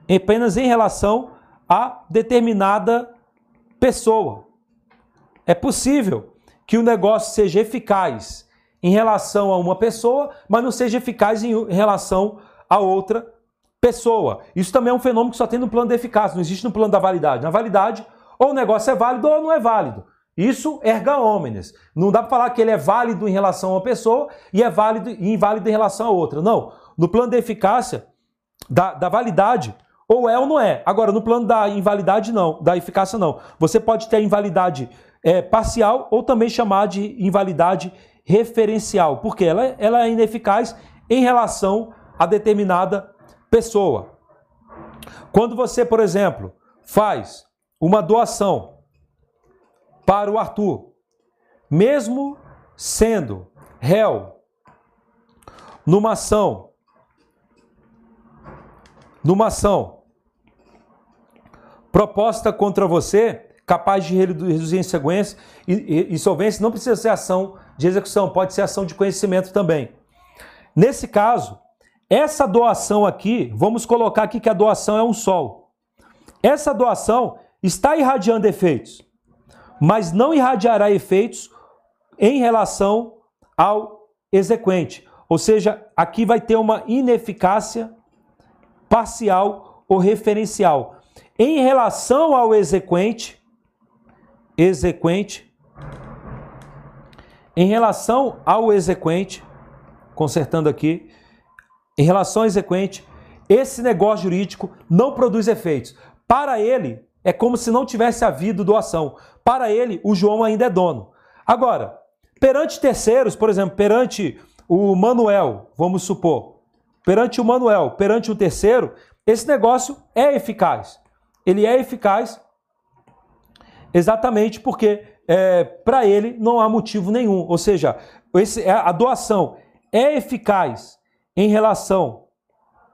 Speaker 1: apenas em relação a determinada pessoa. É possível que o negócio seja eficaz em relação a uma pessoa, mas não seja eficaz em relação a outra pessoa. Isso também é um fenômeno que só tem no plano da eficácia, não existe no plano da validade. Na validade, ou o negócio é válido ou não é válido. Isso erga omnes. Não dá para falar que ele é válido em relação a uma pessoa e é válido e inválido em relação a outra. Não. No plano da eficácia, da, da validade, ou é ou não é. Agora, no plano da invalidade, não. Da eficácia, não. Você pode ter a invalidade é, parcial ou também chamar de invalidade referencial, porque ela, ela é ineficaz em relação a determinada pessoa. Quando você, por exemplo, faz uma doação para o Arthur, mesmo sendo réu numa ação, numa ação proposta contra você, capaz de reduzir insolvência, insolvência não precisa ser ação de execução, pode ser ação de conhecimento também. Nesse caso, essa doação aqui, vamos colocar aqui que a doação é um sol. Essa doação está irradiando efeitos, mas não irradiará efeitos em relação ao exequente. Ou seja, aqui vai ter uma ineficácia parcial ou referencial. Em relação ao exequente, exequente, em relação ao exequente, consertando aqui, em relação ao exequente, esse negócio jurídico não produz efeitos. Para ele, é como se não tivesse havido doação. Para ele, o João ainda é dono. Agora, perante terceiros, por exemplo, perante o Manuel, vamos supor, perante o Manuel, perante o terceiro, esse negócio é eficaz. Ele é eficaz exatamente porque é, para ele não há motivo nenhum. Ou seja, esse, a doação é eficaz em relação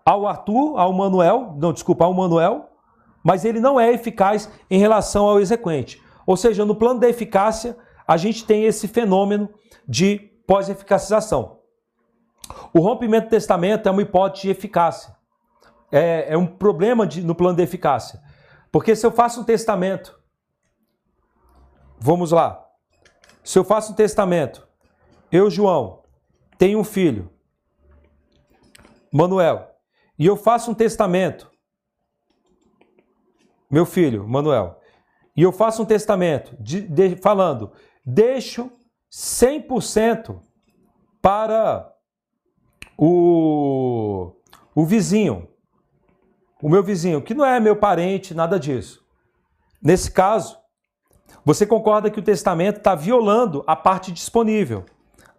Speaker 1: ao Arthur, ao Manuel, não, desculpa, ao Manuel, mas ele não é eficaz em relação ao exequente. Ou seja, no plano da eficácia, a gente tem esse fenômeno de pós-eficacização. O rompimento do testamento é uma hipótese de eficácia. É, é um problema de, no plano da eficácia. Porque se eu faço um testamento, vamos lá. Se eu faço um testamento, eu, João, tenho um filho, Manuel, e eu faço um testamento, meu filho, Manuel, e eu faço um testamento de, de, falando, deixo 100% para o, o vizinho, o meu vizinho, que não é meu parente, nada disso. Nesse caso, você concorda que o testamento está violando a parte disponível.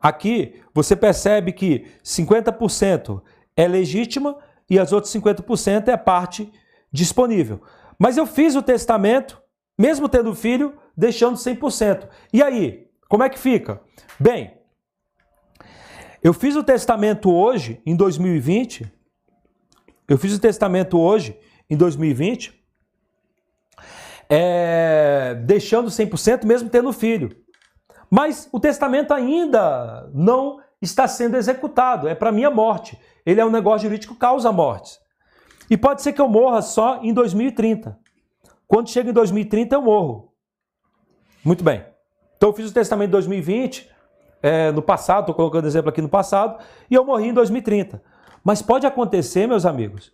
Speaker 1: Aqui você percebe que 50% é legítima e as outras 50% é a parte disponível. Mas eu fiz o testamento, mesmo tendo filho, deixando 100%. E aí, como é que fica? Bem, eu fiz o testamento hoje, em 2020. Eu fiz o testamento hoje, em 2020, é, deixando 100%, mesmo tendo filho. Mas o testamento ainda não está sendo executado, é para minha morte. Ele é um negócio jurídico causa mortes. E pode ser que eu morra só em 2030. quando chega em 2030 eu morro. Muito bem. Então eu fiz o testamento em 2020, é, no passado, estou colocando exemplo aqui no passado, e eu morri em 2030. Mas pode acontecer, meus amigos,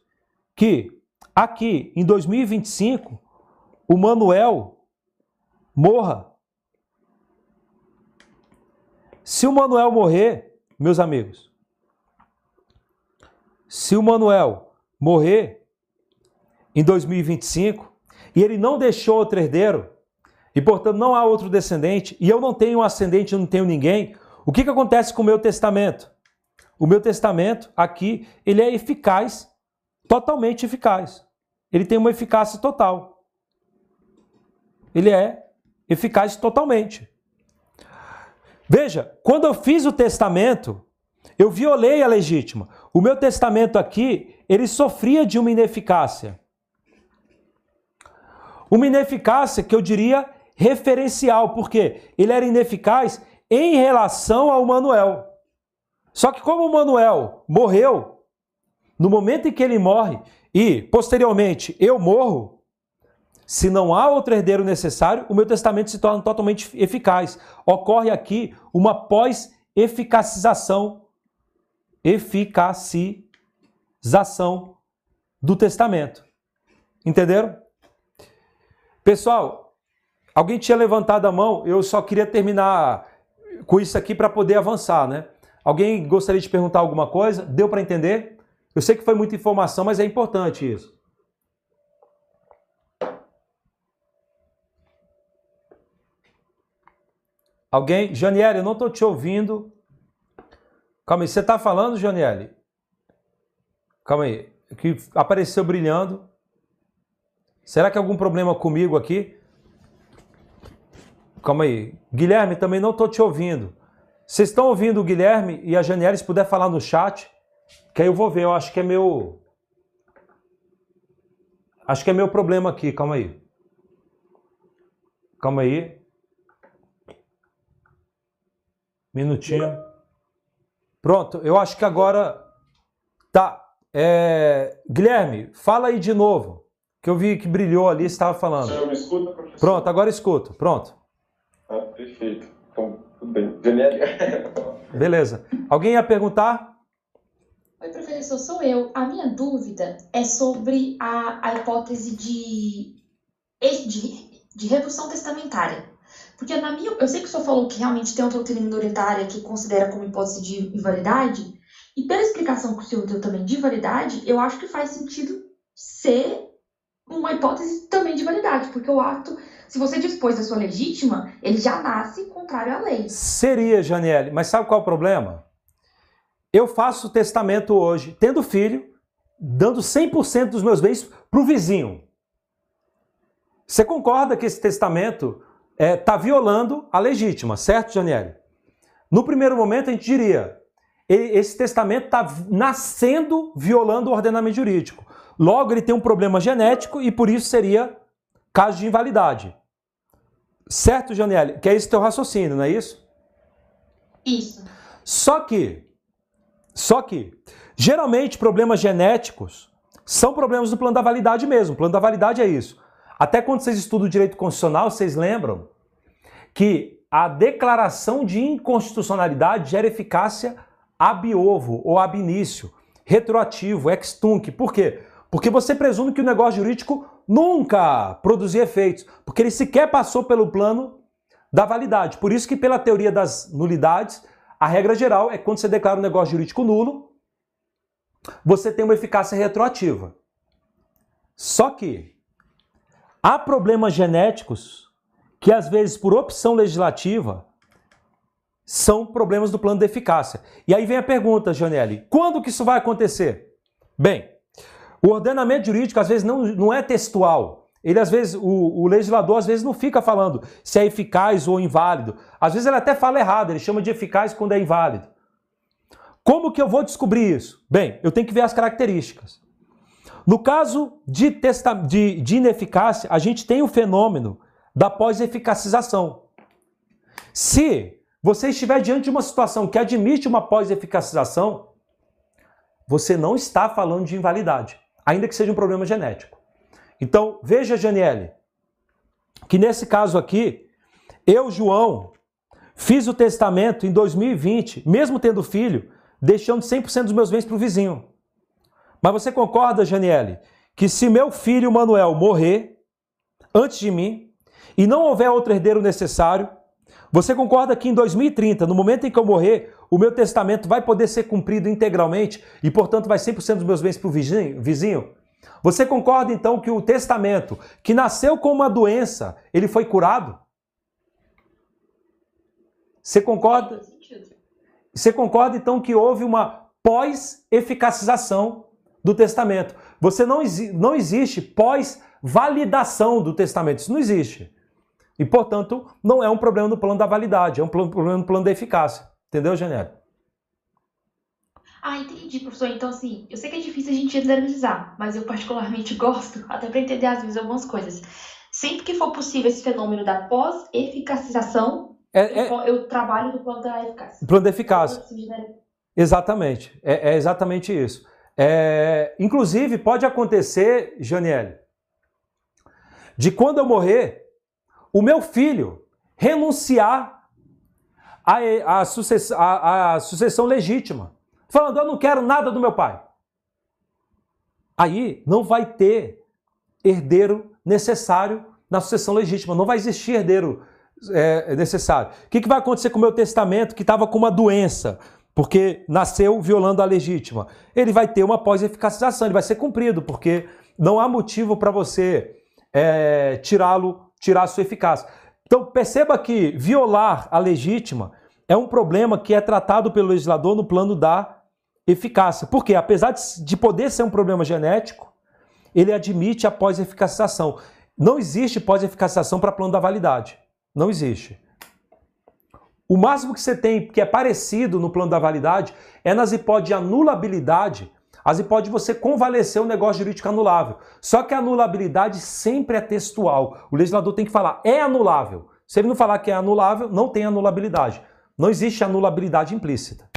Speaker 1: que aqui em 2025 o Manuel morra. Se o Manuel morrer, meus amigos, se o Manuel morrer em 2025 e ele não deixou outro herdeiro, e portanto não há outro descendente, e eu não tenho um ascendente, eu não tenho ninguém, o que, que acontece com o meu testamento? O meu testamento aqui, ele é eficaz, totalmente eficaz. Ele tem uma eficácia total. Ele é eficaz totalmente. Veja, quando eu fiz o testamento, eu violei a legítima. O meu testamento aqui, ele sofria de uma ineficácia. Uma ineficácia que eu diria referencial, porque ele era ineficaz em relação ao Manuel. Só que como o Manuel morreu, no momento em que ele morre e posteriormente eu morro, se não há outro herdeiro necessário, o meu testamento se torna totalmente eficaz. Ocorre aqui uma pós-eficacização, eficacização do testamento. Entenderam? Pessoal, Alguém tinha levantado a mão, eu só queria terminar com isso aqui para poder avançar, né? Alguém gostaria de perguntar alguma coisa? Deu para entender? Eu sei que foi muita informação, mas é importante isso. Alguém? Janiele, eu não estou te ouvindo. Calma aí, você está falando, Janiele? Calma aí, que apareceu brilhando. Será que é algum problema comigo aqui? Calma aí. Guilherme, também não estou te ouvindo. Vocês estão ouvindo o Guilherme e a Janiela, se puder falar no chat, que aí eu vou ver. Eu acho que é meu. Acho que é meu problema aqui. Calma aí. Calma aí. Minutinho. Pronto, eu acho que agora. Tá. É... Guilherme, fala aí de novo. Que eu vi que brilhou ali, você estava falando. Você me escuta, professor? Pronto, agora escuto. Pronto.
Speaker 7: Ah, perfeito. Então, tudo bem. [LAUGHS]
Speaker 1: Beleza. Alguém ia perguntar?
Speaker 5: Oi, professor, sou eu. A minha dúvida é sobre a, a hipótese de, de, de redução testamentária. Porque na minha, eu sei que o senhor falou que realmente tem outra doutrina minoritária que considera como hipótese de invalidade, e pela explicação que o senhor deu também de validade, eu acho que faz sentido ser uma hipótese também de validade, porque o ato se você dispôs da sua legítima, ele já nasce contrário à lei.
Speaker 1: Seria, Janiele, mas sabe qual é o problema? Eu faço testamento hoje, tendo filho, dando 100% dos meus bens para o vizinho. Você concorda que esse testamento está é, tá violando a legítima, certo, Janiele? No primeiro momento, a gente diria: esse testamento está nascendo violando o ordenamento jurídico. Logo, ele tem um problema genético e por isso seria caso de invalidade. Certo, Janiele? Que é esse teu raciocínio, não é isso?
Speaker 5: Isso.
Speaker 1: Só que, só que, geralmente problemas genéticos são problemas do plano da validade mesmo. O plano da validade é isso. Até quando vocês estudam direito constitucional, vocês lembram que a declaração de inconstitucionalidade gera eficácia ab ovo ou ab início, retroativo, ex tunc. Por quê? Porque você presume que o negócio jurídico nunca produzia efeitos, porque ele sequer passou pelo plano da validade. Por isso que pela teoria das nulidades, a regra geral é quando você declara um negócio jurídico nulo, você tem uma eficácia retroativa. Só que há problemas genéticos que às vezes por opção legislativa são problemas do plano de eficácia. E aí vem a pergunta, Janelli, quando que isso vai acontecer? Bem, o ordenamento jurídico às vezes não, não é textual. Ele às vezes, o, o, legislador às vezes não fica falando se é eficaz ou inválido. Às vezes ele até fala errado, ele chama de eficaz quando é inválido. Como que eu vou descobrir isso? Bem, eu tenho que ver as características. No caso de, testa, de, de ineficácia, a gente tem o fenômeno da pós-eficacização. Se você estiver diante de uma situação que admite uma pós-eficacização, você não está falando de invalidade ainda que seja um problema genético. Então, veja, Janiele, que nesse caso aqui, eu, João, fiz o testamento em 2020, mesmo tendo filho, deixando 100% dos meus bens para o vizinho. Mas você concorda, Janiele, que se meu filho Manuel morrer antes de mim e não houver outro herdeiro necessário, você concorda que em 2030, no momento em que eu morrer, o meu testamento vai poder ser cumprido integralmente e, portanto, vai 100% dos meus bens para o vizinho? Você concorda então que o testamento, que nasceu com uma doença, ele foi curado? Você concorda? Você concorda então que houve uma pós-eficacização do testamento? Você não, não existe pós-validação do testamento. Isso não existe. E, portanto, não é um problema no plano da validade, é um problema no plano da eficácia. Entendeu, Janelle?
Speaker 5: Ah, entendi, professor. Então, assim, eu sei que é difícil a gente generalizar, mas eu particularmente [LAUGHS] gosto, até para entender às vezes algumas coisas. Sempre que for possível esse fenômeno da pós-eficacização, é, é... Eu, eu, trabalho no plano da eficácia.
Speaker 1: Plano da eficácia. Exatamente. É, é exatamente isso. É, inclusive, pode acontecer, Janiele, de quando eu morrer, o meu filho renunciar à, sucessão, sucessão legítima, falando: Eu não quero nada do meu pai. Aí não vai ter herdeiro necessário na sucessão legítima, não vai existir herdeiro é, necessário. O que, que vai acontecer com o meu testamento que estava com uma doença? Porque nasceu violando a legítima. Ele vai ter uma pós-eficacização, ele vai ser cumprido, porque não há motivo para você é, tirá-lo tirar a sua eficácia. Então perceba que violar a legítima é um problema que é tratado pelo legislador no plano da eficácia. Porque apesar de poder ser um problema genético, ele admite a pós-eficacização. Não existe pós-eficacização para plano da validade. Não existe. O máximo que você tem que é parecido no plano da validade é nas hipóteses de anulabilidade as hipóteses de você convalescer o negócio jurídico anulável. Só que a anulabilidade sempre é textual. O legislador tem que falar, é anulável. Se ele não falar que é anulável, não tem anulabilidade. Não existe anulabilidade implícita.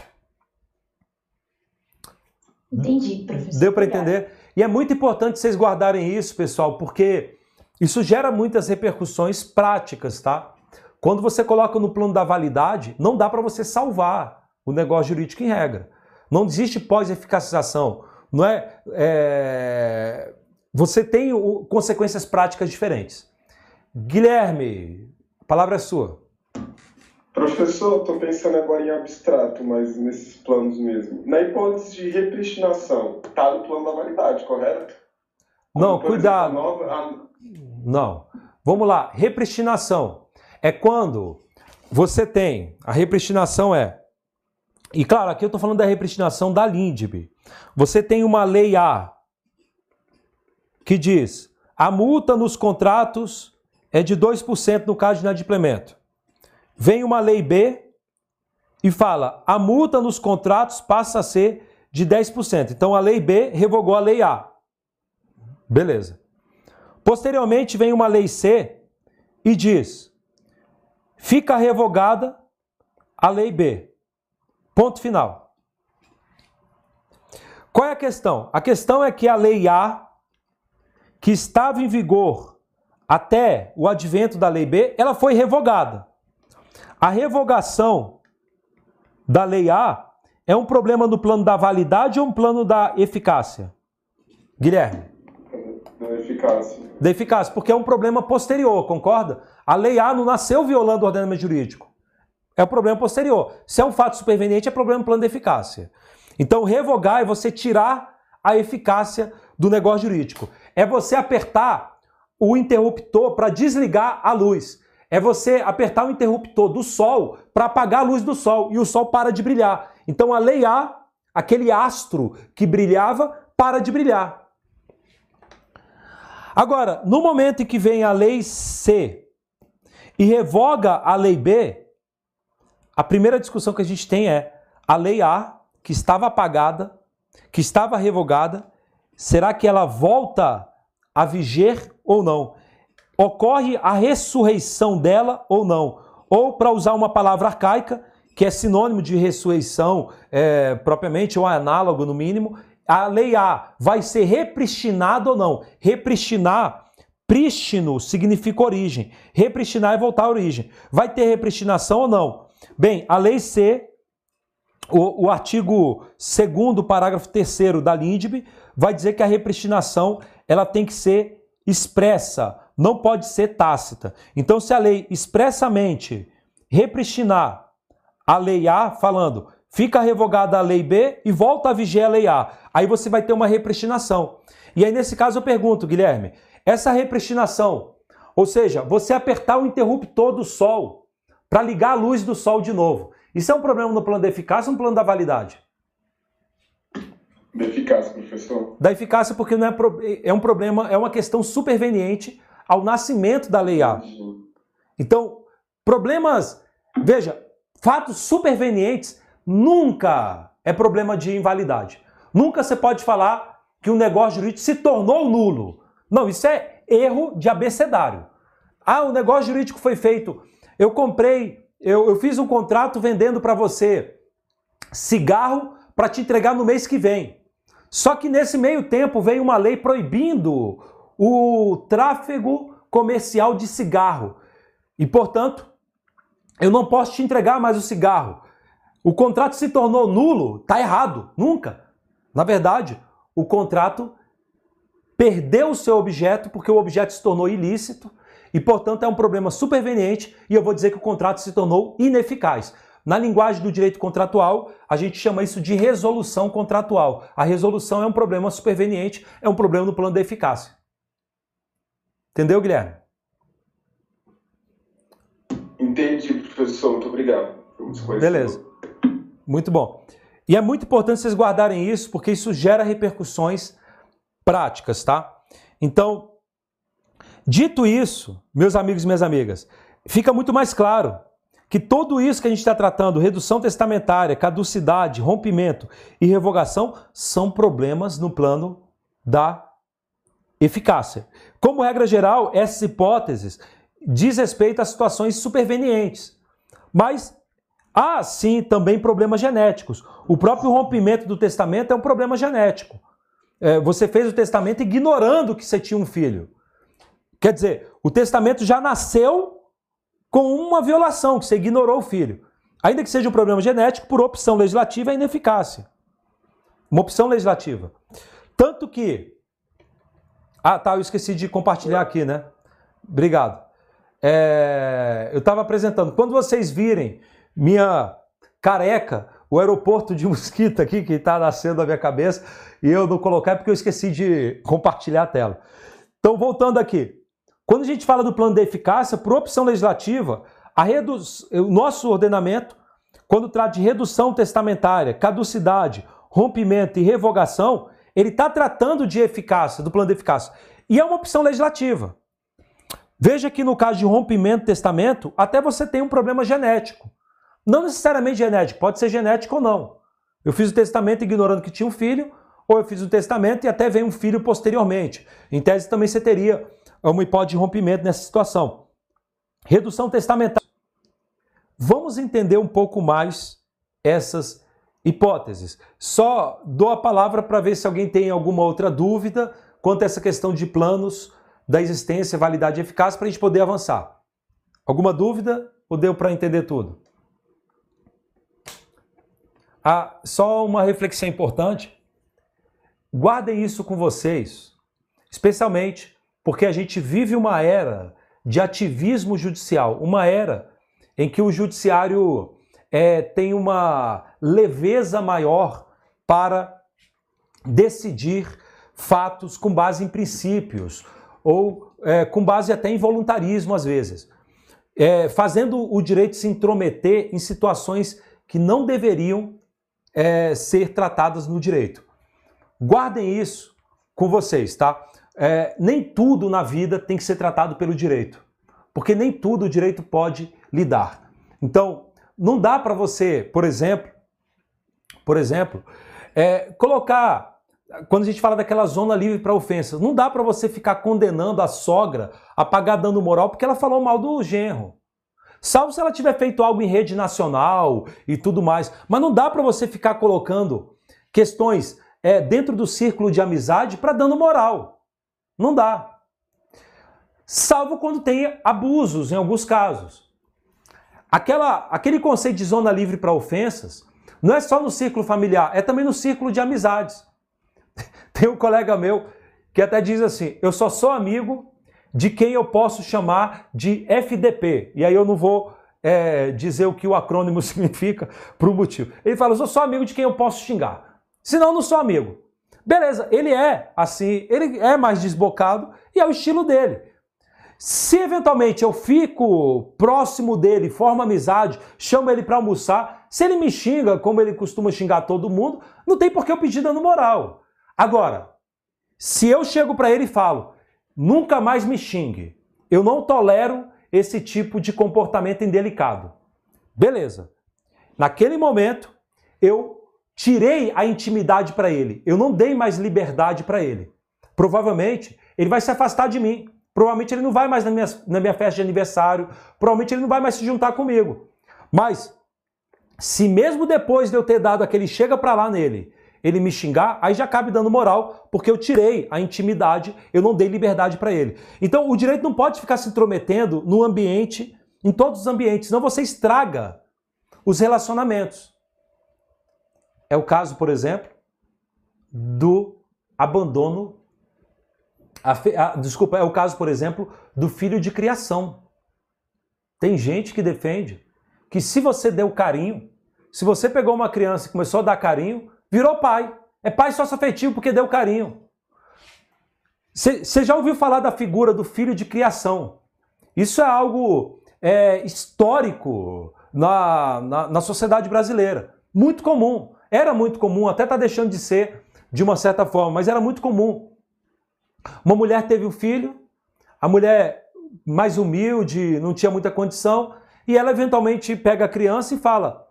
Speaker 5: Entendi, professor.
Speaker 1: Deu para entender? E é muito importante vocês guardarem isso, pessoal, porque isso gera muitas repercussões práticas, tá? Quando você coloca no plano da validade, não dá para você salvar o negócio jurídico em regra. Não existe pós-eficacização. Não é, é, Você tem o, consequências práticas diferentes. Guilherme, a palavra é sua.
Speaker 7: Professor, estou pensando agora em abstrato, mas nesses planos mesmo. Na hipótese de repristinação, está no plano da validade, correto?
Speaker 1: Não, cuidado. Nova, a... Não. Vamos lá. Repristinação é quando você tem. A repristinação é e claro, aqui eu estou falando da repristinação da LINDB. Você tem uma lei A que diz a multa nos contratos é de 2% no caso de inadimplemento. Vem uma lei B e fala a multa nos contratos passa a ser de 10%. Então a lei B revogou a lei A. Beleza. Posteriormente vem uma lei C e diz fica revogada a lei B. Ponto final. Qual é a questão? A questão é que a lei A, que estava em vigor até o advento da lei B, ela foi revogada. A revogação da lei A é um problema no plano da validade ou um plano da eficácia? Guilherme.
Speaker 7: Da eficácia.
Speaker 1: Da eficácia, porque é um problema posterior, concorda? A lei A não nasceu violando o ordenamento jurídico. É o problema posterior. Se é um fato superveniente, é problema plano de eficácia. Então, revogar é você tirar a eficácia do negócio jurídico. É você apertar o interruptor para desligar a luz. É você apertar o interruptor do sol para apagar a luz do sol e o sol para de brilhar. Então, a lei A, aquele astro que brilhava, para de brilhar. Agora, no momento em que vem a lei C e revoga a lei B, a primeira discussão que a gente tem é a lei A, que estava apagada, que estava revogada, será que ela volta a viger ou não? Ocorre a ressurreição dela ou não? Ou, para usar uma palavra arcaica, que é sinônimo de ressurreição é, propriamente, ou análogo no mínimo, a lei A vai ser repristinada ou não? Repristinar Prístino significa origem. Repristinar é voltar à origem. Vai ter repristinação ou não? Bem, a lei C, o, o artigo 2 parágrafo 3 da LINDB, vai dizer que a repristinação ela tem que ser expressa, não pode ser tácita. Então, se a lei expressamente repristinar a lei A, falando fica revogada a lei B e volta a vigiar a lei A, aí você vai ter uma repristinação. E aí, nesse caso, eu pergunto, Guilherme, essa repristinação, ou seja, você apertar o interruptor do sol para ligar a luz do sol de novo, isso é um problema no plano da eficácia ou no plano da validade?
Speaker 7: Da eficácia, professor.
Speaker 1: Da eficácia, porque não é, pro... é um problema, é uma questão superveniente ao nascimento da lei A. Então, problemas, veja, fatos supervenientes nunca é problema de invalidade. Nunca você pode falar que um negócio jurídico se tornou nulo. Não, isso é erro de abecedário. Ah, o negócio jurídico foi feito. Eu comprei, eu, eu fiz um contrato vendendo para você cigarro para te entregar no mês que vem. Só que nesse meio tempo veio uma lei proibindo o tráfego comercial de cigarro. E, portanto, eu não posso te entregar mais o cigarro. O contrato se tornou nulo, tá errado, nunca. Na verdade, o contrato perdeu o seu objeto porque o objeto se tornou ilícito e, portanto, é um problema superveniente e eu vou dizer que o contrato se tornou ineficaz. Na linguagem do direito contratual, a gente chama isso de resolução contratual. A resolução é um problema superveniente, é um problema no plano da eficácia. Entendeu, Guilherme?
Speaker 7: Entendi, professor. Muito obrigado.
Speaker 1: Beleza. Muito bom. E é muito importante vocês guardarem isso, porque isso gera repercussões práticas, tá? Então, dito isso, meus amigos e minhas amigas, fica muito mais claro que tudo isso que a gente está tratando, redução testamentária, caducidade, rompimento e revogação, são problemas no plano da eficácia. Como regra geral, essas hipóteses diz respeito a situações supervenientes. Mas há sim também problemas genéticos. O próprio rompimento do testamento é um problema genético. É, você fez o testamento ignorando que você tinha um filho. Quer dizer, o testamento já nasceu com uma violação, que você ignorou o filho. Ainda que seja um problema genético, por opção legislativa é ineficácia. Uma opção legislativa. Tanto que. Ah, tá, eu esqueci de compartilhar aqui, né? Obrigado. É, eu estava apresentando. Quando vocês virem minha careca o aeroporto de Mosquita aqui, que está nascendo na minha cabeça, e eu não colocar porque eu esqueci de compartilhar a tela. Então, voltando aqui. Quando a gente fala do plano de eficácia, por opção legislativa, redu... o nosso ordenamento, quando trata de redução testamentária, caducidade, rompimento e revogação, ele está tratando de eficácia, do plano de eficácia. E é uma opção legislativa. Veja que no caso de rompimento testamento, até você tem um problema genético. Não necessariamente genético, pode ser genético ou não. Eu fiz o testamento ignorando que tinha um filho, ou eu fiz o testamento e até veio um filho posteriormente. Em tese também você teria uma hipótese de rompimento nessa situação. Redução testamentária. Vamos entender um pouco mais essas hipóteses. Só dou a palavra para ver se alguém tem alguma outra dúvida quanto a essa questão de planos da existência, validade e eficácia para a gente poder avançar. Alguma dúvida ou deu para entender tudo? Ah, só uma reflexão importante. Guardem isso com vocês, especialmente porque a gente vive uma era de ativismo judicial, uma era em que o judiciário é, tem uma leveza maior para decidir fatos com base em princípios ou é, com base até em voluntarismo às vezes, é, fazendo o direito se intrometer em situações que não deveriam é, ser tratadas no direito. Guardem isso com vocês, tá? É, nem tudo na vida tem que ser tratado pelo direito, porque nem tudo o direito pode lidar. Então, não dá para você, por exemplo, por exemplo, é, colocar quando a gente fala daquela zona livre para ofensas, não dá para você ficar condenando a sogra a pagar moral porque ela falou mal do genro. Salvo se ela tiver feito algo em rede nacional e tudo mais. Mas não dá para você ficar colocando questões é, dentro do círculo de amizade para dano moral. Não dá. salvo quando tem abusos em alguns casos. Aquela, aquele conceito de zona livre para ofensas não é só no círculo familiar, é também no círculo de amizades. [LAUGHS] Tem um colega meu que até diz assim: eu só sou amigo de quem eu posso chamar de FDP. E aí eu não vou é, dizer o que o acrônimo [LAUGHS] significa por um motivo. Ele fala: eu sou só amigo de quem eu posso xingar. Senão não sou amigo. Beleza, ele é assim, ele é mais desbocado e é o estilo dele. Se eventualmente eu fico próximo dele, formo amizade, chamo ele para almoçar, se ele me xinga como ele costuma xingar todo mundo, não tem por que eu pedir dano moral. Agora, se eu chego para ele e falo, nunca mais me xingue, eu não tolero esse tipo de comportamento indelicado. Beleza. Naquele momento, eu tirei a intimidade para ele, eu não dei mais liberdade para ele. Provavelmente, ele vai se afastar de mim. Provavelmente ele não vai mais na minha, na minha festa de aniversário. Provavelmente ele não vai mais se juntar comigo. Mas, se mesmo depois de eu ter dado aquele chega pra lá nele, ele me xingar, aí já cabe dando moral, porque eu tirei a intimidade, eu não dei liberdade para ele. Então, o direito não pode ficar se intrometendo no ambiente, em todos os ambientes, senão você estraga os relacionamentos. É o caso, por exemplo, do abandono a, a, desculpa, é o caso, por exemplo, do filho de criação. Tem gente que defende que se você deu carinho, se você pegou uma criança e começou a dar carinho, virou pai. É pai sócio afetivo porque deu carinho. Você já ouviu falar da figura do filho de criação? Isso é algo é, histórico na, na, na sociedade brasileira. Muito comum. Era muito comum, até está deixando de ser de uma certa forma, mas era muito comum. Uma mulher teve um filho, a mulher mais humilde, não tinha muita condição, e ela eventualmente pega a criança e fala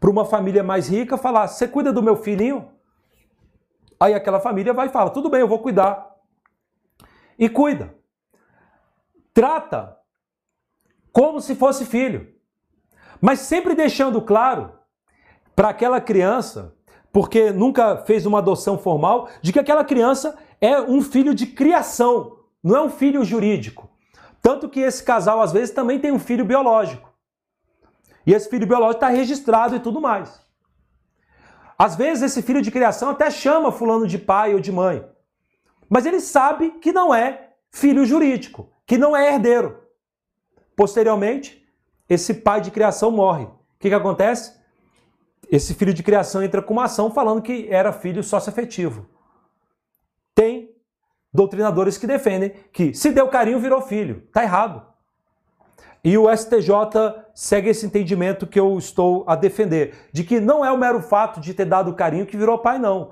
Speaker 1: para uma família mais rica, falar: "Você cuida do meu filhinho?" Aí aquela família vai e fala: "Tudo bem, eu vou cuidar." E cuida. Trata como se fosse filho. Mas sempre deixando claro para aquela criança, porque nunca fez uma adoção formal, de que aquela criança é um filho de criação, não é um filho jurídico. Tanto que esse casal, às vezes, também tem um filho biológico. E esse filho biológico está registrado e tudo mais. Às vezes, esse filho de criação até chama fulano de pai ou de mãe. Mas ele sabe que não é filho jurídico, que não é herdeiro. Posteriormente, esse pai de criação morre. O que, que acontece? Esse filho de criação entra com uma ação falando que era filho sócio-afetivo. Tem doutrinadores que defendem que se deu carinho, virou filho. Tá errado. E o STJ segue esse entendimento que eu estou a defender, de que não é o mero fato de ter dado carinho que virou pai, não.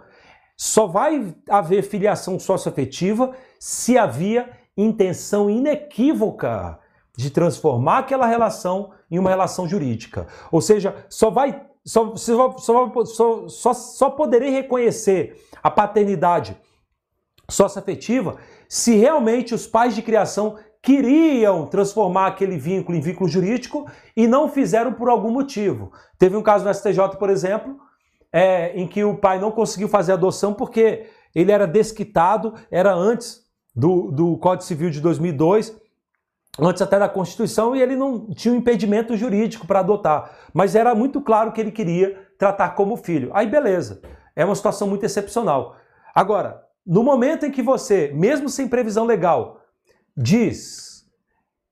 Speaker 1: Só vai haver filiação socioafetiva se havia intenção inequívoca de transformar aquela relação em uma relação jurídica. Ou seja, só vai só, só, só, só, poderei reconhecer a paternidade sócio-afetiva se realmente os pais de criação queriam transformar aquele vínculo em vínculo jurídico e não fizeram por algum motivo. Teve um caso no STJ, por exemplo, é, em que o pai não conseguiu fazer a adoção porque ele era desquitado, era antes do, do Código Civil de 2002, antes até da Constituição, e ele não tinha um impedimento jurídico para adotar. Mas era muito claro que ele queria tratar como filho. Aí beleza, é uma situação muito excepcional. Agora, no momento em que você, mesmo sem previsão legal, diz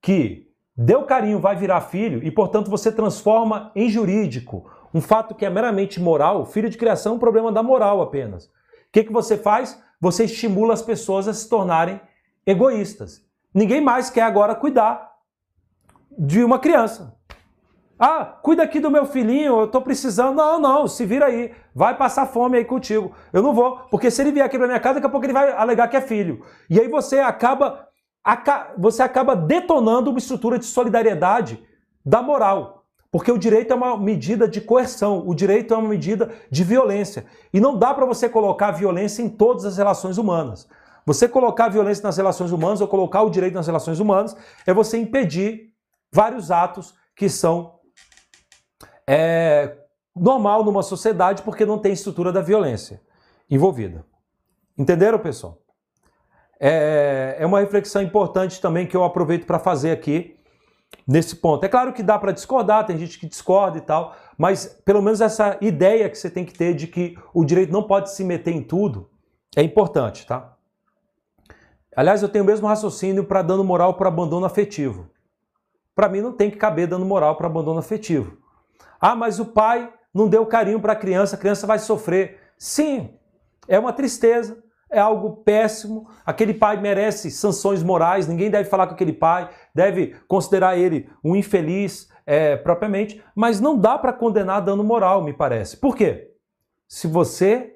Speaker 1: que deu carinho vai virar filho e, portanto, você transforma em jurídico um fato que é meramente moral, filho de criação é um problema da moral apenas. O que, que você faz? Você estimula as pessoas a se tornarem egoístas. Ninguém mais quer agora cuidar de uma criança. Ah, cuida aqui do meu filhinho, eu tô precisando. Não, não, se vira aí. Vai passar fome aí contigo. Eu não vou, porque se ele vier aqui pra minha casa, daqui a pouco ele vai alegar que é filho. E aí você acaba, você acaba detonando uma estrutura de solidariedade da moral. Porque o direito é uma medida de coerção, o direito é uma medida de violência. E não dá para você colocar violência em todas as relações humanas. Você colocar violência nas relações humanas ou colocar o direito nas relações humanas é você impedir vários atos que são é normal numa sociedade porque não tem estrutura da violência envolvida. Entenderam, pessoal? É, é uma reflexão importante também que eu aproveito para fazer aqui nesse ponto. É claro que dá para discordar, tem gente que discorda e tal, mas pelo menos essa ideia que você tem que ter de que o direito não pode se meter em tudo é importante, tá? Aliás, eu tenho o mesmo raciocínio para dano moral para abandono afetivo. Para mim não tem que caber dano moral para abandono afetivo. Ah, mas o pai não deu carinho para a criança, a criança vai sofrer. Sim, é uma tristeza, é algo péssimo. Aquele pai merece sanções morais, ninguém deve falar com aquele pai, deve considerar ele um infeliz é, propriamente, mas não dá para condenar dano moral, me parece. Por quê? Se você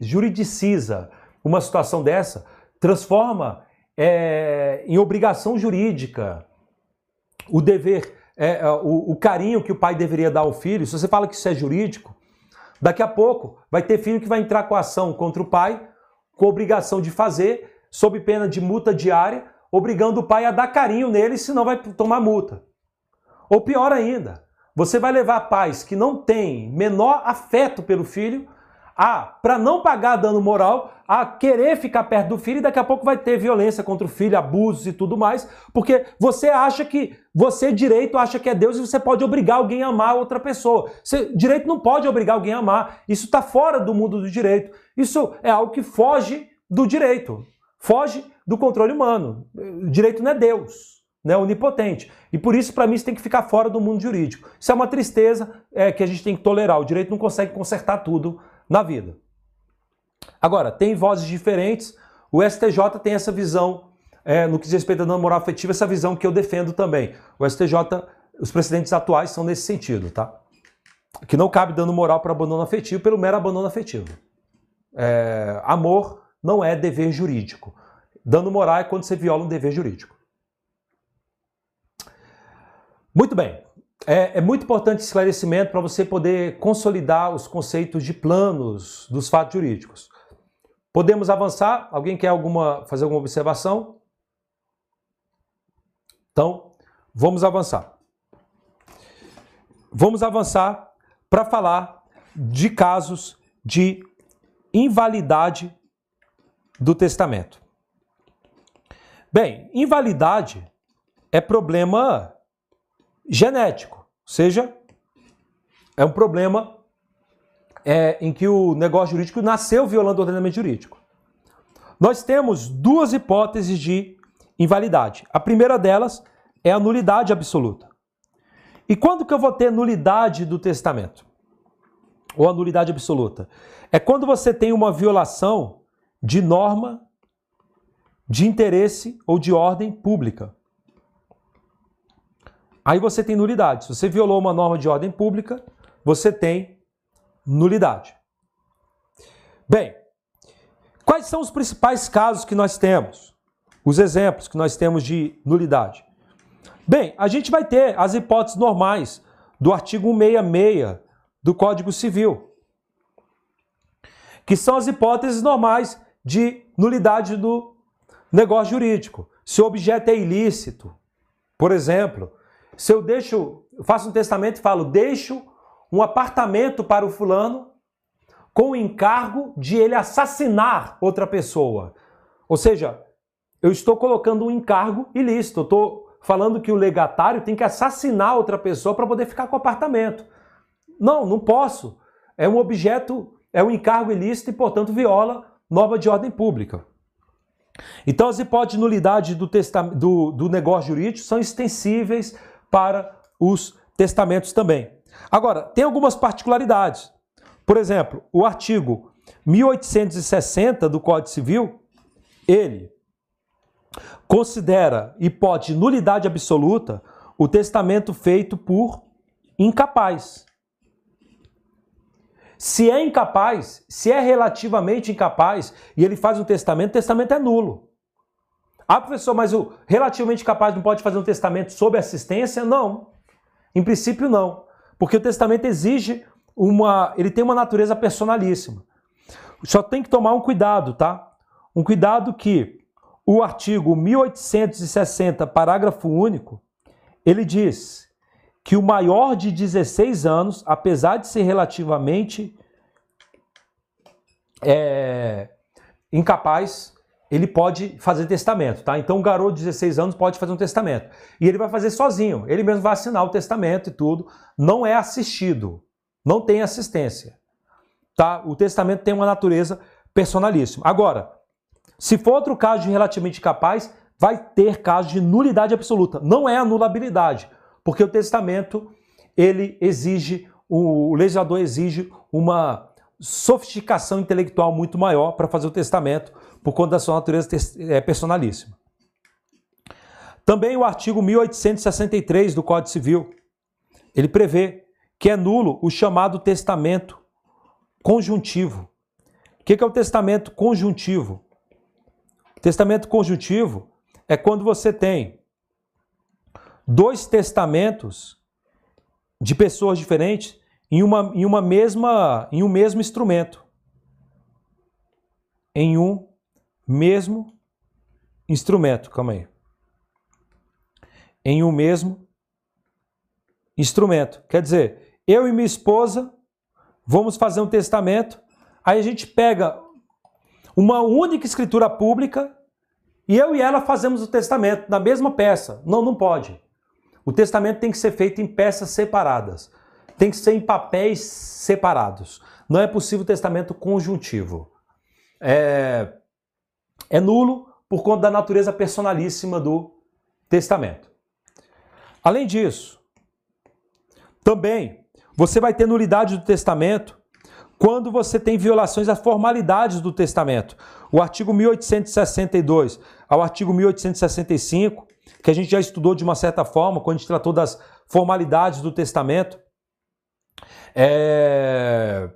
Speaker 1: juridiciza uma situação dessa, transforma é, em obrigação jurídica o dever, é, o, o carinho que o pai deveria dar ao filho, se você fala que isso é jurídico, Daqui a pouco vai ter filho que vai entrar com ação contra o pai, com obrigação de fazer, sob pena de multa diária, obrigando o pai a dar carinho nele, senão vai tomar multa. Ou pior ainda, você vai levar pais que não têm menor afeto pelo filho a, para não pagar dano moral, a querer ficar perto do filho e daqui a pouco vai ter violência contra o filho, abusos e tudo mais, porque você acha que você direito acha que é Deus e você pode obrigar alguém a amar outra pessoa. Você, direito não pode obrigar alguém a amar. Isso está fora do mundo do direito. Isso é algo que foge do direito, foge do controle humano. O direito não é Deus, não é onipotente. E por isso, para mim, isso tem que ficar fora do mundo jurídico. Isso é uma tristeza é, que a gente tem que tolerar. O direito não consegue consertar tudo na vida. Agora, tem vozes diferentes. O STJ tem essa visão, é, no que diz respeito à dano moral afetiva, essa visão que eu defendo também. O STJ, os precedentes atuais são nesse sentido, tá? Que não cabe dano moral para abandono afetivo pelo mero abandono afetivo. É, amor não é dever jurídico. Dano moral é quando você viola um dever jurídico. Muito bem. É, é, muito importante esclarecimento para você poder consolidar os conceitos de planos dos fatos jurídicos. Podemos avançar? Alguém quer alguma, fazer alguma observação? Então, vamos avançar. Vamos avançar para falar de casos de invalidade do testamento. Bem, invalidade é problema genético, ou seja, é um problema é, em que o negócio jurídico nasceu violando o ordenamento jurídico. Nós temos duas hipóteses de invalidade. A primeira delas é a nulidade absoluta. E quando que eu vou ter nulidade do testamento? Ou a nulidade absoluta? É quando você tem uma violação de norma de interesse ou de ordem pública. Aí você tem nulidade. Se você violou uma norma de ordem pública, você tem nulidade. Bem, quais são os principais casos que nós temos? Os exemplos que nós temos de nulidade? Bem, a gente vai ter as hipóteses normais do artigo 166 do Código Civil, que são as hipóteses normais de nulidade do negócio jurídico. Se o objeto é ilícito, por exemplo, se eu deixo, faço um testamento e falo, deixo um apartamento para o fulano com o encargo de ele assassinar outra pessoa. Ou seja, eu estou colocando um encargo ilícito. Eu estou falando que o legatário tem que assassinar outra pessoa para poder ficar com o apartamento. Não, não posso. É um objeto, é um encargo ilícito e, portanto, viola norma de ordem pública. Então, as hipóteses de nulidade do, do, do negócio jurídico são extensíveis para os testamentos também. Agora, tem algumas particularidades. Por exemplo, o artigo 1860 do Código Civil, ele considera hipótese de nulidade absoluta o testamento feito por incapaz. Se é incapaz, se é relativamente incapaz e ele faz um testamento, o testamento é nulo. Ah, professor, mas o relativamente capaz não pode fazer um testamento sob assistência? Não. Em princípio, não. Porque o testamento exige uma. Ele tem uma natureza personalíssima. Só tem que tomar um cuidado, tá? Um cuidado que o artigo 1860, parágrafo único, ele diz que o maior de 16 anos, apesar de ser relativamente é, incapaz, ele pode fazer testamento, tá? Então, um garoto de 16 anos pode fazer um testamento. E ele vai fazer sozinho, ele mesmo vai assinar o testamento e tudo. Não é assistido, não tem assistência, tá? O testamento tem uma natureza personalíssima. Agora, se for outro caso de relativamente capaz, vai ter caso de nulidade absoluta. Não é anulabilidade, porque o testamento ele exige, o legislador exige uma sofisticação intelectual muito maior para fazer o testamento, por conta da sua natureza é, personalíssima. Também o artigo 1863 do Código Civil, ele prevê que é nulo o chamado testamento conjuntivo. O que é o testamento conjuntivo? Testamento conjuntivo é quando você tem dois testamentos de pessoas diferentes em uma, em uma mesma em um mesmo instrumento. Em um mesmo instrumento, calma aí. Em um mesmo instrumento. Quer dizer, eu e minha esposa vamos fazer um testamento, aí a gente pega uma única escritura pública e eu e ela fazemos o testamento na mesma peça. Não, não pode. O testamento tem que ser feito em peças separadas. Tem que ser em papéis separados. Não é possível testamento conjuntivo. É, é nulo por conta da natureza personalíssima do testamento. Além disso, também você vai ter nulidade do testamento quando você tem violações às formalidades do testamento. O artigo 1862 ao artigo 1865, que a gente já estudou de uma certa forma, quando a gente tratou das formalidades do testamento, é,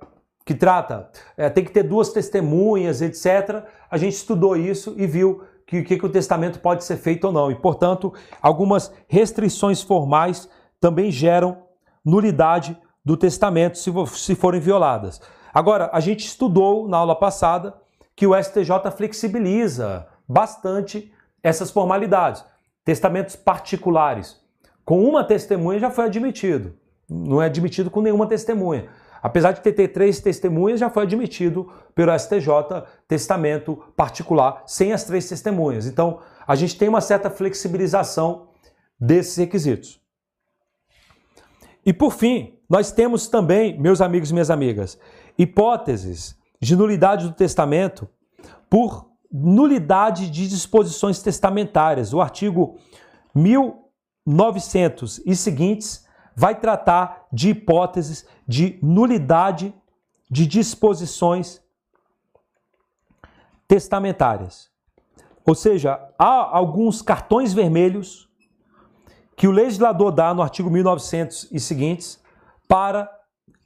Speaker 1: que trata, é, tem que ter duas testemunhas, etc. A gente estudou isso e viu que, que, que o testamento pode ser feito ou não. E, portanto, algumas restrições formais também geram nulidade do testamento se, se forem violadas. Agora, a gente estudou na aula passada que o STJ flexibiliza bastante essas formalidades. Testamentos particulares. Com uma testemunha já foi admitido. Não é admitido com nenhuma testemunha. Apesar de ter, três testemunhas, já foi admitido pelo STJ testamento particular sem as três testemunhas. Então, a gente tem uma certa flexibilização desses requisitos. E por fim, nós temos também, meus amigos e minhas amigas, hipóteses de nulidade do testamento por nulidade de disposições testamentárias. O artigo 1900 e seguintes vai tratar de hipóteses de nulidade de disposições testamentárias. Ou seja, há alguns cartões vermelhos que o legislador dá no artigo 1900 e seguintes para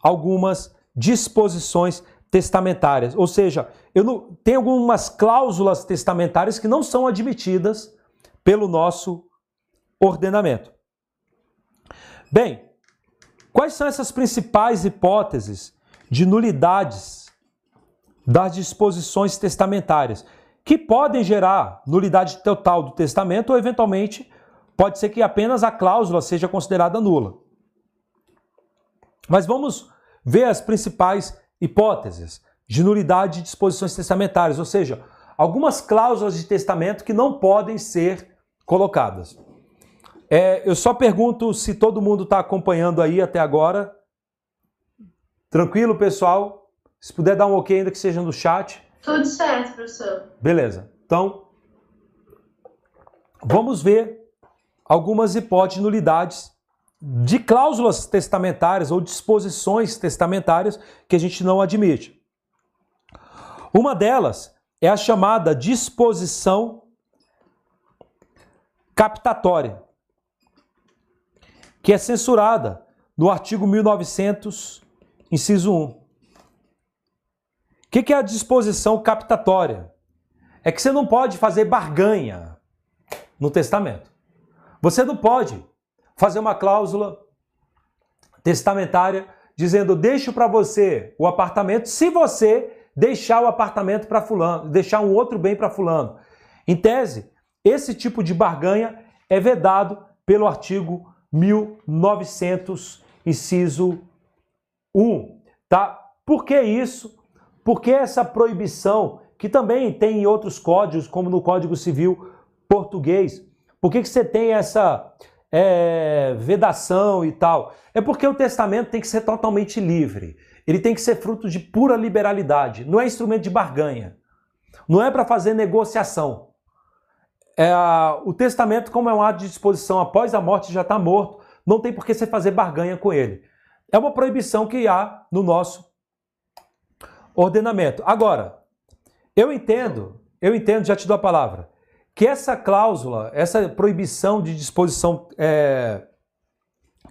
Speaker 1: algumas disposições testamentárias. Ou seja, eu não, tem algumas cláusulas testamentárias que não são admitidas pelo nosso ordenamento. Bem, quais são essas principais hipóteses de nulidades das disposições testamentárias que podem gerar nulidade total do testamento ou eventualmente pode ser que apenas a cláusula seja considerada nula. Mas vamos ver as principais hipóteses de nulidade de disposições testamentárias, ou seja, algumas cláusulas de testamento que não podem ser colocadas. É, eu só pergunto se todo mundo está acompanhando aí até agora. Tranquilo, pessoal? Se puder dar um ok, ainda que seja no chat.
Speaker 5: Tudo certo, professor.
Speaker 1: Beleza. Então, vamos ver algumas hipóteses de nulidades de cláusulas testamentárias ou disposições testamentárias que a gente não admite. Uma delas é a chamada disposição captatória, que é censurada no artigo 1900, inciso 1. O que é a disposição captatória? É que você não pode fazer barganha no testamento. Você não pode fazer uma cláusula testamentária dizendo: deixo para você o apartamento se você deixar o apartamento para fulano, deixar um outro bem para fulano. Em tese, esse tipo de barganha é vedado pelo artigo 1900, inciso 1, tá? Por que isso? Por que essa proibição que também tem em outros códigos, como no Código Civil português. Por que, que você tem essa é, vedação e tal? É porque o testamento tem que ser totalmente livre. Ele tem que ser fruto de pura liberalidade. Não é instrumento de barganha. Não é para fazer negociação. É, o testamento, como é um ato de disposição após a morte, já está morto. Não tem por que você fazer barganha com ele. É uma proibição que há no nosso ordenamento. Agora, eu entendo, eu entendo, já te dou a palavra, que essa cláusula, essa proibição de disposição é,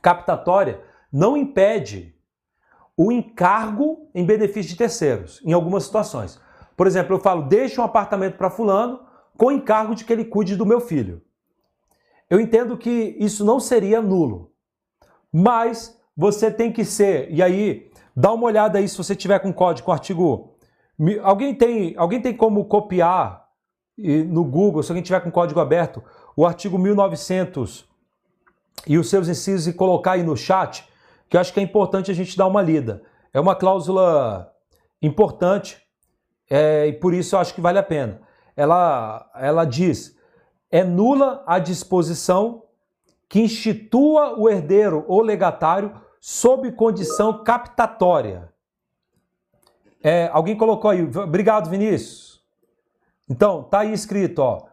Speaker 1: captatória não impede o encargo em benefício de terceiros, em algumas situações. Por exemplo, eu falo, deixa um apartamento para fulano com encargo de que ele cuide do meu filho. Eu entendo que isso não seria nulo, mas você tem que ser, e aí, dá uma olhada aí se você tiver com código, artigo. Alguém tem, alguém tem como copiar no Google, se alguém tiver com código aberto, o artigo 1900 e os seus incisos e colocar aí no chat, que eu acho que é importante a gente dar uma lida. É uma cláusula importante é, e por isso eu acho que vale a pena. Ela, ela diz: é nula a disposição que institua o herdeiro ou legatário sob condição captatória. É, alguém colocou aí, obrigado Vinícius. Então, tá aí escrito, ó.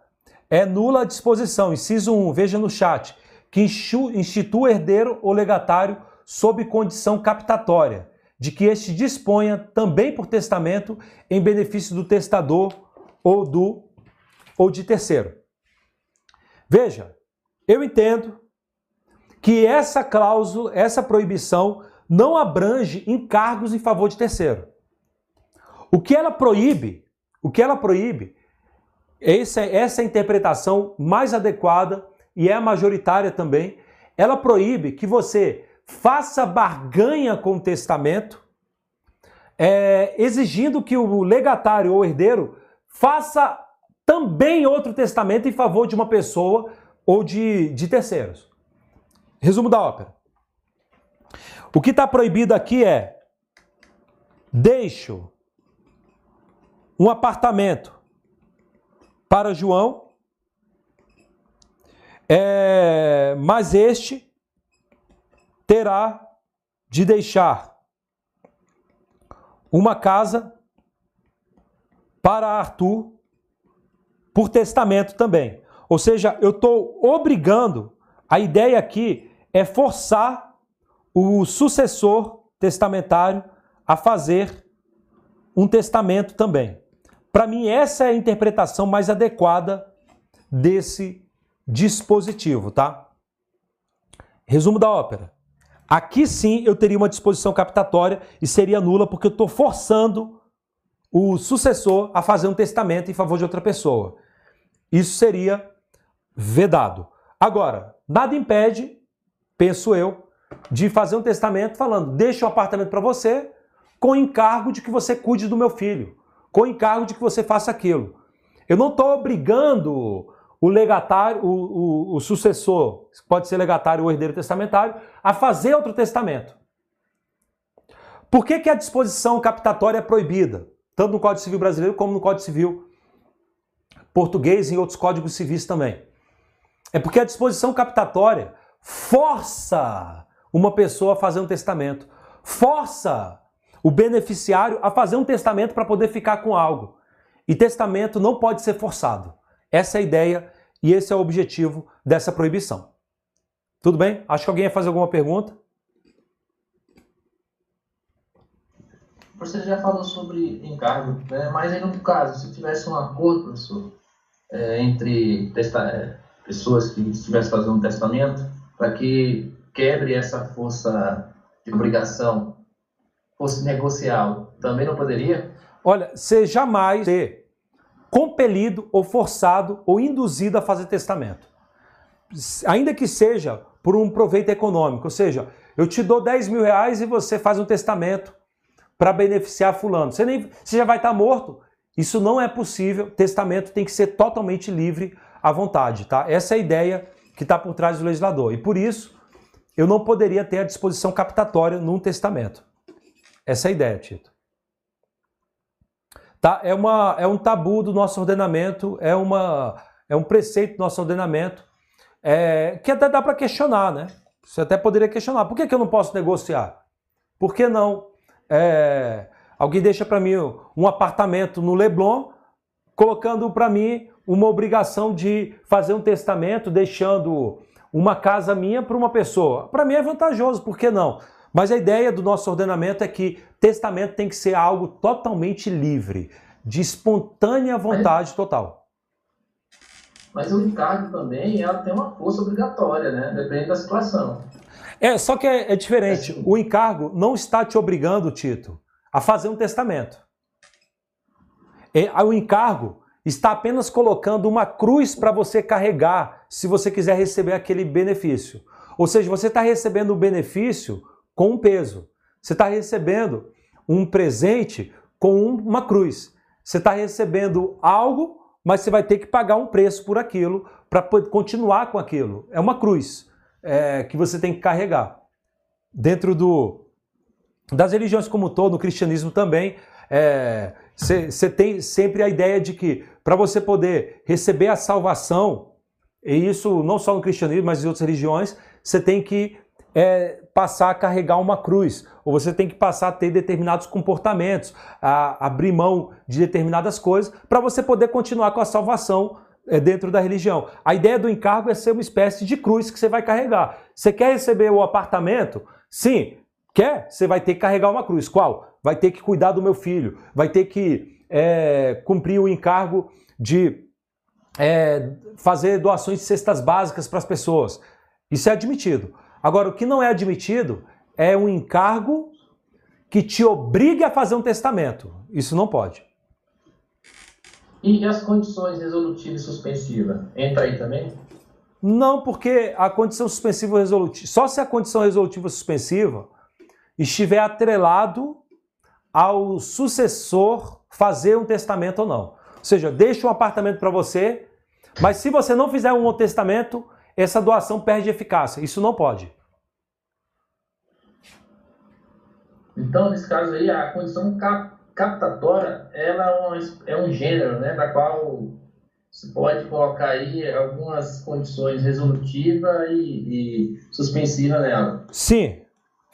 Speaker 1: É nula a disposição, inciso 1, veja no chat, que institui o herdeiro ou legatário sob condição captatória, de que este disponha também por testamento em benefício do testador ou do ou de terceiro. Veja, eu entendo que essa cláusula, essa proibição não abrange encargos em favor de terceiro. O que ela proíbe, o que ela proíbe, essa, essa é a interpretação mais adequada e é a majoritária também. Ela proíbe que você faça barganha com o testamento, é, exigindo que o legatário ou herdeiro faça também outro testamento em favor de uma pessoa ou de, de terceiros. Resumo da ópera. O que está proibido aqui é: deixo um apartamento para João, é, mas este terá de deixar uma casa para Arthur por testamento também. Ou seja, eu estou obrigando, a ideia aqui é forçar o sucessor testamentário a fazer um testamento também. Para mim, essa é a interpretação mais adequada desse dispositivo, tá? Resumo da ópera. Aqui sim eu teria uma disposição captatória e seria nula porque eu estou forçando o sucessor a fazer um testamento em favor de outra pessoa. Isso seria vedado. Agora, nada impede penso eu, de fazer um testamento falando: deixa o apartamento para você com encargo de que você cuide do meu filho, com encargo de que você faça aquilo. Eu não estou obrigando o legatário, o, o, o, sucessor, pode ser legatário ou herdeiro testamentário, a fazer outro testamento. Por que, que a disposição captatória é proibida? Tanto no Código Civil brasileiro como no Código Civil português e em outros códigos civis também. É porque a disposição captatória força uma pessoa a fazer um testamento, força o beneficiário a fazer um testamento para poder ficar com algo. E testamento não pode ser forçado. Essa é a ideia e esse é o objetivo dessa proibição. Tudo bem? Acho que alguém ia fazer alguma pergunta.
Speaker 8: Você já falou sobre encargo, né? mas aí no caso, se tivesse um acordo, professor, é, entre testa pessoas que estivessem fazendo um testamento, para que quebre essa força de obrigação, fosse negocial, também não poderia?
Speaker 1: Olha, você jamais ser compelido ou forçado ou induzido a fazer testamento. Ainda que seja por um proveito econômico, ou seja, eu te dou 10 mil reais e você faz um testamento para beneficiar fulano. Você, nem, você já vai estar tá morto. Isso não é possível. Testamento tem que ser totalmente livre à vontade, tá? Essa é a ideia que está por trás do legislador. E por isso, eu não poderia ter a disposição captatória num testamento. Essa é a ideia, Tito. Tá? É, uma, é um tabu do nosso ordenamento, é, uma, é um preceito do nosso ordenamento, é, que até dá para questionar, né? Você até poderia questionar. Por que, que eu não posso negociar? Por que não? É, alguém deixa para mim um apartamento no Leblon, colocando para mim uma obrigação de fazer um testamento, deixando uma casa minha para uma pessoa. Para mim é vantajoso, por que não? Mas a ideia do nosso ordenamento é que testamento tem que ser algo totalmente livre, de espontânea vontade total.
Speaker 8: Mas o encargo também ela tem uma força obrigatória, né? Depende da situação.
Speaker 1: É, só que é, é diferente. É o encargo não está te obrigando, Tito, a fazer um testamento. É, o encargo está apenas colocando uma cruz para você carregar se você quiser receber aquele benefício. Ou seja, você está recebendo o benefício com um peso. Você está recebendo um presente com uma cruz. Você está recebendo algo, mas você vai ter que pagar um preço por aquilo para continuar com aquilo. É uma cruz é, que você tem que carregar. Dentro do, das religiões como um todo, no cristianismo também, você é, tem sempre a ideia de que para você poder receber a salvação, e isso não só no cristianismo, mas em outras religiões, você tem que é, passar a carregar uma cruz, ou você tem que passar a ter determinados comportamentos, a abrir mão de determinadas coisas, para você poder continuar com a salvação é, dentro da religião. A ideia do encargo é ser uma espécie de cruz que você vai carregar. Você quer receber o apartamento? Sim. Quer? Você vai ter que carregar uma cruz. Qual? Vai ter que cuidar do meu filho, vai ter que é, cumprir o encargo de é, fazer doações de cestas básicas para as pessoas. Isso é admitido. Agora, o que não é admitido é um encargo que te obrigue a fazer um testamento. Isso não pode.
Speaker 8: E as condições resolutiva e suspensiva? Entra aí também?
Speaker 1: Não, porque a condição suspensiva resolutiva, só se a condição resolutiva suspensiva estiver atrelado ao sucessor fazer um testamento ou não. Ou seja, deixa um apartamento para você, mas se você não fizer um testamento, essa doação perde eficácia. Isso não pode.
Speaker 8: Então, nesse caso aí, a condição captatória ela é, é um gênero, né, da qual se pode colocar aí algumas condições resolutiva e, e suspensiva nela.
Speaker 1: Sim,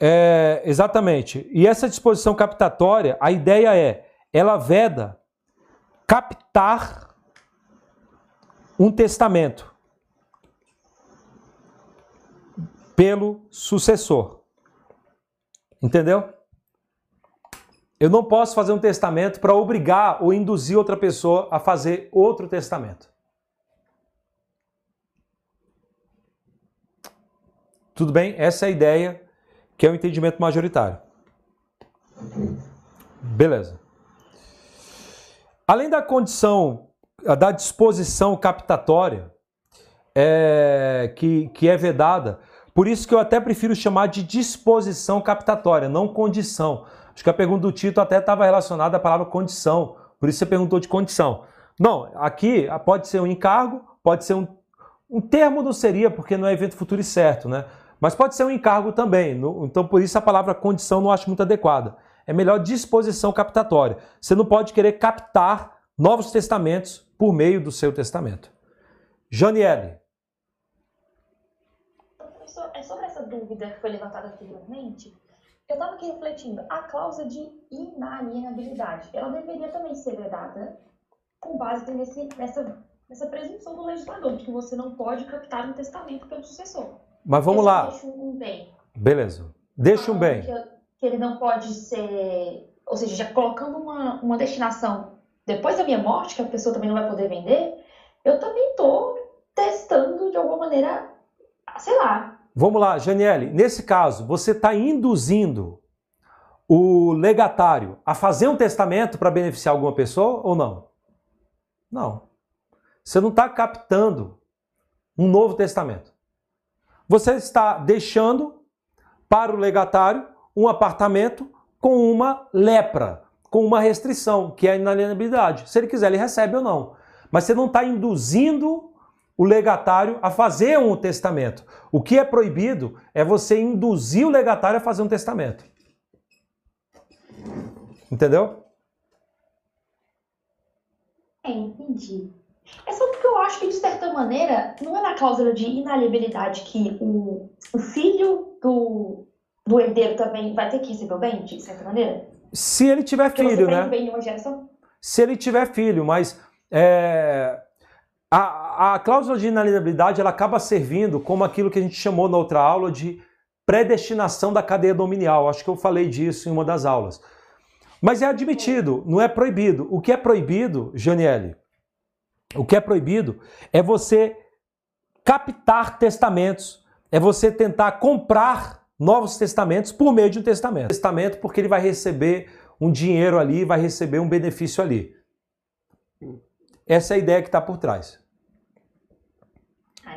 Speaker 1: é, exatamente. E essa disposição captatória, a ideia é, ela veda captar um testamento. pelo sucessor. Entendeu? Eu não posso fazer um testamento para obrigar ou induzir outra pessoa a fazer outro testamento. Tudo bem? Essa é a ideia que é o entendimento majoritário. Beleza. Além da condição da disposição captatória é, que, que é vedada, por isso que eu até prefiro chamar de disposição captatória, não condição. Acho que a pergunta do Tito até estava relacionada à palavra condição, por isso você perguntou de condição. Não, aqui pode ser um encargo, pode ser um, um termo não seria, porque não é evento futuro e certo, né? Mas pode ser um encargo também. No, então, por isso a palavra condição não acho muito adequada. É melhor disposição captatória. Você não pode querer captar novos testamentos por meio do seu testamento. Janiele
Speaker 5: é sobre essa dúvida que foi levantada anteriormente, eu estava aqui refletindo, a cláusula de inalienabilidade, ela deveria também ser vedada com base nesse, nessa, nessa presunção do legislador, de que você não pode captar um testamento pelo sucessor.
Speaker 1: Mas vamos lá.
Speaker 5: Deixa um bem.
Speaker 1: Beleza. Deixa um bem.
Speaker 5: Que, que, ele não pode ser. Ou seja, já colocando uma, uma destinação depois da minha morte, que a pessoa também não vai poder vender, eu também estou testando de alguma maneira, sei lá,
Speaker 1: Vamos lá, Janiele. Nesse caso, você está induzindo o legatário a fazer um testamento para beneficiar alguma pessoa ou não? Não. Você não está captando um novo testamento. Você está deixando para o legatário um apartamento com uma lepra, com uma restrição, que é a inalienabilidade. Se ele quiser, ele recebe ou não. Mas você não está induzindo o legatário a fazer um testamento. O que é proibido é você induzir o legatário a fazer um testamento. Entendeu?
Speaker 5: É, entendi. É só porque eu acho que, de certa maneira, não é na cláusula de inaliabilidade que o, o filho do, do herdeiro também vai ter que receber o bem, de certa maneira?
Speaker 1: Se ele tiver
Speaker 5: Porque
Speaker 1: filho, né? Se ele tiver filho, mas é, a, a cláusula de inalienabilidade ela acaba servindo como aquilo que a gente chamou na outra aula de predestinação da cadeia dominial. Acho que eu falei disso em uma das aulas. Mas é admitido, não é proibido. O que é proibido, Janiele, o que é proibido é você captar testamentos, é você tentar comprar novos testamentos por meio de um testamento. Testamento porque ele vai receber um dinheiro ali, vai receber um benefício ali. Essa é a ideia que está por trás.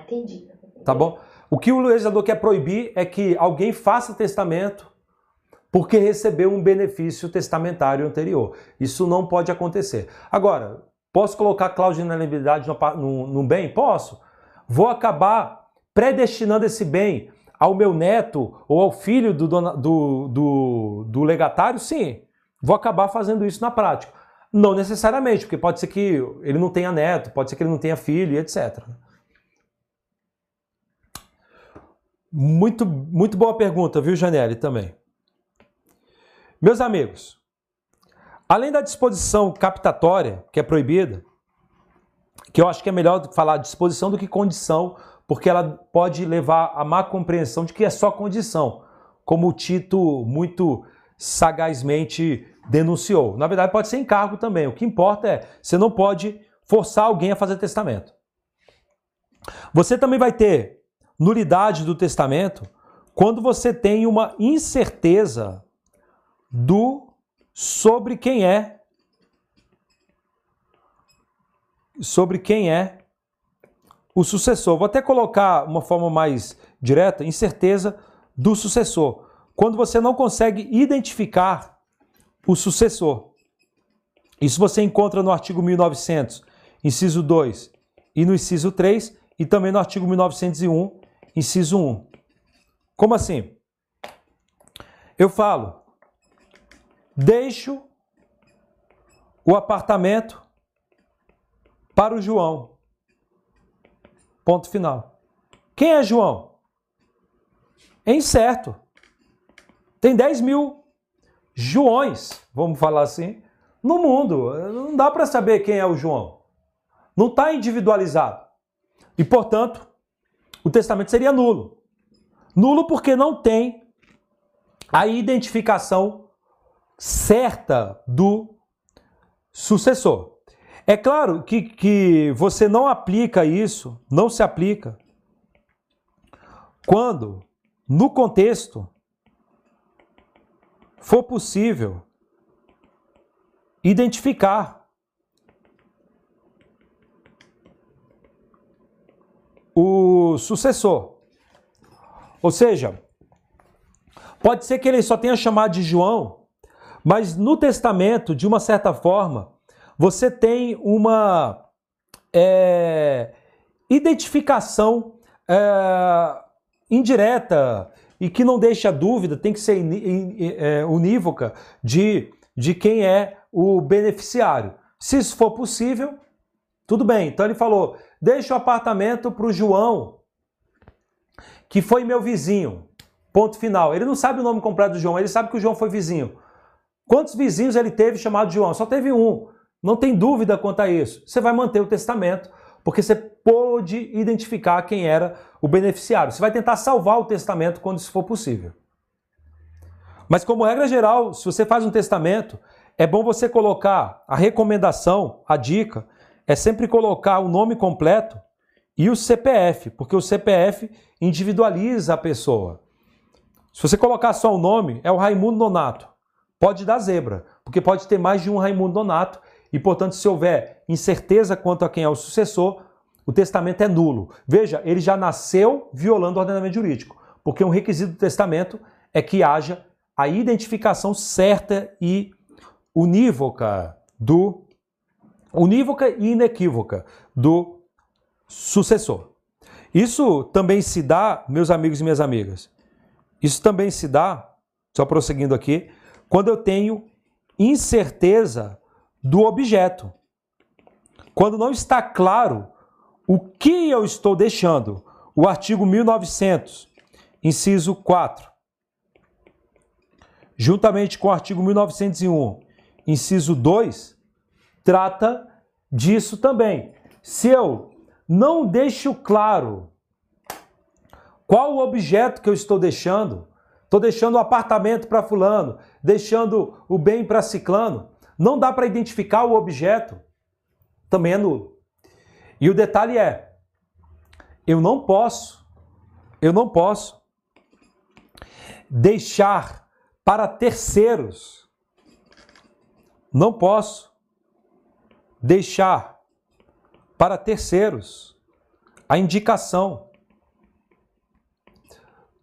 Speaker 5: Entendi.
Speaker 1: Tá bom? O que o legislador quer proibir é que alguém faça testamento porque recebeu um benefício testamentário anterior. Isso não pode acontecer. Agora, posso colocar cláusula de inalienabilidade no, no, no bem? Posso. Vou acabar predestinando esse bem ao meu neto ou ao filho do, dona- do, do, do legatário? Sim. Vou acabar fazendo isso na prática. Não necessariamente, porque pode ser que ele não tenha neto, pode ser que ele não tenha filho, etc. Muito, muito boa pergunta, viu, Janelle, também. Meus amigos, além da disposição captatória, que é proibida, que eu acho que é melhor falar disposição do que condição, porque ela pode levar a má compreensão de que é só condição, como o Tito muito sagazmente denunciou. Na verdade, pode ser encargo também. O que importa é, você não pode forçar alguém a fazer testamento. Você também vai ter nulidade do testamento quando você tem uma incerteza do sobre quem é sobre quem é o sucessor. Vou até colocar uma forma mais direta, incerteza do sucessor. Quando você não consegue identificar o sucessor. Isso você encontra no artigo 1900, inciso 2, e no inciso 3, e também no artigo 1901, inciso 1. Como assim? Eu falo, deixo o apartamento para o João. Ponto final. Quem é João? É incerto. Tem 10 mil Joões, vamos falar assim, no mundo. Não dá para saber quem é o João. Não está individualizado. E, portanto, o testamento seria nulo. Nulo porque não tem a identificação certa do sucessor. É claro que, que você não aplica isso, não se aplica, quando, no contexto, for possível identificar o sucessor. Ou seja, pode ser que ele só tenha chamado de João, mas no testamento, de uma certa forma, você tem uma é, identificação é, indireta e que não deixa dúvida, tem que ser é, unívoca de, de quem é o beneficiário. Se isso for possível, tudo bem. Então ele falou: deixa o apartamento para o João, que foi meu vizinho. Ponto final. Ele não sabe o nome completo do João, ele sabe que o João foi vizinho. Quantos vizinhos ele teve chamado João? Só teve um. Não tem dúvida quanto a isso. Você vai manter o testamento, porque você pôde identificar quem era o beneficiário. Você vai tentar salvar o testamento quando isso for possível. Mas, como regra geral, se você faz um testamento, é bom você colocar a recomendação, a dica, é sempre colocar o nome completo e o CPF, porque o CPF individualiza a pessoa. Se você colocar só o nome, é o Raimundo Donato. Pode dar zebra, porque pode ter mais de um Raimundo Donato e, portanto, se houver incerteza quanto a quem é o sucessor, o testamento é nulo. Veja, ele já nasceu violando o ordenamento jurídico, porque um requisito do testamento é que haja a identificação certa e unívoca do unívoca e inequívoca do sucessor. Isso também se dá, meus amigos e minhas amigas. Isso também se dá, só prosseguindo aqui, quando eu tenho incerteza do objeto. quando não está claro o que eu estou deixando. O artigo 1900, inciso 4, juntamente com o artigo 1901, inciso 2, trata disso também. Se eu não deixo claro qual o objeto que eu estou deixando, estou deixando o apartamento para fulano, deixando o bem para ciclano, não dá para identificar o objeto, também é nulo. E o detalhe é, eu não posso, eu não posso deixar para terceiros, não posso deixar para terceiros a indicação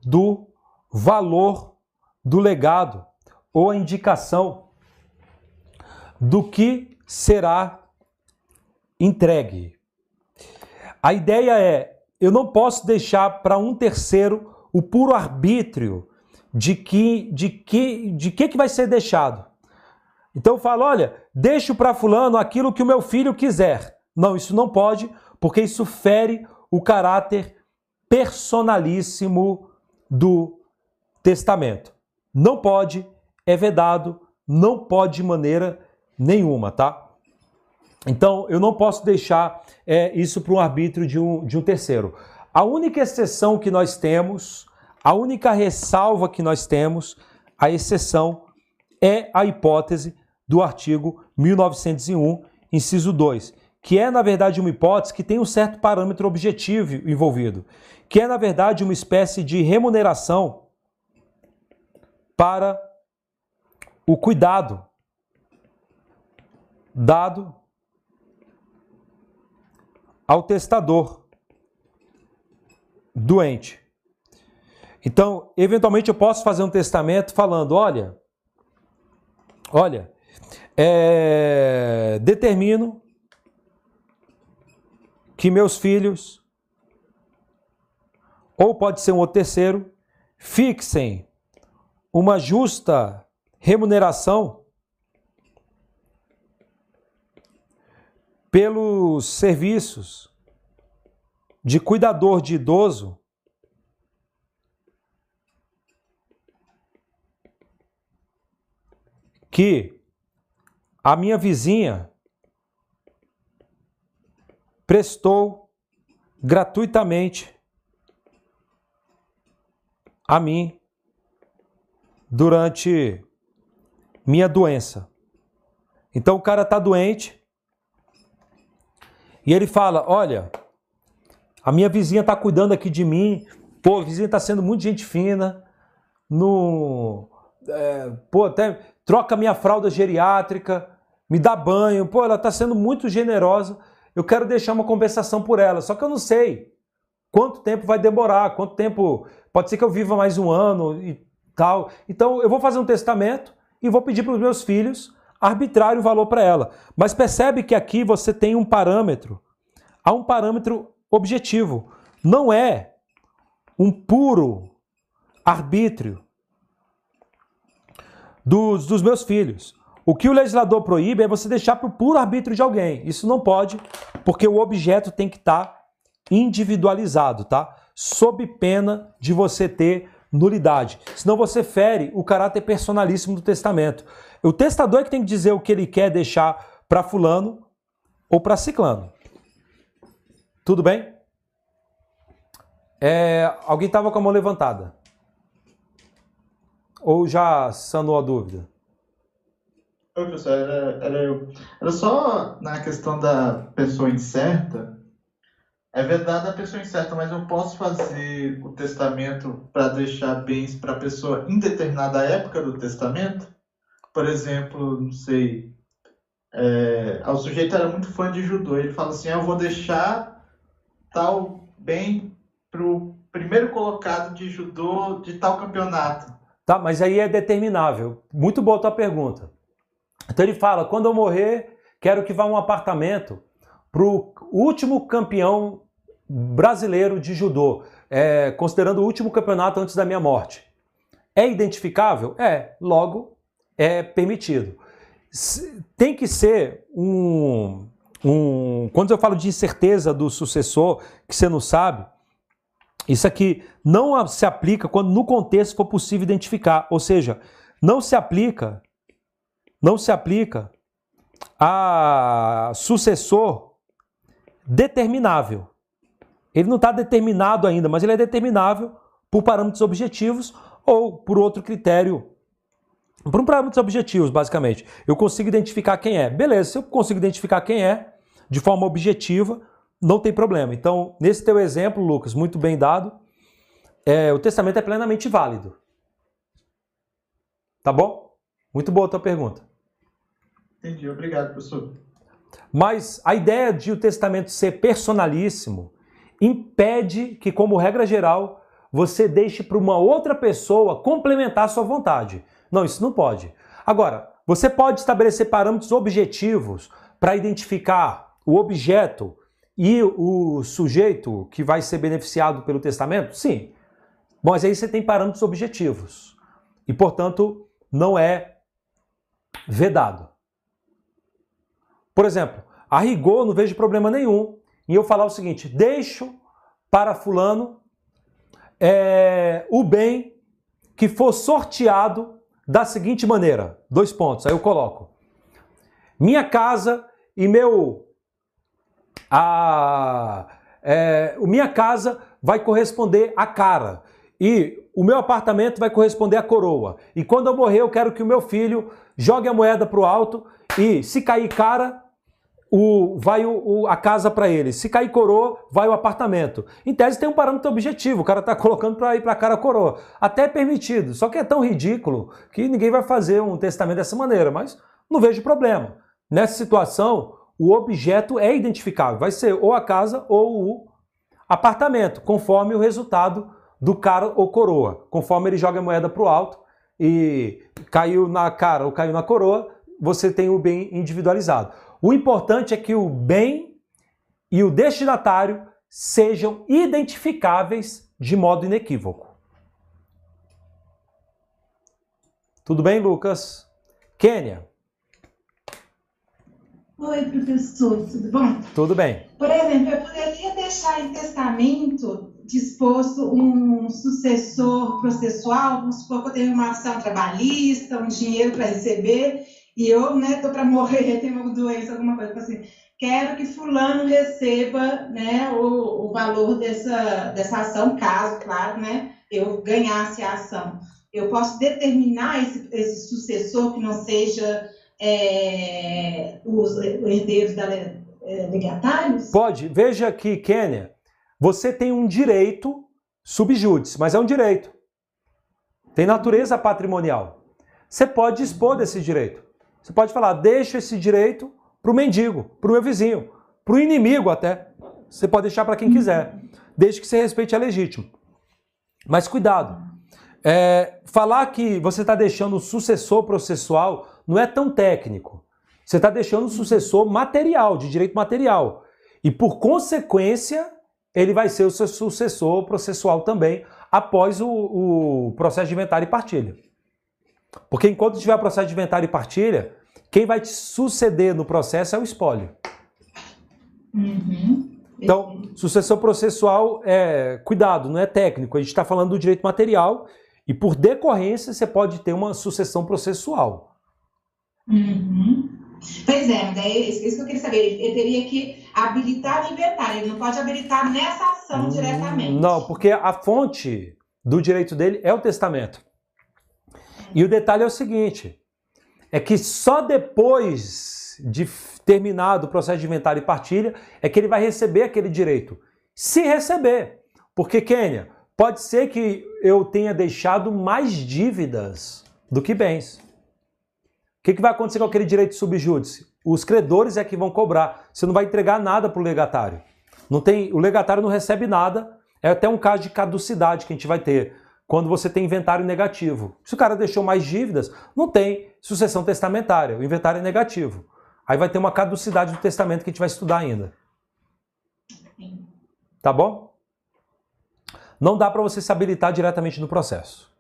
Speaker 1: do valor do legado ou a indicação do que será entregue. A ideia é: eu não posso deixar para um terceiro o puro arbítrio de que de que de que, que vai ser deixado. Então eu falo, olha, deixo para fulano aquilo que o meu filho quiser. Não, isso não pode, porque isso fere o caráter personalíssimo do testamento. Não pode, é vedado, não pode de maneira nenhuma, tá? Então, eu não posso deixar é, isso para um arbítrio de um, de um terceiro. A única exceção que nós temos, a única ressalva que nós temos, a exceção é a hipótese do artigo 1901, inciso 2, que é, na verdade, uma hipótese que tem um certo parâmetro objetivo envolvido, que é, na verdade, uma espécie de remuneração para o cuidado dado ao testador doente. Então, eventualmente eu posso fazer um testamento falando, olha, olha, é, determino que meus filhos, ou pode ser um outro terceiro, fixem uma justa remuneração pelos serviços de cuidador de idoso que a minha vizinha prestou gratuitamente a mim durante minha doença. Então o cara está doente, e ele fala: Olha, a minha vizinha está cuidando aqui de mim, pô, a vizinha está sendo muito gente fina, no, é, pô, até troca minha fralda geriátrica, me dá banho, pô, ela está sendo muito generosa, eu quero deixar uma compensação por ela, só que eu não sei quanto tempo vai demorar, quanto tempo, pode ser que eu viva mais um ano e tal, então eu vou fazer um testamento e vou pedir para os meus filhos arbitrário valor para ela. Mas percebe que aqui você tem um parâmetro. Há um parâmetro objetivo. Não é um puro arbítrio dos, dos meus filhos. O que o legislador proíbe é você deixar para o puro arbítrio de alguém. Isso não pode, porque o objeto tem que estar tá individualizado, tá? Sob pena de você ter nulidade. Senão você fere o caráter personalíssimo do testamento. O testador é que tem que dizer o que ele quer deixar para fulano ou para ciclano. Tudo bem? É, alguém estava com a mão levantada? Ou já sanou a dúvida?
Speaker 9: Oi, professor, era, era eu. Era só na questão da pessoa incerta. É verdade a pessoa incerta, mas eu posso fazer o testamento para deixar bens para a pessoa em determinada época do testamento? por exemplo, não sei, é, o sujeito era muito fã de judô, ele fala assim, ah, eu vou deixar tal bem pro primeiro colocado de judô de tal campeonato.
Speaker 1: Tá, mas aí é determinável. Muito boa a tua pergunta. Então ele fala, quando eu morrer, quero que vá um apartamento pro último campeão brasileiro de judô, é, considerando o último campeonato antes da minha morte. É identificável? É. Logo, é permitido. Tem que ser um, um. Quando eu falo de incerteza do sucessor, que você não sabe, isso aqui não se aplica quando no contexto for possível identificar. Ou seja, não se aplica, não se aplica a sucessor determinável. Ele não está determinado ainda, mas ele é determinável por parâmetros objetivos ou por outro critério. Por um parâmetros objetivos, basicamente. Eu consigo identificar quem é. Beleza, se eu consigo identificar quem é de forma objetiva, não tem problema. Então, nesse teu exemplo, Lucas, muito bem dado, é, o testamento é plenamente válido. Tá bom? Muito boa a tua pergunta.
Speaker 9: Entendi, obrigado, professor.
Speaker 1: Mas a ideia de o testamento ser personalíssimo impede que, como regra geral, você deixe para uma outra pessoa complementar a sua vontade. Não, isso não pode. Agora, você pode estabelecer parâmetros objetivos para identificar o objeto e o sujeito que vai ser beneficiado pelo testamento? Sim. Mas aí você tem parâmetros objetivos. E, portanto, não é vedado. Por exemplo, a rigor não vejo problema nenhum em eu falar o seguinte: deixo para Fulano é, o bem que for sorteado da seguinte maneira: dois pontos, aí eu coloco. Minha casa e meu. A, é, minha casa vai corresponder à cara. E o meu apartamento vai corresponder à coroa. E quando eu morrer, eu quero que o meu filho jogue a moeda para o alto e, se cair cara, o, vai o, o, a casa para ele. Se cair coroa, vai o apartamento. Em tese tem um parâmetro objetivo, o cara está [LAUGHS] colocando para ir para a cara coroa. Até é permitido, só que é tão ridículo que ninguém vai fazer um testamento dessa maneira, mas não vejo problema. Nessa situação, o objeto é identificável, vai ser ou a casa ou o apartamento, conforme o resultado do cara ou coroa. Conforme ele joga a moeda para o alto e caiu na cara ou caiu na coroa, você tem o bem individualizado. O importante é que o bem e o destinatário sejam identificáveis de modo inequívoco. Tudo bem, Lucas? Kênia?
Speaker 10: Oi, professor, tudo bom?
Speaker 1: Tudo bem.
Speaker 10: Por exemplo, eu poderia deixar em testamento disposto um sucessor processual, vamos supor que eu tenho uma ação trabalhista, um dinheiro para receber, e eu, né, tô para morrer, [LAUGHS] tenho uma doença, alguma coisa assim, quero que fulano receba, né, o, o valor dessa, dessa ação, caso, claro, né, eu ganhasse a ação. Eu posso determinar esse, esse sucessor que não seja é, os herdeiros da, é, legatários?
Speaker 1: Pode. Veja aqui, Kênia, você tem um direito subjúdice, mas é um direito. Tem natureza patrimonial. Você pode dispor desse direito. Você pode falar, deixa esse direito para o mendigo, para o meu vizinho, para o inimigo até. Você pode deixar para quem quiser, desde que você respeite a legítimo. Mas cuidado. É, falar que você está deixando o sucessor processual não é tão técnico. Você está deixando o sucessor material, de direito material. E por consequência, ele vai ser o seu sucessor processual também, após o, o processo de inventário e partilha. Porque enquanto tiver processo de inventário e partilha, quem vai te suceder no processo é o espólio.
Speaker 10: Uhum.
Speaker 1: Então, sucessão processual é cuidado, não é técnico. A gente está falando do direito material e por decorrência você pode ter uma sucessão processual.
Speaker 10: Uhum. Pois é, daí, isso que eu queria saber. Ele teria que habilitar o inventário, ele não pode habilitar nessa ação hum, diretamente.
Speaker 1: Não, porque a fonte do direito dele é o testamento. E o detalhe é o seguinte: é que só depois de terminado o processo de inventário e partilha é que ele vai receber aquele direito. Se receber. Porque, Kênia, pode ser que eu tenha deixado mais dívidas do que bens. O que, que vai acontecer com aquele direito subjúdice? Os credores é que vão cobrar. Você não vai entregar nada para o legatário. Não tem, o legatário não recebe nada. É até um caso de caducidade que a gente vai ter quando você tem inventário negativo. Se o cara deixou mais dívidas, não tem sucessão testamentária, o inventário é negativo. Aí vai ter uma caducidade do testamento que a gente vai estudar ainda. Tá bom? Não dá para você se habilitar diretamente no processo.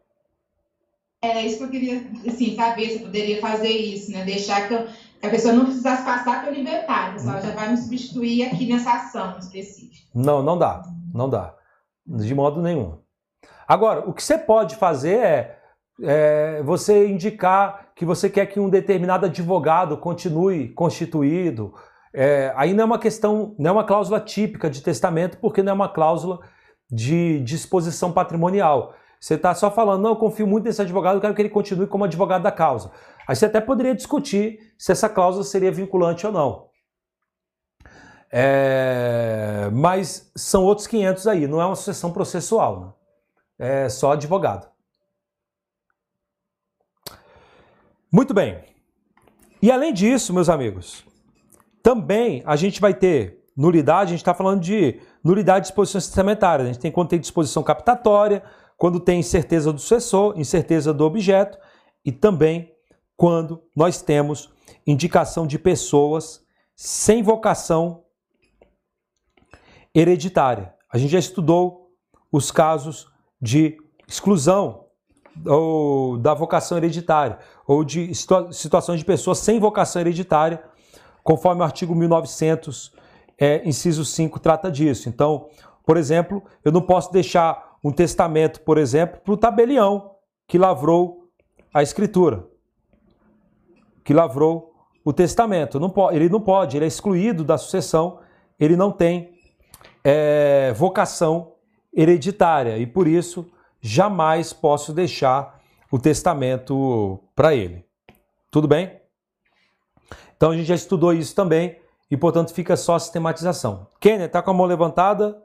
Speaker 10: É isso que eu queria, assim, saber se eu poderia fazer isso, né? Deixar que eu, Que a pessoa não precisasse passar pelo inventário, só já vai me substituir aqui nessa ação específica.
Speaker 1: Não, não dá. Não dá. De modo nenhum. Agora, o que você pode fazer é, é você indicar que você quer que um determinado advogado continue constituído. É, aí não é uma questão, não é uma cláusula típica de testamento, porque não é uma cláusula de disposição patrimonial. Você está só falando, não, eu confio muito nesse advogado, eu quero que ele continue como advogado da causa. Aí você até poderia discutir se essa cláusula seria vinculante ou não. É, mas são outros 500 aí, não é uma sucessão processual, né? É só advogado. Muito bem. E além disso, meus amigos, também a gente vai ter nulidade, a gente está falando de nulidade de disposições testamentárias. A gente tem quando tem disposição captatória, quando tem incerteza do sucessor, incerteza do objeto e também quando nós temos indicação de pessoas sem vocação hereditária. A gente já estudou os casos de exclusão ou da vocação hereditária ou de situações de pessoas sem vocação hereditária, conforme o artigo 1900, é, inciso 5, trata disso. Então, por exemplo, eu não posso deixar um testamento, por exemplo, para o tabelião que lavrou a escritura, que lavrou o testamento. Não ele não pode, ele é excluído da sucessão, ele não tem é, vocação hereditária e por isso jamais posso deixar o testamento para ele. Tudo bem? Então a gente já estudou isso também e portanto fica só a sistematização. Kenner, está com a mão levantada?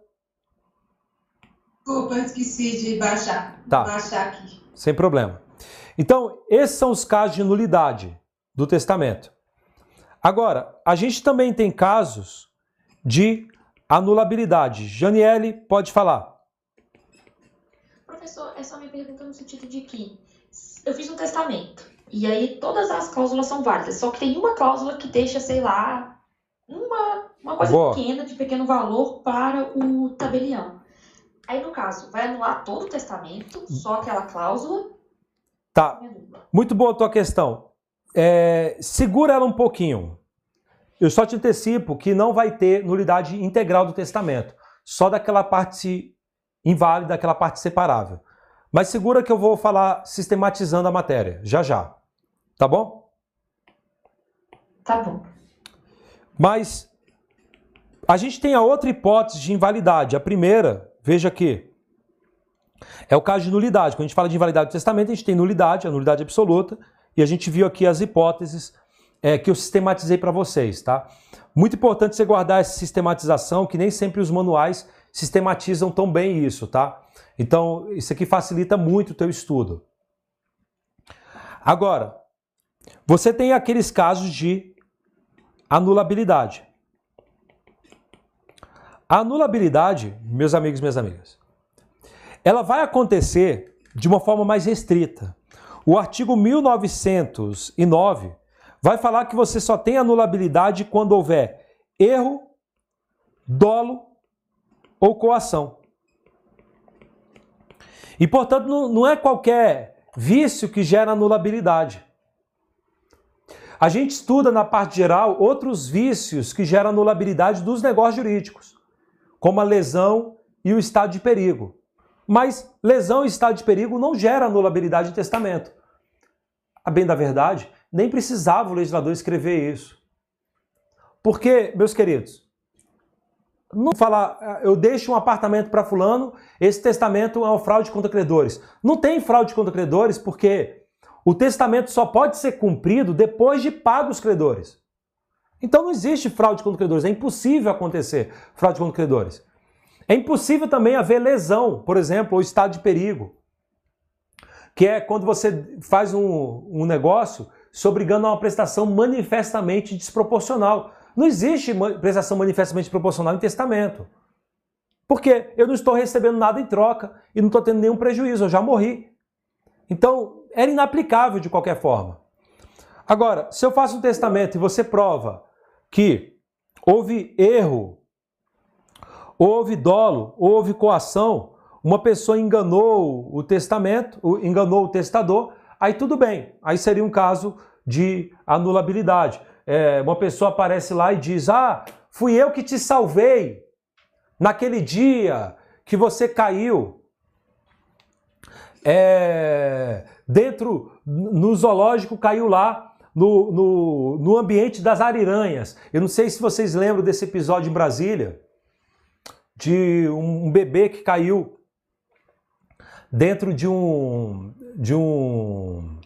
Speaker 10: Desculpa, esqueci de baixar.
Speaker 1: Tá.
Speaker 10: Baixar aqui.
Speaker 1: Sem problema. Então, esses são os casos de nulidade do testamento. Agora, a gente também tem casos de anulabilidade. Janiele, pode falar.
Speaker 5: Professor, essa é minha pergunta no sentido de que eu fiz um testamento e aí todas as cláusulas são válidas, só que tem uma cláusula que deixa, sei lá, uma, uma coisa Boa. pequena, de pequeno valor para o tabelião. Aí, no caso, vai anular todo o testamento, só aquela cláusula?
Speaker 1: Tá. Muito boa a tua questão. É, segura ela um pouquinho. Eu só te antecipo que não vai ter nulidade integral do testamento, só daquela parte inválida, daquela parte separável. Mas segura que eu vou falar sistematizando a matéria, já já. Tá bom?
Speaker 5: Tá bom.
Speaker 1: Mas a gente tem a outra hipótese de invalidade. A primeira Veja que é o caso de nulidade. Quando a gente fala de invalidade do testamento, a gente tem nulidade, a nulidade absoluta, e a gente viu aqui as hipóteses é, que eu sistematizei para vocês, tá? Muito importante você guardar essa sistematização, que nem sempre os manuais sistematizam tão bem isso, tá? Então, isso aqui facilita muito o teu estudo. Agora, você tem aqueles casos de anulabilidade. A anulabilidade, meus amigos minhas amigas, ela vai acontecer de uma forma mais restrita. O artigo 1909 vai falar que você só tem anulabilidade quando houver erro, dolo ou coação. E, portanto, não é qualquer vício que gera anulabilidade. A gente estuda na parte geral outros vícios que geram anulabilidade dos negócios jurídicos como a lesão e o estado de perigo. Mas lesão e estado de perigo não gera anulabilidade de testamento. A bem da verdade, nem precisava o legislador escrever isso. Porque, meus queridos, não falar, ah, eu deixo um apartamento para fulano, esse testamento é uma fraude contra credores. Não tem fraude contra credores porque o testamento só pode ser cumprido depois de pagos os credores. Então não existe fraude contra credores, é impossível acontecer fraude contra credores. É impossível também haver lesão, por exemplo, ou estado de perigo, que é quando você faz um, um negócio se obrigando a uma prestação manifestamente desproporcional. Não existe prestação manifestamente desproporcional em testamento. Porque eu não estou recebendo nada em troca e não estou tendo nenhum prejuízo, eu já morri. Então, era inaplicável de qualquer forma. Agora, se eu faço um testamento e você prova que houve erro, houve dolo, houve coação, uma pessoa enganou o testamento, enganou o testador, aí tudo bem, aí seria um caso de anulabilidade. É, uma pessoa aparece lá e diz: Ah, fui eu que te salvei naquele dia que você caiu. É, dentro, no zoológico, caiu lá no, no, no ambiente das ariranhas. Eu não sei se vocês lembram desse episódio em Brasília, de um bebê que caiu dentro de um. De um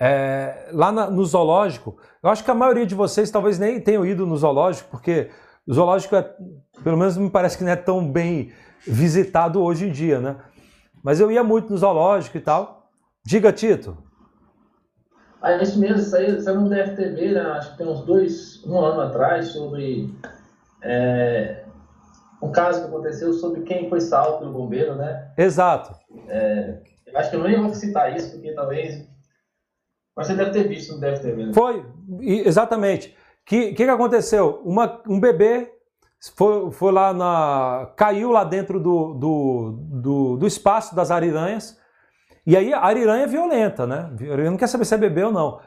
Speaker 1: é, lá na, no zoológico. Eu acho que a maioria de vocês talvez nem tenham ido no zoológico, porque o zoológico, é, pelo menos me parece que não é tão bem visitado hoje em dia, né? Mas eu ia muito no zoológico e tal. Diga, Tito.
Speaker 8: É isso mesmo, isso aí saiu no DFTV, né? acho que tem uns dois, um ano atrás, sobre é, um caso que aconteceu sobre quem foi salvo pelo bombeiro, né?
Speaker 1: Exato.
Speaker 8: É, eu acho que eu nem vou citar isso, porque talvez. Mas você deve ter visto no DFTV. Né?
Speaker 1: Foi, exatamente. O que, que, que aconteceu? Uma, um bebê foi, foi lá na. caiu lá dentro do, do, do, do espaço das ariranhas. E aí a ariranha é violenta, né? Ariranha não quer saber se é bebê ou não.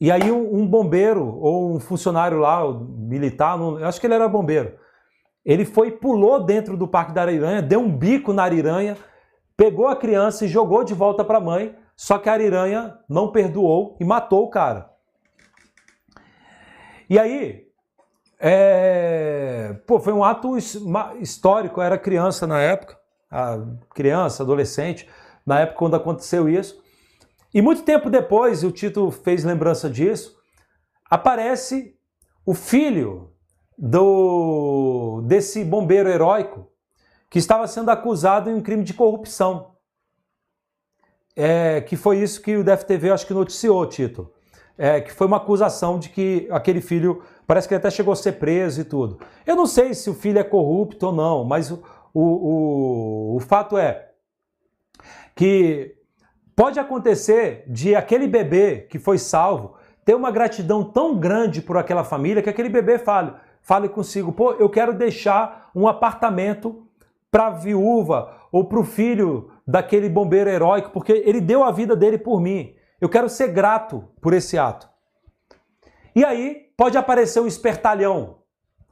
Speaker 1: E aí um, um bombeiro ou um funcionário lá, militar, não, eu acho que ele era bombeiro, ele foi, pulou dentro do parque da ariranha, deu um bico na ariranha, pegou a criança e jogou de volta para a mãe, só que a ariranha não perdoou e matou o cara. E aí, é... Pô, foi um ato histórico, eu era criança na época, criança, adolescente, na época quando aconteceu isso. E muito tempo depois, o Tito fez lembrança disso, aparece o filho do desse bombeiro heróico que estava sendo acusado em um crime de corrupção. É, que foi isso que o DFTV acho que noticiou, Tito. É, que foi uma acusação de que aquele filho Parece que ele até chegou a ser preso e tudo. Eu não sei se o filho é corrupto ou não, mas o, o, o, o fato é que pode acontecer de aquele bebê que foi salvo ter uma gratidão tão grande por aquela família que aquele bebê fale, fale consigo, pô, eu quero deixar um apartamento para a viúva ou para o filho daquele bombeiro heróico, porque ele deu a vida dele por mim. Eu quero ser grato por esse ato. E aí pode aparecer um espertalhão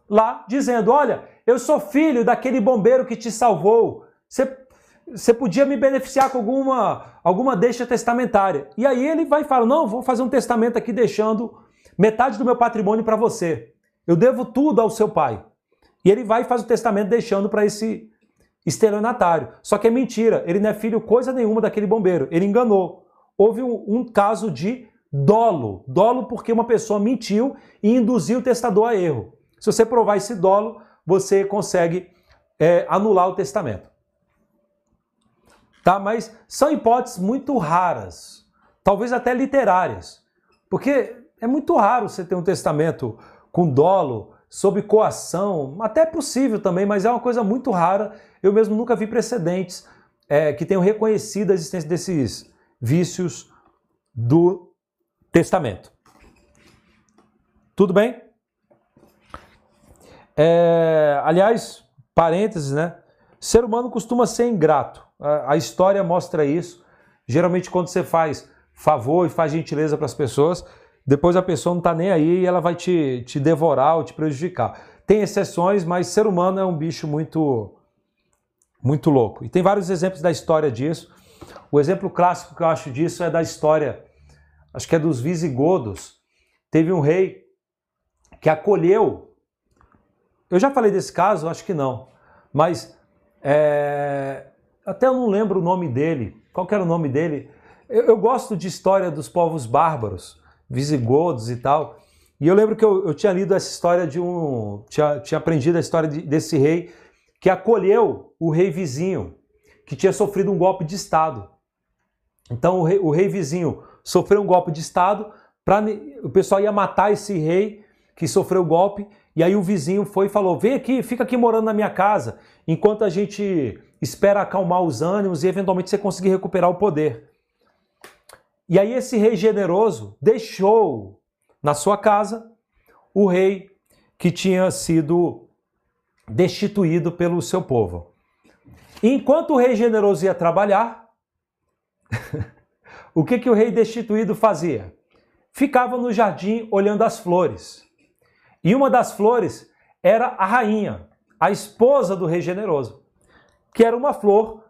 Speaker 1: lá dizendo: Olha, eu sou filho daquele bombeiro que te salvou. Você, você podia me beneficiar com alguma, alguma deixa testamentária. E aí ele vai e fala: Não, vou fazer um testamento aqui deixando metade do meu patrimônio para você. Eu devo tudo ao seu pai. E ele vai e faz o testamento deixando para esse estelionatário. Só que é mentira, ele não é filho coisa nenhuma daquele bombeiro. Ele enganou. Houve um, um caso de Dolo. Dolo porque uma pessoa mentiu e induziu o testador a erro. Se você provar esse dolo, você consegue é, anular o testamento. Tá? Mas são hipóteses muito raras, talvez até literárias, porque é muito raro você ter um testamento com dolo, sob coação, até é possível também, mas é uma coisa muito rara. Eu mesmo nunca vi precedentes é, que tenham reconhecido a existência desses vícios do testamento. Tudo bem? É, aliás, parênteses, né? Ser humano costuma ser ingrato. A, a história mostra isso. Geralmente, quando você faz favor e faz gentileza para as pessoas, depois a pessoa não está nem aí e ela vai te, te devorar ou te prejudicar. Tem exceções, mas ser humano é um bicho muito, muito louco. E tem vários exemplos da história disso. O exemplo clássico que eu acho disso é da história acho que é dos visigodos, teve um rei que acolheu. Eu já falei desse caso, acho que não, mas é, até eu não lembro o nome dele. Qual era o nome dele? Eu, eu, gosto de história dos povos bárbaros, visigodos e tal. E eu lembro que eu, eu tinha lido essa história de um. Tinha, tinha aprendido a história de, desse rei que acolheu o rei vizinho, que tinha sofrido um golpe de Estado. Então o rei, o rei vizinho sofreu um golpe de Estado, pra, o pessoal ia matar esse rei que sofreu o golpe, e aí o vizinho foi e falou: vem aqui, fica aqui morando na minha casa, enquanto a gente espera acalmar os ânimos e eventualmente você conseguir recuperar o poder. E aí esse rei generoso deixou na sua casa o rei que tinha sido destituído pelo seu povo. Enquanto o rei generoso ia trabalhar, [LAUGHS] O que, que o rei destituído fazia? ficava no jardim olhando as flores. E uma das flores era a rainha, a esposa do rei generoso, que era uma flor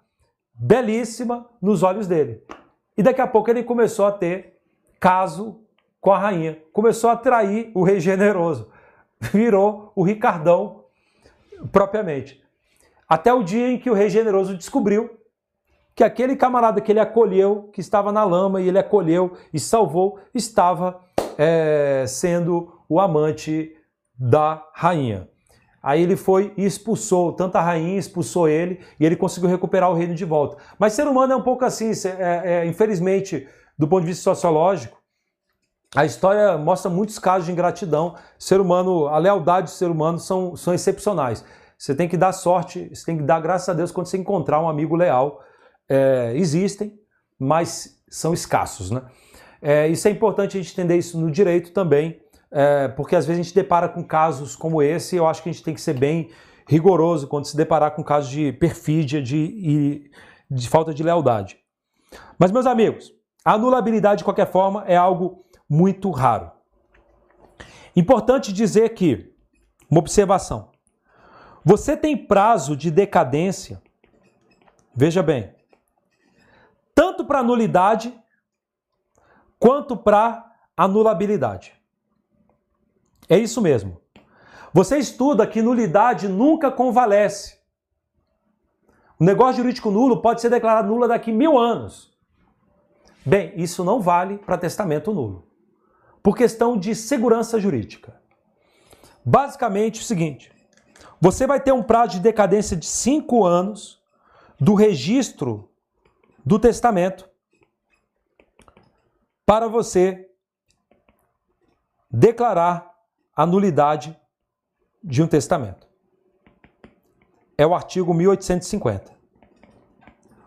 Speaker 1: belíssima nos olhos dele. E daqui a pouco ele começou a ter caso com a rainha, começou a atrair o rei generoso, [LAUGHS] virou o Ricardão propriamente. Até o dia em que o rei generoso descobriu que aquele camarada que ele acolheu, que estava na lama e ele acolheu e salvou, estava é, sendo o amante da rainha. Aí ele foi e expulsou, tanto a rainha expulsou ele e ele conseguiu recuperar o reino de volta. Mas ser humano é um pouco assim, é, é, infelizmente, do ponto de vista sociológico, a história mostra muitos casos de ingratidão. Ser humano, a lealdade do ser humano são, são excepcionais. Você tem que dar sorte, você tem que dar graças a Deus quando você encontrar um amigo leal. É, existem, mas são escassos, né? É, isso é importante a gente entender isso no direito também, é, porque às vezes a gente depara com casos como esse e eu acho que a gente tem que ser bem rigoroso quando se deparar com casos de perfídia, de, de falta de lealdade. Mas, meus amigos, a anulabilidade, de qualquer forma, é algo muito raro. Importante dizer que, uma observação, você tem prazo de decadência, veja bem, tanto para nulidade quanto para anulabilidade. É isso mesmo. Você estuda que nulidade nunca convalesce. O negócio jurídico nulo pode ser declarado nulo daqui mil anos. Bem, isso não vale para testamento nulo, por questão de segurança jurídica. Basicamente o seguinte: você vai ter um prazo de decadência de cinco anos do registro do testamento para você declarar a nulidade de um testamento. É o artigo 1850.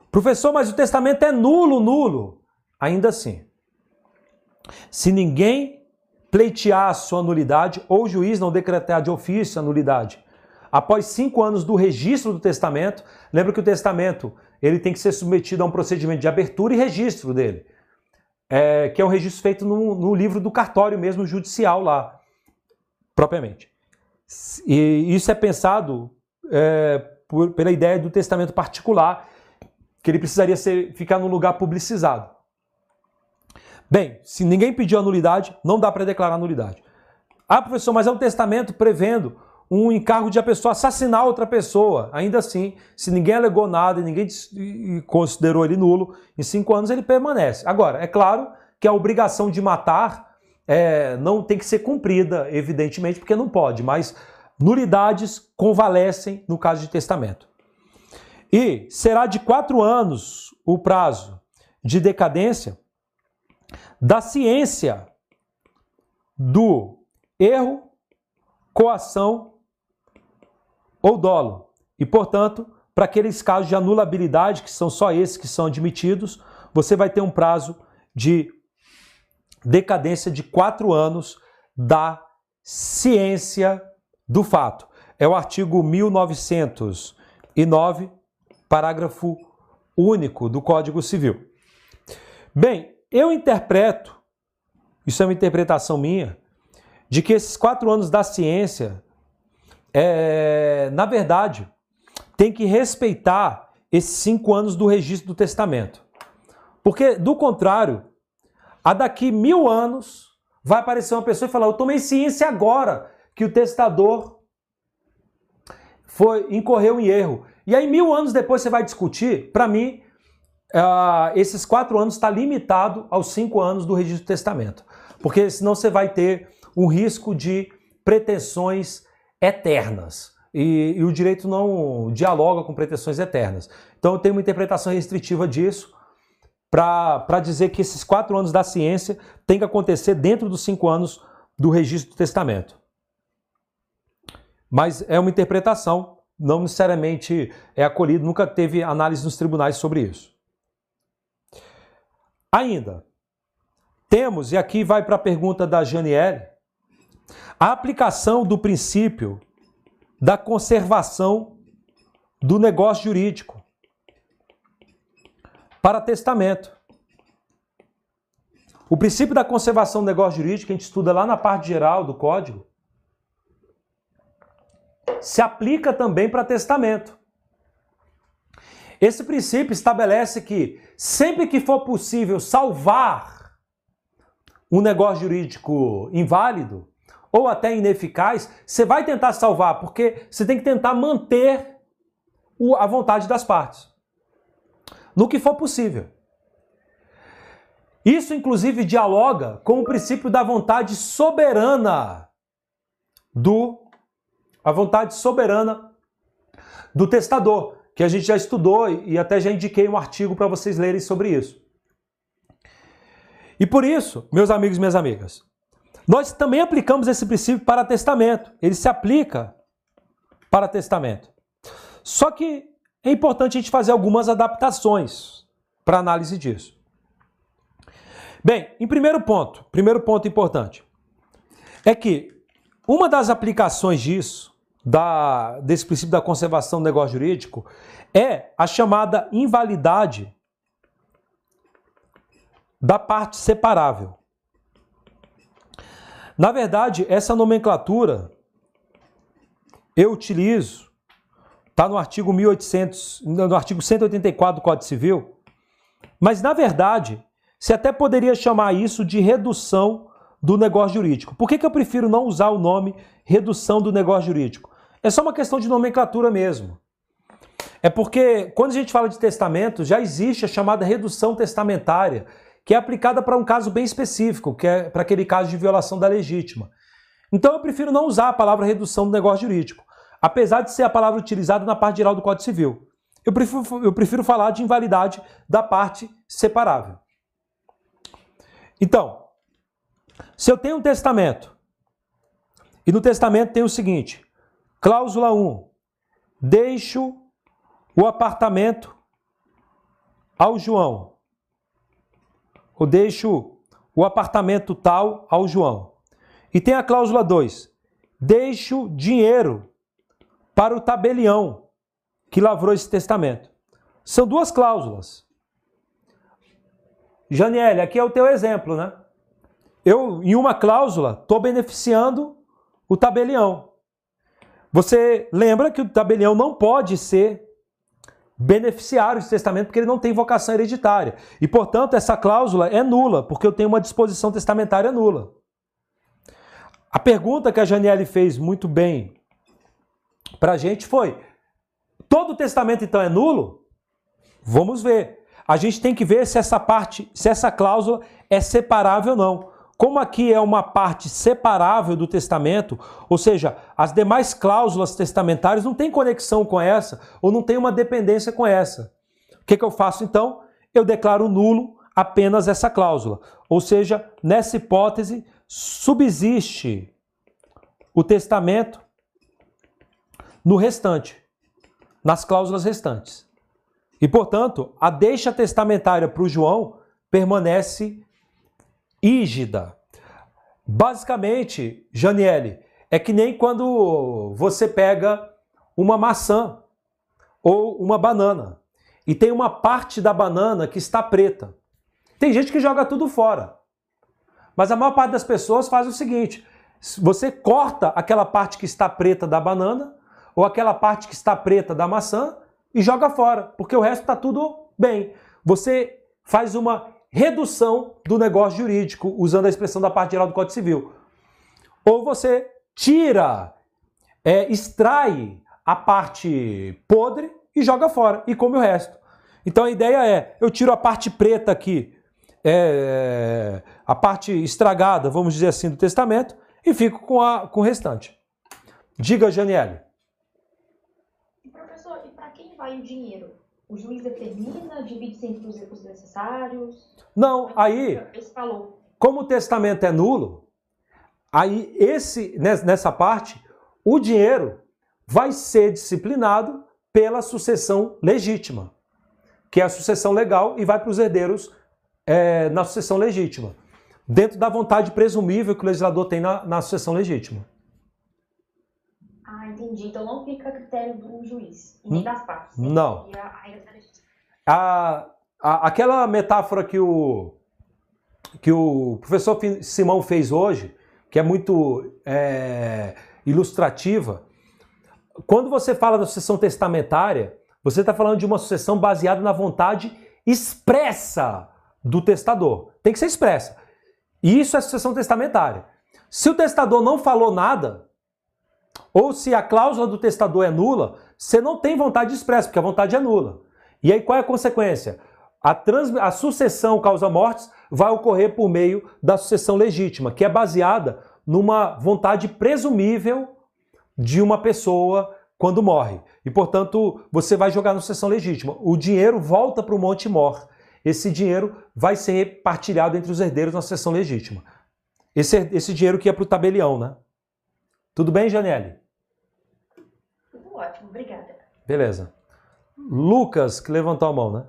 Speaker 1: Professor, mas o testamento é nulo, nulo. Ainda assim, se ninguém pleitear sua nulidade ou o juiz não decretar de ofício a nulidade após cinco anos do registro do testamento, lembra que o testamento ele tem que ser submetido a um procedimento de abertura e registro dele, é, que é um registro feito no, no, livro do cartório mesmo judicial lá, propriamente. E isso é pensado é, por, pela ideia do testamento particular, que ele precisaria ser, ficar num lugar publicizado. Bem, se ninguém pediu a nulidade, não dá para declarar nulidade. Ah, professor, mas é um testamento prevendo um encargo de a pessoa assassinar outra pessoa. Ainda assim, se ninguém alegou nada e ninguém considerou ele nulo, em cinco anos ele permanece. Agora, é claro que a obrigação de matar é, não tem que ser cumprida, evidentemente, porque não pode, mas nulidades convalescem no caso de testamento. E será de quatro anos o prazo de decadência da ciência do erro, coação ou dolo. E, portanto, para aqueles casos de anulabilidade, que são só esses que são admitidos, você vai ter um prazo de decadência de quatro anos da ciência do fato. É o artigo 1909, parágrafo único do Código Civil. Bem, eu interpreto, isso é uma interpretação minha, de que esses quatro anos da ciência é, na verdade, tem que respeitar esses cinco anos do registro do testamento. Porque, do contrário, a daqui mil anos vai aparecer uma pessoa e falar: Eu tomei ciência agora que o testador foi incorreu em erro. E aí, mil anos depois, você vai discutir. Para mim, uh, esses quatro anos está limitado aos cinco anos do registro do testamento. Porque senão você vai ter um risco de pretensões eternas. E, e, o direito não dialoga com pretensões eternas. Então eu tenho uma interpretação restritiva disso para dizer que esses quatro anos da ciência tem que acontecer dentro dos cinco anos do registro do testamento. Mas é uma interpretação, não necessariamente é acolhido, nunca teve análise nos tribunais sobre isso. Ainda, temos, e aqui vai para a pergunta da Janiele, a aplicação do princípio da conservação do negócio jurídico para testamento. O princípio da conservação do negócio jurídico, que a gente estuda lá na parte geral do código, se aplica também para testamento. Esse princípio estabelece que sempre que for possível salvar um negócio jurídico inválido ou até ineficaz, você vai tentar salvar, porque você tem que tentar manter a vontade das partes. No que for possível. Isso, inclusive, dialoga com o princípio da vontade soberana do a vontade soberana do testador, que a gente já estudou e até já indiquei um artigo para vocês lerem sobre isso. E por isso, meus amigos e minhas amigas, nós também aplicamos esse princípio para testamento. Ele se aplica para testamento. Só que é importante a gente fazer algumas adaptações para análise disso. Bem, em primeiro ponto, primeiro ponto importante, é que uma das aplicações disso da, desse princípio da conservação do negócio jurídico é a chamada invalidade da parte separável. Na verdade, essa nomenclatura eu utilizo, está no artigo 1800, no artigo 184 do Código Civil, mas na verdade, você até poderia chamar isso de redução do negócio jurídico. Por que, que eu prefiro não usar o nome redução do negócio jurídico? É só uma questão de nomenclatura mesmo. É porque quando a gente fala de testamento, já existe a chamada redução testamentária, que é aplicada para um caso bem específico, que é para aquele caso de violação da legítima. Então eu prefiro não usar a palavra redução do negócio jurídico, apesar de ser a palavra utilizada na parte geral do Código Civil. Eu prefiro, eu prefiro falar de invalidade da parte separável. Então, se eu tenho um testamento, e no testamento tem o seguinte: Cláusula 1. Deixo o apartamento ao João. Ou deixo o apartamento tal ao João. E tem a cláusula 2. Deixo dinheiro para o tabelião que lavrou esse testamento. São duas cláusulas. Janiele, aqui é o teu exemplo, né? Eu, em uma cláusula, estou beneficiando o tabelião. Você lembra que o tabelião não pode ser beneficiário de testamento porque ele não tem vocação hereditária. E, portanto, essa cláusula é nula, porque eu tenho uma disposição testamentária nula. A pergunta que a Janiele fez muito bem para a gente foi: todo testamento então é nulo? Vamos ver. A gente tem que ver se essa parte, se essa cláusula é separável ou não. Como aqui é uma parte separável do testamento, ou seja, as demais cláusulas testamentárias não têm conexão com essa, ou não tem uma dependência com essa. O que, que eu faço então? Eu declaro nulo apenas essa cláusula. Ou seja, nessa hipótese, subsiste o testamento no restante, nas cláusulas restantes. E, portanto, a deixa testamentária para o João permanece ígida. Basicamente, Janiele, é que nem quando você pega uma maçã ou uma banana e tem uma parte da banana que está preta. Tem gente que joga tudo fora. Mas a maior parte das pessoas faz o seguinte: você corta aquela parte que está preta da banana ou aquela parte que está preta da maçã e joga fora, porque o resto está tudo bem. Você faz uma redução do negócio jurídico, usando a expressão da parte geral do Código Civil. Ou você tira, é, extrai a parte podre e joga fora, e come o resto. Então a ideia é: eu tiro a parte preta aqui, é, a parte estragada, vamos dizer assim, do testamento, e fico com, a, com o restante. Diga, Janiele.
Speaker 5: Professor, e para quem vai o dinheiro? O juiz determina, divide entre os necessários?
Speaker 1: Não, aí, como o testamento é nulo, aí esse nessa parte, o dinheiro vai ser disciplinado pela sucessão legítima, que é a sucessão legal e vai para os herdeiros é, na sucessão legítima, dentro da vontade presumível que o legislador tem na, na sucessão legítima.
Speaker 5: Ah, entendi. Então não fica a critério do juiz, nem hum? das partes.
Speaker 1: Não. A, a, aquela metáfora que o, que o professor Simão fez hoje, que é muito é, ilustrativa. Quando você fala da sucessão testamentária, você está falando de uma sucessão baseada na vontade expressa do testador. Tem que ser expressa. E isso é sucessão testamentária. Se o testador não falou nada, ou se a cláusula do testador é nula, você não tem vontade expressa, porque a vontade é nula. E aí qual é a consequência? A, trans... a sucessão causa-mortes vai ocorrer por meio da sucessão legítima, que é baseada numa vontade presumível de uma pessoa quando morre. E, portanto, você vai jogar na sucessão legítima. O dinheiro volta para o Monte Mor. Esse dinheiro vai ser partilhado entre os herdeiros na sucessão legítima. Esse, esse dinheiro que é para o tabelião, né? Tudo bem, Janelle?
Speaker 5: Tudo ótimo, obrigada.
Speaker 1: Beleza. Lucas, que levantou a mão, né?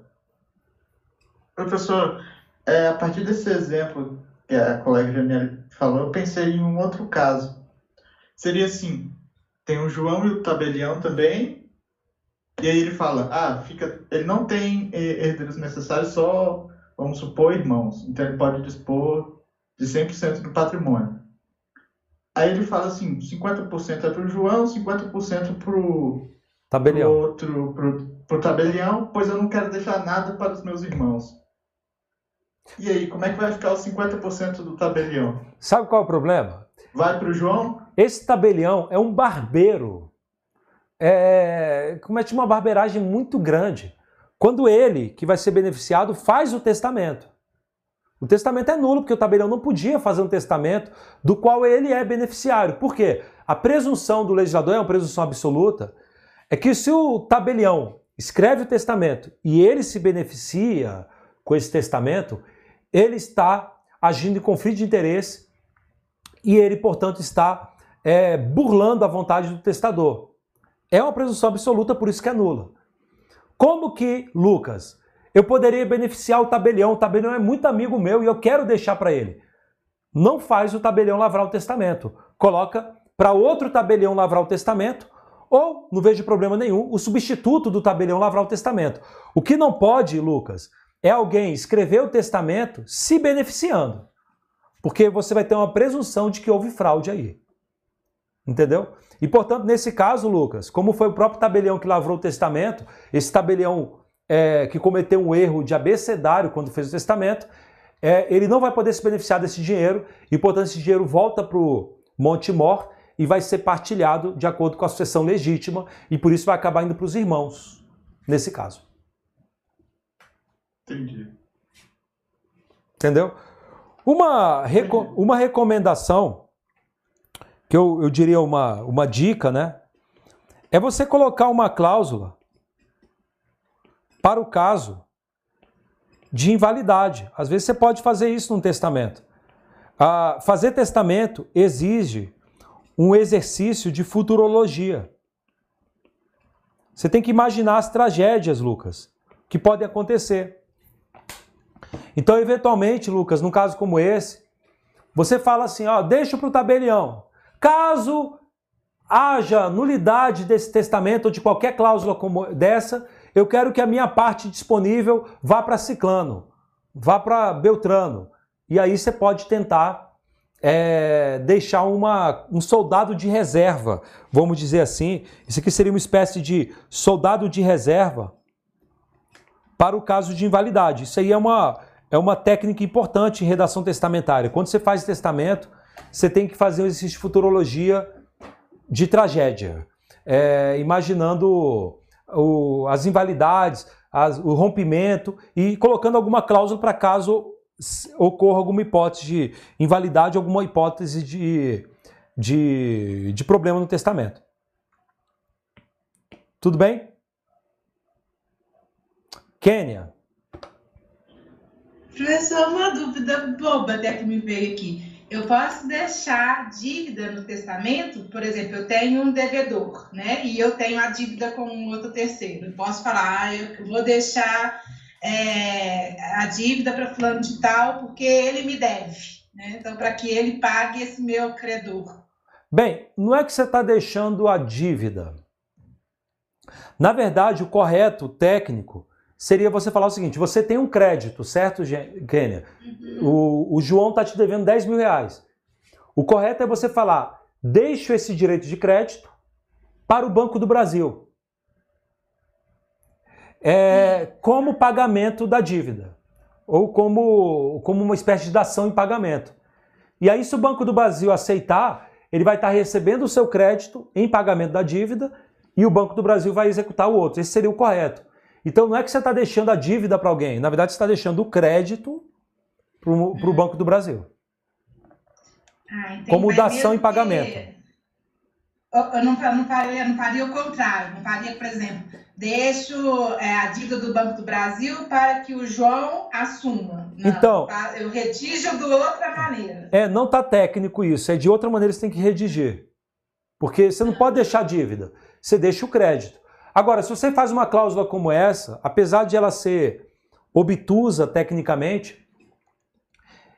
Speaker 9: Professor, é, a partir desse exemplo que a colega Janelle falou, eu pensei em um outro caso. Seria assim, tem o João e o tabelião também, e aí ele fala, ah, fica, ele não tem herdeiros necessários, só, vamos supor, irmãos. Então ele pode dispor de 100% do patrimônio. Aí ele fala assim, 50% é para o João, 50% para o
Speaker 1: tabelião.
Speaker 9: outro, para o tabelião, pois eu não quero deixar nada para os meus irmãos. E aí, como é que vai ficar os 50% do tabelião?
Speaker 1: Sabe qual é o problema?
Speaker 9: Vai para o João?
Speaker 1: Esse tabelião é um barbeiro. É, comete uma barbeiragem muito grande. Quando ele, que vai ser beneficiado, faz o testamento. O testamento é nulo, porque o tabelião não podia fazer um testamento do qual ele é beneficiário. Por quê? A presunção do legislador é uma presunção absoluta, é que se o tabelião escreve o testamento e ele se beneficia com esse testamento, ele está agindo em conflito de interesse e ele, portanto, está é, burlando a vontade do testador. É uma presunção absoluta, por isso que é nula. Como que, Lucas, eu poderia beneficiar o tabelião. O tabelião é muito amigo meu e eu quero deixar para ele. Não faz o tabelião lavrar o testamento. Coloca para outro tabelião lavrar o testamento ou, não vejo problema nenhum, o substituto do tabelião lavrar o testamento. O que não pode, Lucas, é alguém escrever o testamento se beneficiando. Porque você vai ter uma presunção de que houve fraude aí. Entendeu? E, portanto, nesse caso, Lucas, como foi o próprio tabelião que lavrou o testamento, esse tabelião é, que cometeu um erro de abecedário quando fez o testamento, é, ele não vai poder se beneficiar desse dinheiro e, portanto, esse dinheiro volta para o Monte Mor e vai ser partilhado de acordo com a sucessão legítima e por isso vai acabar indo para os irmãos, nesse caso.
Speaker 9: Entendi.
Speaker 1: Entendeu? Uma, reco uma recomendação, que eu, eu diria uma, uma dica, né? É você colocar uma cláusula para o caso de invalidade. Às vezes você pode fazer isso num testamento. Ah, fazer testamento exige um exercício de futurologia. Você tem que imaginar as tragédias, Lucas, que podem acontecer. Então, eventualmente, Lucas, num caso como esse, você fala assim: ó, deixa para o tabelião. Caso haja nulidade desse testamento ou de qualquer cláusula como dessa, eu quero que a minha parte disponível vá para Ciclano, vá para Beltrano. E aí você pode tentar é, deixar uma, um soldado de reserva, vamos dizer assim. Isso aqui seria uma espécie de soldado de reserva para o caso de invalidade. Isso aí é uma, é uma técnica importante em redação testamentária. Quando você faz testamento, você tem que fazer um exercício de futurologia de tragédia, é, imaginando o, as invalidades, as, o rompimento e colocando alguma cláusula para caso ocorra alguma hipótese de invalidade, alguma hipótese de, de, de problema no testamento. Tudo bem? Quênia.
Speaker 10: Professor, uma dúvida boba até que me veio aqui. Eu posso deixar dívida no testamento? Por exemplo, eu tenho um devedor, né? E eu tenho a dívida com um outro terceiro. Eu posso falar, ah, eu vou deixar é, a dívida para fulano de tal porque ele me deve, né? Então, para que ele pague esse meu credor.
Speaker 1: Bem, não é que você está deixando a dívida. Na verdade, o correto técnico seria você falar o seguinte: você tem um crédito, certo, Kênia? Uhum. o, o João está te devendo 10 mil reais. O correto é você falar: deixo esse direito de crédito para o Banco do Brasil. É, como pagamento da dívida. Ou como, como uma espécie de dação em pagamento. E aí, se o Banco do Brasil aceitar, ele vai estar recebendo o seu crédito em pagamento da dívida e o Banco do Brasil vai executar o outro. Esse seria o correto. Então não é que você está deixando a dívida para alguém, na verdade você está deixando o crédito para o Banco do Brasil.
Speaker 10: Ah,
Speaker 1: como dação em pagamento.
Speaker 10: Que... Eu, não, eu, não faria, não faria o contrário. Não faria, por exemplo, deixo é, a dívida do Banco do Brasil para que o João assuma. Não,
Speaker 1: então,
Speaker 10: tá? eu redijo de outra maneira.
Speaker 1: É, não está técnico isso. É de outra maneira você tem que redigir. Porque você não pode deixar dívida. Você deixa o crédito. Agora, se você faz uma cláusula como essa, apesar de ela ser obtusa tecnicamente,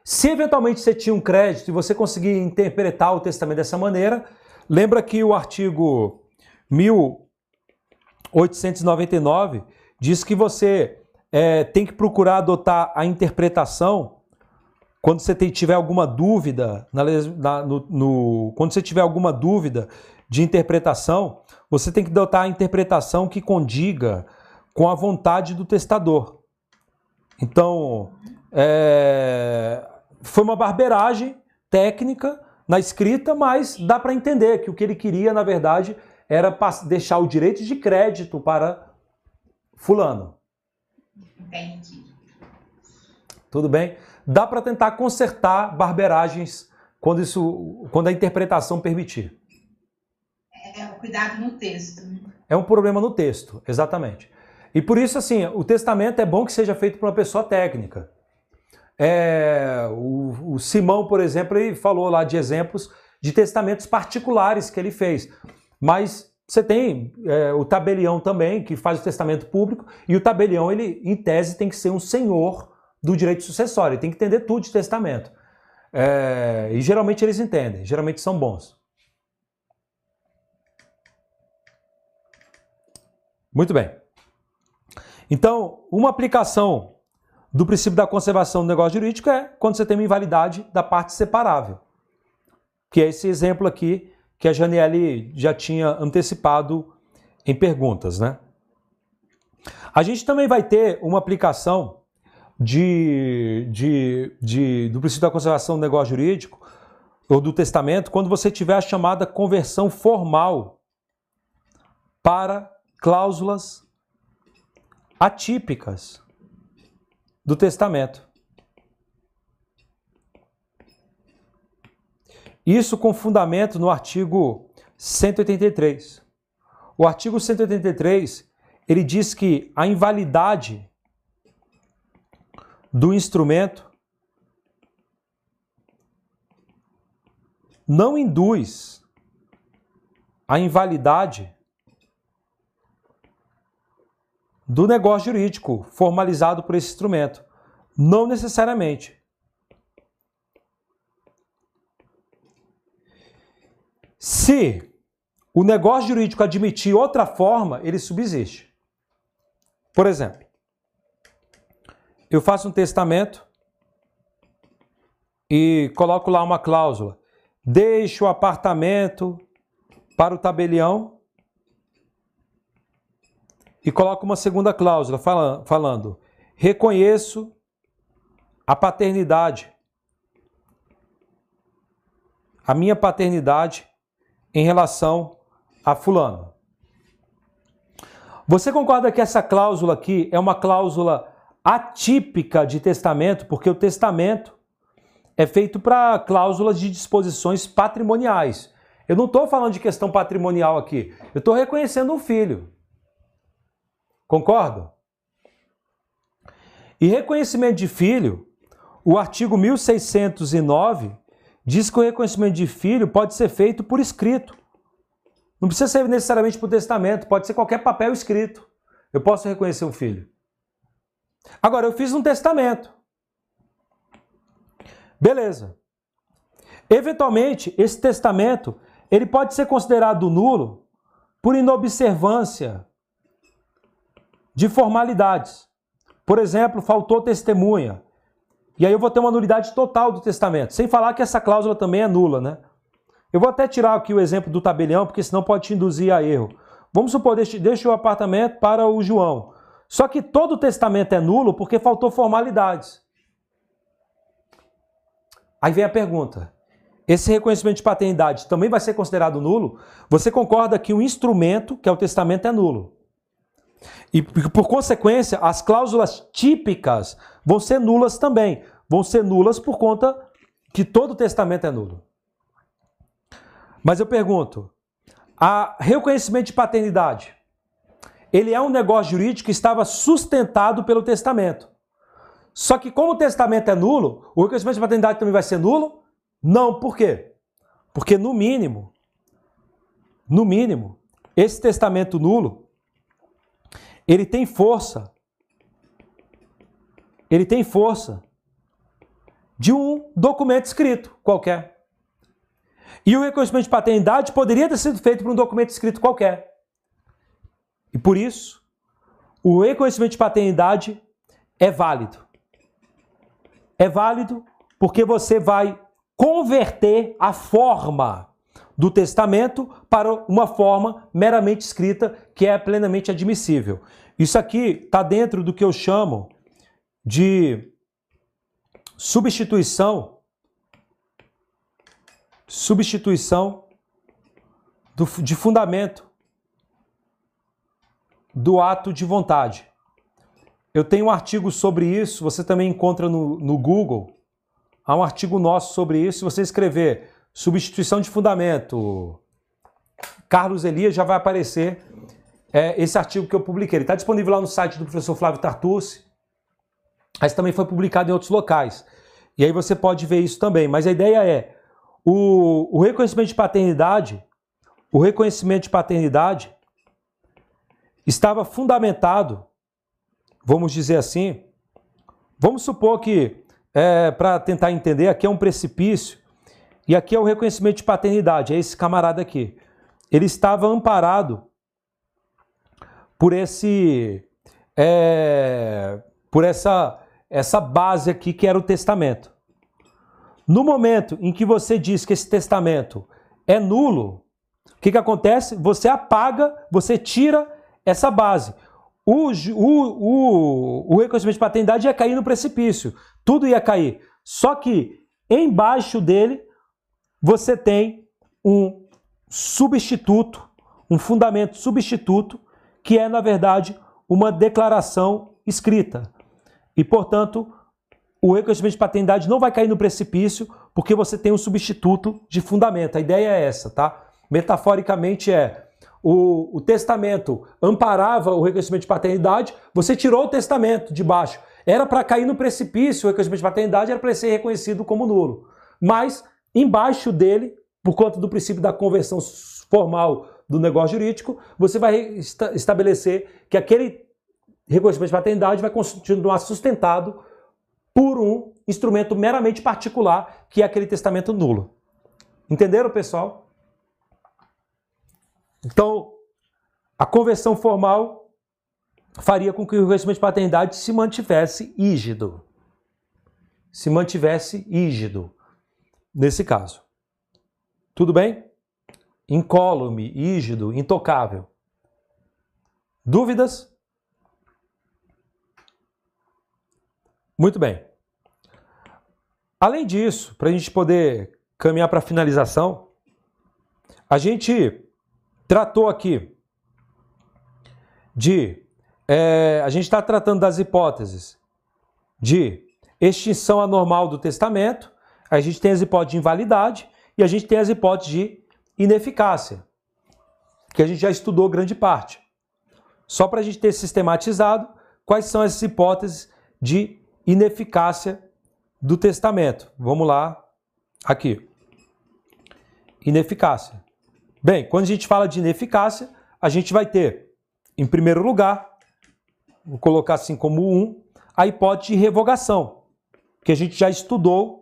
Speaker 1: se eventualmente você tinha um crédito e você conseguir interpretar o testamento dessa maneira, lembra que o artigo 1899 diz que você é, tem que procurar adotar a interpretação quando você tiver alguma dúvida, na, na, no, no, quando você tiver alguma dúvida de interpretação, você tem que adotar a interpretação que condiga com a vontade do testador. Então, é, foi uma barberagem técnica na escrita, mas dá para entender que o que ele queria, na verdade, era deixar o direito de crédito para fulano.
Speaker 10: Entendi.
Speaker 1: Tudo bem? Dá para tentar consertar barberagens quando, isso, quando a interpretação permitir.
Speaker 10: Cuidado no texto. Né?
Speaker 1: É um problema no texto, exatamente. E por isso, assim, o testamento é bom que seja feito por uma pessoa técnica. É, o, o, Simão, por exemplo, ele falou lá de exemplos de testamentos particulares que ele fez. Mas você tem é, o tabelião também, que faz o testamento público, e o tabelião, ele, em tese, tem que ser um senhor do direito sucessório, ele tem que entender tudo de testamento. É, e geralmente eles entendem, geralmente são bons. Muito bem. Então, uma aplicação do princípio da conservação do negócio jurídico é quando você tem uma invalidade da parte separável. Que é esse exemplo aqui que a Janiele já tinha antecipado em perguntas, né? A gente também vai ter uma aplicação de, de, de, do princípio da conservação do negócio jurídico ou do testamento quando você tiver a chamada conversão formal para cláusulas atípicas do testamento. Isso com fundamento no artigo 183. O artigo 183, ele diz que a invalidade do instrumento não induz a invalidade do negócio jurídico formalizado por esse instrumento. Não necessariamente. Se o negócio jurídico admitir outra forma, ele subsiste. Por exemplo, eu faço um testamento e coloco lá uma cláusula: deixo o apartamento para o tabelião e coloca uma segunda cláusula falando, falando reconheço a paternidade, a minha paternidade em relação a fulano. Você concorda que essa cláusula aqui é uma cláusula atípica de testamento, porque o testamento é feito para cláusulas de disposições patrimoniais. Eu não estou falando de questão patrimonial aqui, eu estou reconhecendo um filho. Concordo? E reconhecimento de filho, o artigo 1609 diz que o reconhecimento de filho pode ser feito por escrito. Não precisa ser necessariamente por testamento, pode ser qualquer papel escrito. Eu posso reconhecer um filho. Agora, eu fiz um testamento. Beleza. Eventualmente, esse testamento ele pode ser considerado nulo por inobservância de formalidades. Por exemplo, faltou testemunha E aí eu vou ter uma nulidade total do testamento, sem falar que essa cláusula também é nula, né? Eu vou até tirar aqui o exemplo do tabelião, porque senão pode te induzir a erro. Vamos supor, deixa o apartamento para o João. Só que todo testamento é nulo porque faltou formalidades. Aí vem a pergunta: esse reconhecimento de paternidade também vai ser considerado nulo? Você concorda que o instrumento, que é o testamento, é nulo? E por consequência, as cláusulas típicas vão ser nulas também. Vão ser nulas por conta que todo testamento é nulo. Mas eu pergunto: a reconhecimento de paternidade, ele é um negócio jurídico que estava sustentado pelo testamento. Só que como o testamento é nulo, o reconhecimento de paternidade também vai ser nulo? Não, por quê? Porque no mínimo, no mínimo, esse testamento nulo, ele tem força. Ele tem força de um documento escrito qualquer. E o reconhecimento de paternidade poderia ter sido feito por um documento escrito qualquer. E por isso, o reconhecimento de paternidade é válido. É válido porque você vai converter a forma do testamento para uma forma meramente escrita que é plenamente admissível. Isso aqui está dentro do que eu chamo de substituição substituição do, de fundamento do ato de vontade. Eu tenho um artigo sobre isso, você também encontra no, no Google. Há um artigo nosso sobre isso. Se você escrever substituição de fundamento, Carlos Elias, já vai aparecer é, esse artigo que eu publiquei. Ele está disponível lá no site do professor Flávio Tartucci, mas também foi publicado em outros locais. E aí você pode ver isso também. Mas a ideia é o, o reconhecimento de paternidade, o reconhecimento de paternidade estava fundamentado, vamos dizer assim, vamos supor que, é, para tentar entender, aqui é um precipício e aqui é o reconhecimento de paternidade, é esse camarada aqui. Ele estava amparado por esse, é, por essa, essa base aqui que era o testamento. No momento em que você diz que esse testamento é nulo, o que, que acontece? Você apaga, você tira essa base. O, o, o, o reconhecimento de paternidade ia cair no precipício. Tudo ia cair. Só que embaixo dele você tem um substituto, um fundamento substituto, que é, na verdade, uma declaração escrita. E, portanto, o reconhecimento de paternidade não vai cair no precipício porque você tem um substituto de fundamento. A ideia é essa, tá? Metaforicamente é o, o testamento amparava o reconhecimento de paternidade, você tirou o testamento de baixo. Era para cair no precipício, o reconhecimento de paternidade era para ser reconhecido como nulo. Mas embaixo dele, por conta do princípio da conversão formal do negócio jurídico, você vai estabelecer que aquele reconhecimento de paternidade vai continuar sustentado por um instrumento meramente particular, que é aquele testamento nulo. Entenderam, pessoal? Então, a conversão formal faria com que o reconhecimento de paternidade se mantivesse ígido. Se mantivesse ígido, nesse caso. Tudo bem? Incólume, ígido, intocável. Dúvidas? Muito bem. Além disso, para a gente poder caminhar para a finalização, a gente tratou aqui de. É, a gente está tratando das hipóteses de extinção anormal do testamento, a gente tem as hipóteses de invalidade e a gente tem as hipóteses de ineficácia, que a gente já estudou grande parte. Só para a gente ter sistematizado quais são essas hipóteses de ineficácia do testamento. Vamos lá, aqui. Ineficácia. Bem, quando a gente fala de ineficácia, a gente vai ter, em primeiro lugar, vou colocar assim como um, a hipótese de revogação, que a gente já estudou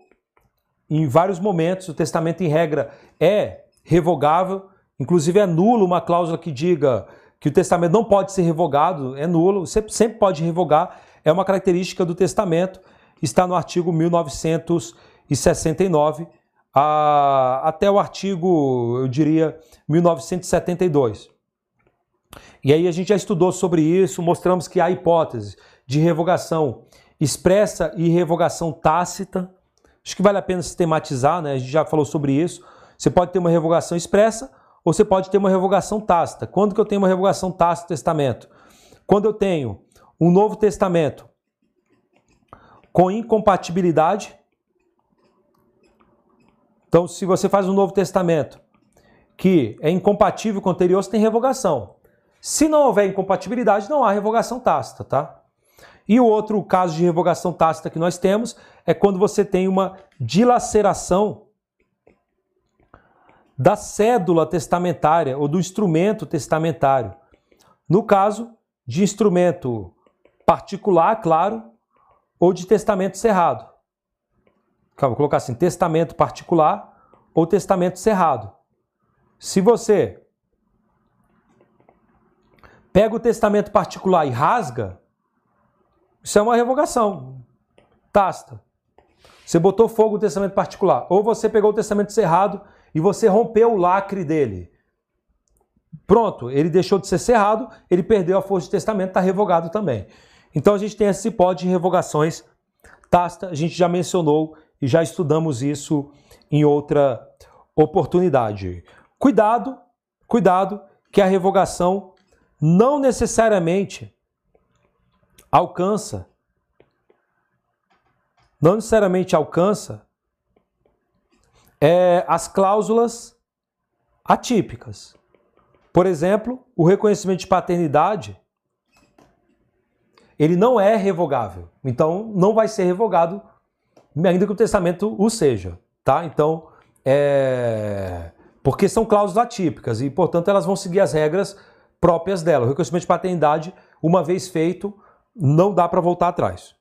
Speaker 1: em vários momentos. O testamento, em regra, é revogável, inclusive é nulo uma cláusula que diga que o testamento não pode ser revogado, é nulo, você sempre pode revogar, é uma característica do testamento está no artigo 1969 a, até o artigo, eu diria, 1972. E aí a gente já estudou sobre isso, mostramos que há hipóteses de revogação expressa e revogação tácita. Acho que vale a pena sistematizar, né? A gente já falou sobre isso. Você pode ter uma revogação expressa ou você pode ter uma revogação tácita. Quando que eu tenho uma revogação tácita do testamento? Quando eu tenho um novo testamento com incompatibilidade. Então, se você faz um novo testamento que é incompatível com o anterior, você tem revogação. Se não houver incompatibilidade, não há revogação tácita, tá? E o outro caso de revogação tácita que nós temos é quando você tem uma dilaceração da cédula testamentária ou do instrumento testamentário. No caso de instrumento particular, claro, ou de testamento cerrado. Vou colocar assim: testamento particular ou testamento cerrado. Se você pega o testamento particular e rasga, isso é uma revogação tácita. Você botou fogo no testamento particular. Ou você pegou o testamento cerrado e você rompeu o lacre dele. Pronto, ele deixou de ser cerrado, ele perdeu a força de testamento, está revogado também. Então a gente tem esse hipótese de revogações tácitas, a gente já mencionou e já estudamos isso em outra oportunidade. Cuidado, cuidado, que a revogação não necessariamente alcança, não necessariamente alcança é, as cláusulas atípicas. Por exemplo, o reconhecimento de paternidade ele não é revogável. Então, não vai ser revogado, ainda que o testamento o seja, tá? Então, é... porque são cláusulas atípicas e, portanto, elas vão seguir as regras próprias dela. O reconhecimento de paternidade, uma vez feito, não dá para voltar atrás.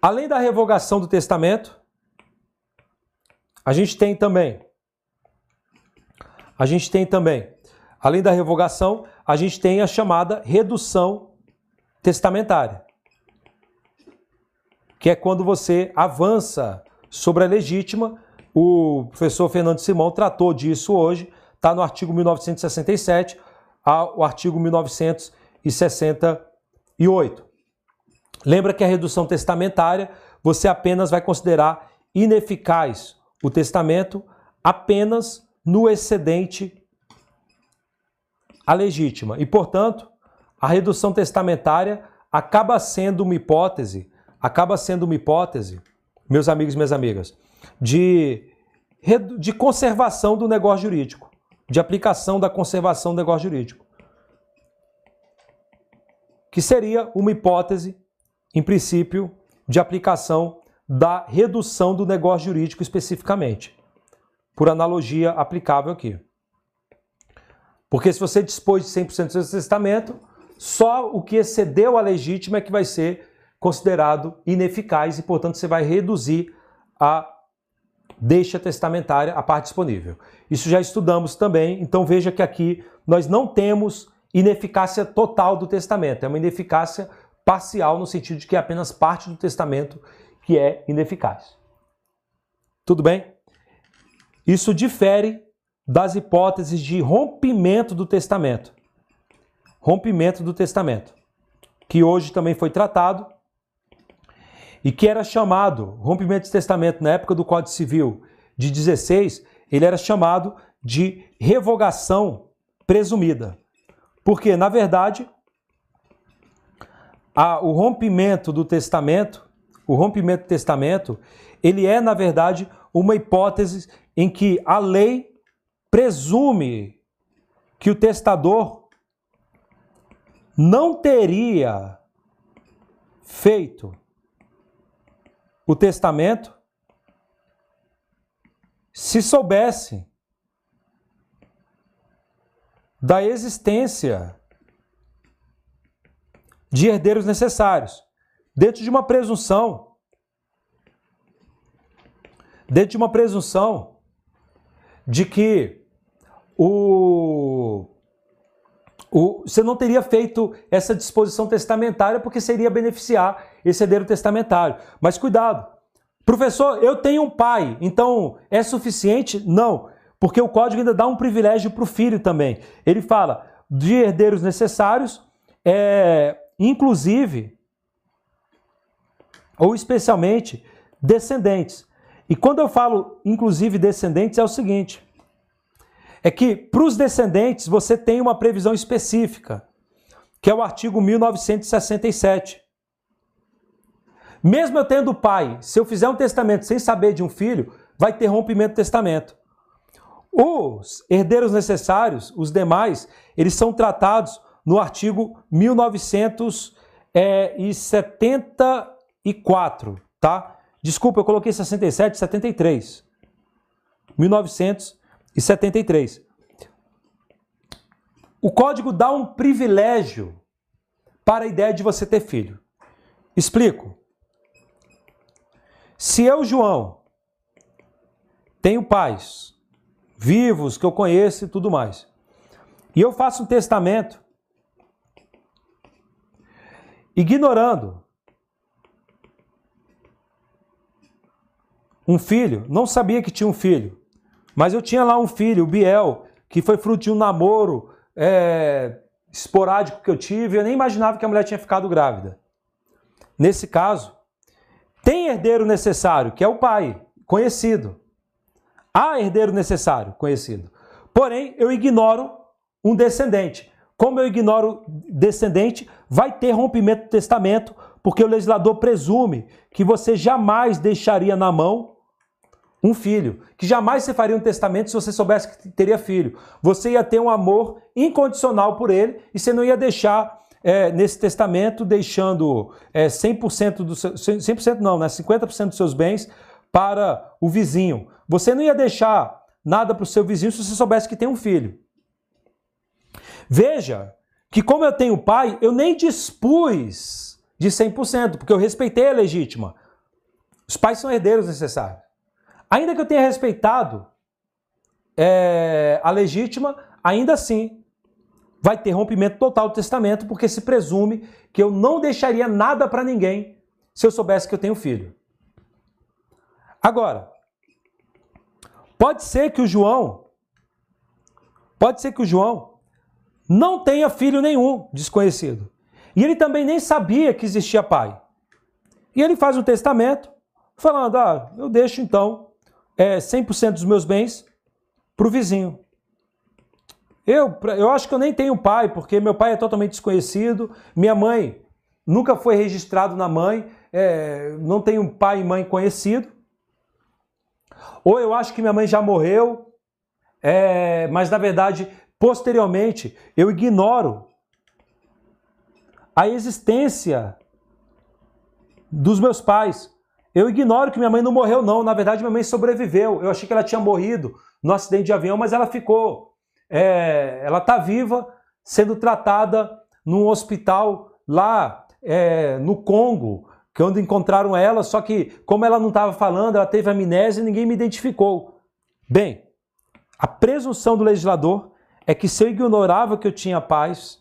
Speaker 1: Além da revogação do testamento, a gente tem também a gente tem também, além da revogação, a gente tem a chamada redução testamentária, que é quando você avança sobre a legítima. O professor Fernando Simão tratou disso hoje, está no artigo 1967 ao artigo 1968. Lembra que a redução testamentária você apenas vai considerar ineficaz o testamento apenas no excedente a legítima. E, portanto, a redução testamentária acaba sendo uma hipótese, acaba sendo uma hipótese, meus amigos e minhas amigas, de, de conservação do negócio jurídico, de aplicação da conservação do negócio jurídico. Que seria uma hipótese, em princípio, de aplicação da redução do negócio jurídico especificamente por analogia aplicável aqui. Porque se você dispôs de 100% do seu testamento, só o que excedeu a legítima é que vai ser considerado ineficaz e, portanto, você vai reduzir a deixa testamentária, a parte disponível. Isso já estudamos também, então veja que aqui nós não temos ineficácia total do testamento, é uma ineficácia parcial no sentido de que é apenas parte do testamento que é ineficaz. Tudo bem? Isso difere das hipóteses de rompimento do testamento. Rompimento do testamento, que hoje também foi tratado e que era chamado, rompimento de testamento na época do Código Civil de 16, ele era chamado de revogação presumida. Porque, na verdade, a, o rompimento do testamento, o rompimento do testamento, ele é, na verdade, uma hipótese em que a lei presume que o testador não teria feito o testamento se soubesse da existência de herdeiros necessários, dentro de uma presunção, dentro de uma presunção de que o, o, você não teria feito essa disposição testamentária porque seria beneficiar esse herdeiro testamentário. Mas cuidado. Professor, eu tenho um pai, então é suficiente? Não, porque o código ainda dá um privilégio para o filho também. Ele fala de herdeiros necessários, é, inclusive, ou especialmente, descendentes. E quando eu falo inclusive descendentes, é o seguinte: é que para os descendentes você tem uma previsão específica, que é o artigo 1967. Mesmo eu tendo pai, se eu fizer um testamento sem saber de um filho, vai ter rompimento do testamento. Os herdeiros necessários, os demais, eles são tratados no artigo 1974, tá? Desculpa, eu coloquei 67, 73. 1973. O código dá um privilégio para a ideia de você ter filho. Explico. Se eu, João, tenho pais vivos que eu conheço e tudo mais, e eu faço um testamento ignorando um filho, não sabia que tinha um filho, mas eu tinha lá um filho, o Biel, que foi fruto de um namoro é, esporádico que eu tive, eu nem imaginava que a mulher tinha ficado grávida. Nesse caso, tem herdeiro necessário, que é o pai, conhecido. Há herdeiro necessário, conhecido. Porém, eu ignoro um descendente. Como eu ignoro descendente, vai ter rompimento do testamento, porque o legislador presume que você jamais deixaria na mão um filho, que jamais você faria um testamento se você soubesse que teria filho. Você ia ter um amor incondicional por ele e você não ia deixar é, nesse testamento, deixando é, 100% do seu, 100% não, né? 50% dos seus bens para o vizinho. Você não ia deixar nada para o seu vizinho se você soubesse que tem um filho. Veja que como eu tenho pai, eu nem dispus de 100%, porque eu respeitei a legítima. Os pais são herdeiros necessários. Ainda que eu tenha respeitado é, a legítima, ainda assim vai ter rompimento total do testamento, porque se presume que eu não deixaria nada para ninguém se eu soubesse que eu tenho filho. Agora, pode ser que o João, pode ser que o João não tenha filho nenhum desconhecido. E ele também nem sabia que existia pai. E ele faz um testamento falando: ah, eu deixo então é, 100% dos meus bens para o vizinho. Eu, eu acho que eu nem tenho pai, porque meu pai é totalmente desconhecido, minha mãe nunca foi registrado na mãe, é, não tenho pai e mãe conhecido. Ou eu acho que minha mãe já morreu, é, mas na verdade, posteriormente, eu ignoro a existência dos meus pais. Eu ignoro que minha mãe não morreu, não. Na verdade, minha mãe sobreviveu. Eu achei que ela tinha morrido no acidente de avião, mas ela ficou é, ela está viva, sendo tratada num hospital lá é, no Congo, que onde encontraram ela, só que como ela não estava falando, ela teve amnésia e ninguém me identificou. Bem, a presunção do legislador é que se eu ignorava que eu tinha paz,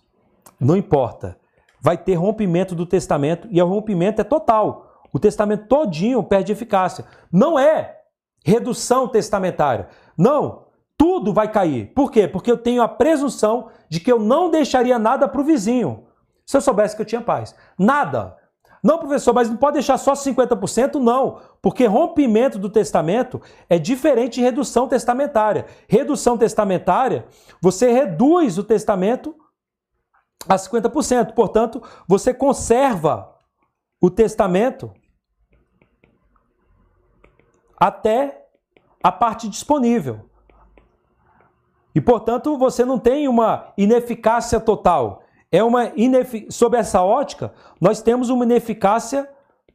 Speaker 1: não importa, vai ter rompimento do testamento e o rompimento é total. O testamento todinho perde eficácia. Não é redução testamentária. Não, tudo vai cair. Por quê? Porque eu tenho a presunção de que eu não deixaria nada para o vizinho se eu soubesse que eu tinha paz. Nada. Não, professor, mas não pode deixar só 50%? Não, porque rompimento do testamento é diferente de redução testamentária. Redução testamentária, você reduz o testamento a 50%. Portanto, você conserva o testamento até a parte disponível. E, portanto, você não tem uma ineficácia total. É uma inefic... Sob essa ótica, nós temos uma ineficácia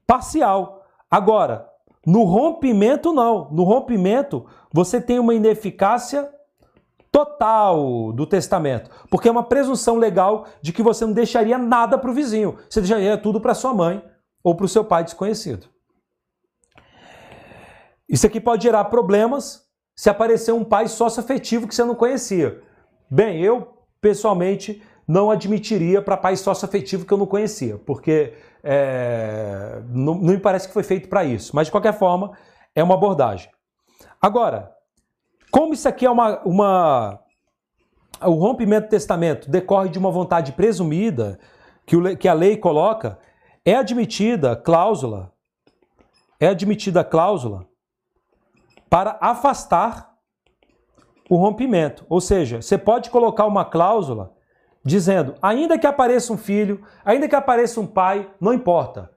Speaker 1: parcial. Agora, no rompimento, não. No rompimento, você tem uma ineficácia total do testamento. Porque é uma presunção legal de que você não deixaria nada para o vizinho. Você deixaria tudo para sua mãe ou para o seu pai desconhecido. Isso aqui pode gerar problemas se aparecer um pai sócio afetivo que você não conhecia. Bem, eu pessoalmente não admitiria para pai sócio afetivo que eu não conhecia, porque é, não, não me parece que foi feito para isso, mas de qualquer forma é uma abordagem. Agora, como isso aqui é uma, uma o rompimento do testamento decorre de uma vontade presumida que, o, que a lei coloca, é admitida cláusula, é admitida cláusula para afastar o rompimento. Ou seja, você pode colocar uma cláusula dizendo: ainda que apareça um filho, ainda que apareça um pai, não importa.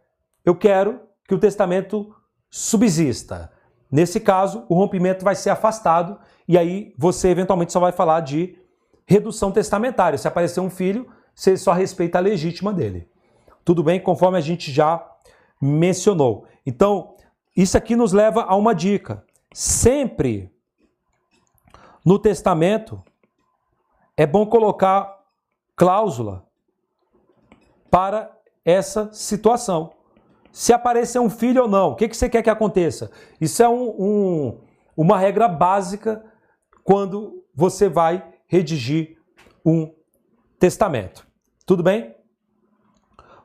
Speaker 1: Eu quero que o testamento subsista. Nesse caso, o rompimento vai ser afastado e aí você eventualmente só vai falar de redução testamentária. Se aparecer um filho, você só respeita a legítima dele. Tudo bem? Conforme a gente já mencionou. Então, isso aqui nos leva a uma dica. Sempre no testamento é bom colocar cláusula para essa situação. Se aparecer um filho ou não, o que, que você quer que aconteça? Isso é um, um, uma regra básica quando você vai redigir um testamento. Tudo bem?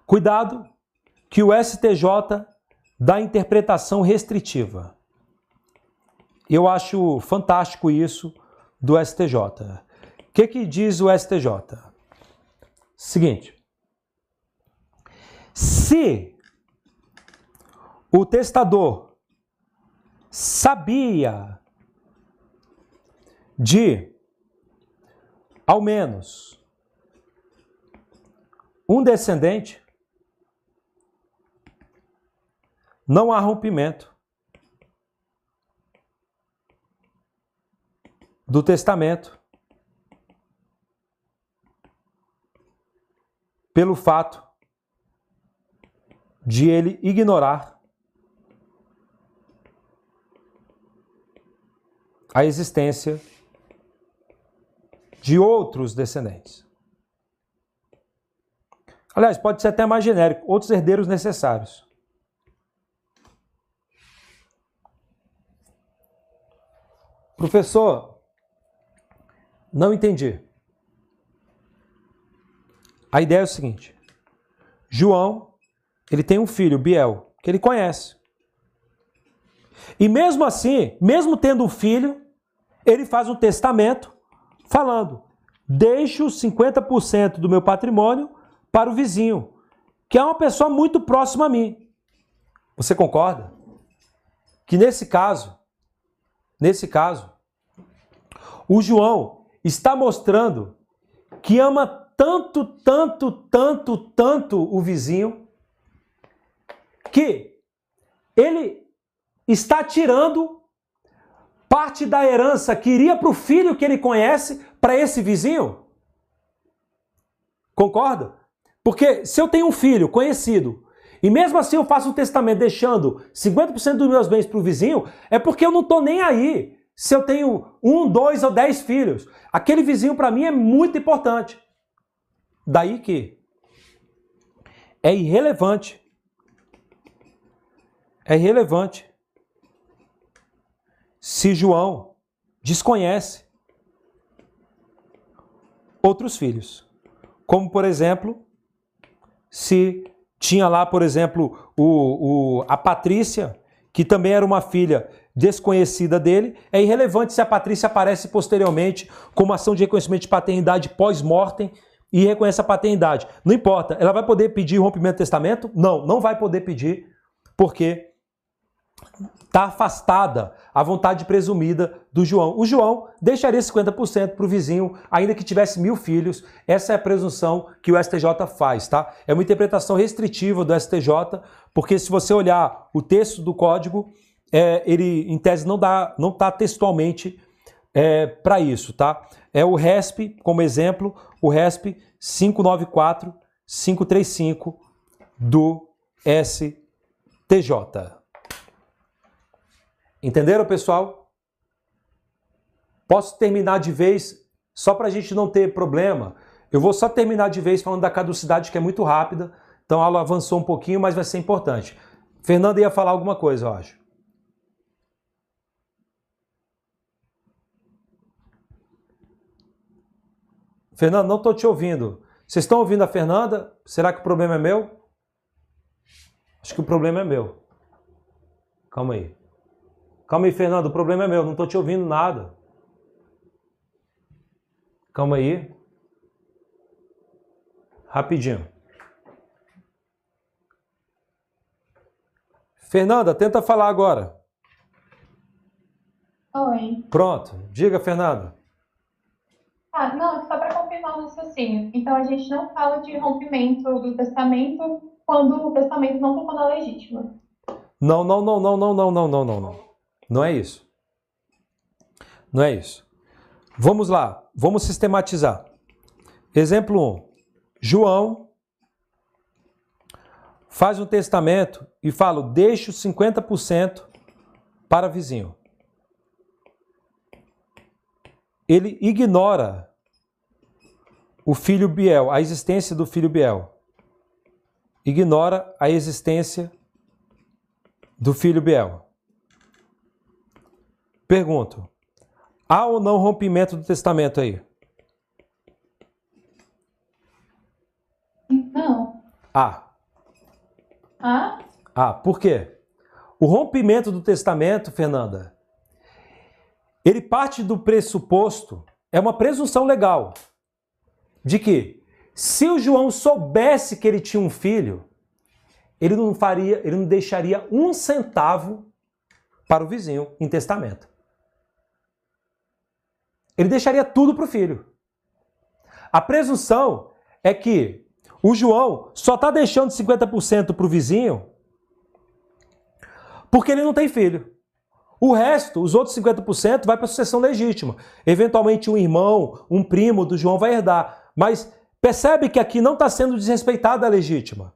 Speaker 1: Cuidado que o STJ dá interpretação restritiva. Eu acho fantástico isso do STJ. O que, que diz o STJ? Seguinte. Se o testador sabia de ao menos um descendente, não há rompimento do testamento pelo fato de ele ignorar a existência de outros descendentes. Aliás, pode ser até mais genérico, outros herdeiros necessários. Professor, não entendi. A ideia é o seguinte: João, ele tem um filho, Biel, que ele conhece. E mesmo assim, mesmo tendo um filho, ele faz um testamento falando: deixo 50% do meu patrimônio para o vizinho, que é uma pessoa muito próxima a mim. Você concorda? Que nesse caso, nesse caso, o João está mostrando que ama tanto, tanto, tanto, tanto o vizinho, que ele está tirando parte da herança que iria para o filho que ele conhece para esse vizinho? Concorda? Porque se eu tenho um filho conhecido e mesmo assim eu faço um testamento deixando 50% dos meus bens para o vizinho, é porque eu não estou nem aí se eu tenho um, dois ou dez filhos. Aquele vizinho para mim é muito importante. Daí que é irrelevante. É irrelevante se João desconhece outros filhos. Como, por exemplo, se tinha lá, por exemplo, o, o, a Patrícia, que também era uma filha desconhecida dele, é irrelevante se a Patrícia aparece posteriormente como ação de reconhecimento de paternidade pós-mortem e reconhece a paternidade. Não importa, ela vai poder pedir rompimento do testamento? Não, não vai poder pedir, porque está afastada a vontade presumida do João. O João deixaria 50% para o vizinho, ainda que tivesse mil filhos. Essa é a presunção que o STJ faz, tá? É uma interpretação restritiva do STJ, porque se você olhar o texto do código, é, ele, em tese, não dá, não está textualmente é, para isso, tá? É o RESP, como exemplo, o RESP 594 535 do STJ. Entenderam, pessoal? Posso terminar de vez, só para a gente não ter problema. Eu vou só terminar de vez falando da caducidade, que é muito rápida. Então a aula avançou um pouquinho, mas vai ser importante. Fernanda ia falar alguma coisa, eu acho. Fernanda, não estou te ouvindo. Vocês estão ouvindo a Fernanda? Será que o problema é meu? Acho que o problema é meu. Calma aí. Calma aí, Fernando, o problema é meu, não estou te ouvindo nada. Calma aí. Rapidinho. Fernanda, tenta falar agora.
Speaker 2: Oi.
Speaker 1: Pronto. Diga, Fernanda.
Speaker 2: Ah, não, só para raciocínio. Então a gente não fala de rompimento do testamento quando o testamento não for na legítima.
Speaker 1: Não, não, não, não, não, não, não, não, não, não. Não é isso. Não é isso. Vamos lá, vamos sistematizar. Exemplo 1. João faz um testamento e fala: deixo 50% para vizinho. Ele ignora o filho Biel, a existência do filho Biel. Ignora a existência do filho Biel. Pergunto: há ou não rompimento do testamento aí?
Speaker 2: Não.
Speaker 1: Há.
Speaker 2: Ah?
Speaker 1: Ah, por quê? O rompimento do testamento, Fernanda, ele parte do pressuposto, é uma presunção legal, de que se o João soubesse que ele tinha um filho, ele não faria, ele não deixaria um centavo para o vizinho em testamento. Ele deixaria tudo para o filho. A presunção é que o João só está deixando 50% para o vizinho porque ele não tem filho. O resto, os outros 50%, vai para a sucessão legítima. Eventualmente, um irmão, um primo do João vai herdar. Mas percebe que aqui não está sendo desrespeitada a legítima.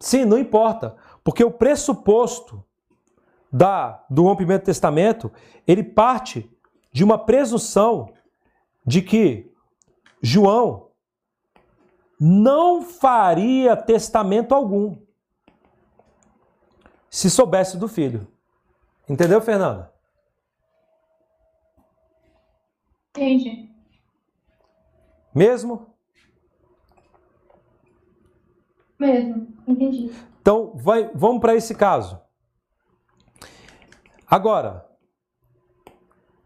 Speaker 1: Sim, não importa. Porque o pressuposto da, do rompimento do testamento, ele parte de uma presunção de que João não faria testamento algum se soubesse do filho. Entendeu, Fernanda?
Speaker 2: Entendi.
Speaker 1: Mesmo?
Speaker 2: Mesmo, entendi.
Speaker 1: Então, vai, vamos para esse caso. Agora,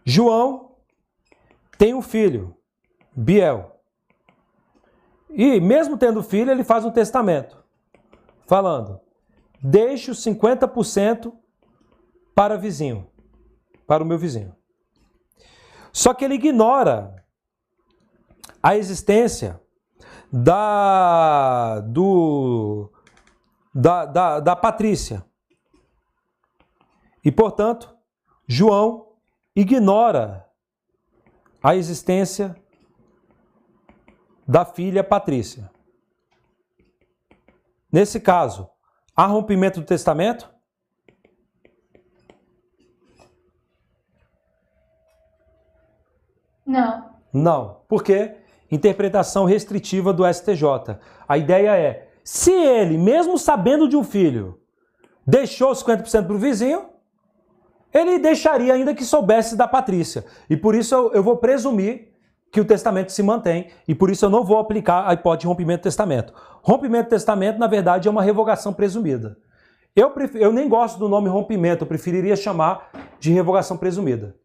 Speaker 1: João tem um filho, Biel. E mesmo tendo filho, ele faz um testamento, falando: deixo 50% para vizinho, para o meu vizinho. Só que ele ignora a existência da do da, da, da Patrícia. E, portanto, João ignora a existência da filha Patrícia. Nesse caso, há rompimento do testamento?
Speaker 2: Não.
Speaker 1: Não. Por quê? Interpretação restritiva do STJ. A ideia é, se ele, mesmo sabendo de um filho, deixou 50% para o vizinho, ele deixaria ainda que soubesse da Patrícia. E por isso eu, eu, vou presumir que o testamento se mantém e por isso eu não vou aplicar a hipótese de rompimento do testamento. Rompimento do testamento, na verdade, é uma revogação presumida. Eu, prefiro, eu nem gosto do nome rompimento, eu preferiria chamar de revogação presumida.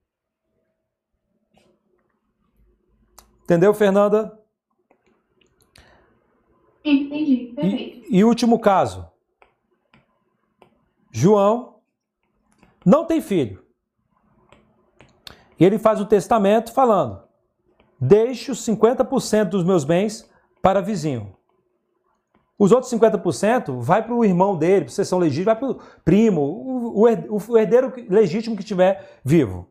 Speaker 1: Entendeu, Fernanda?
Speaker 2: Entendi, perfeito.
Speaker 1: E, e último caso. João não tem filho. E ele faz um testamento falando: deixo 50% dos meus bens para vizinho. Os outros 50% vai para o irmão dele, para sessão legítima, vai para o primo, o herdeiro legítimo que estiver vivo.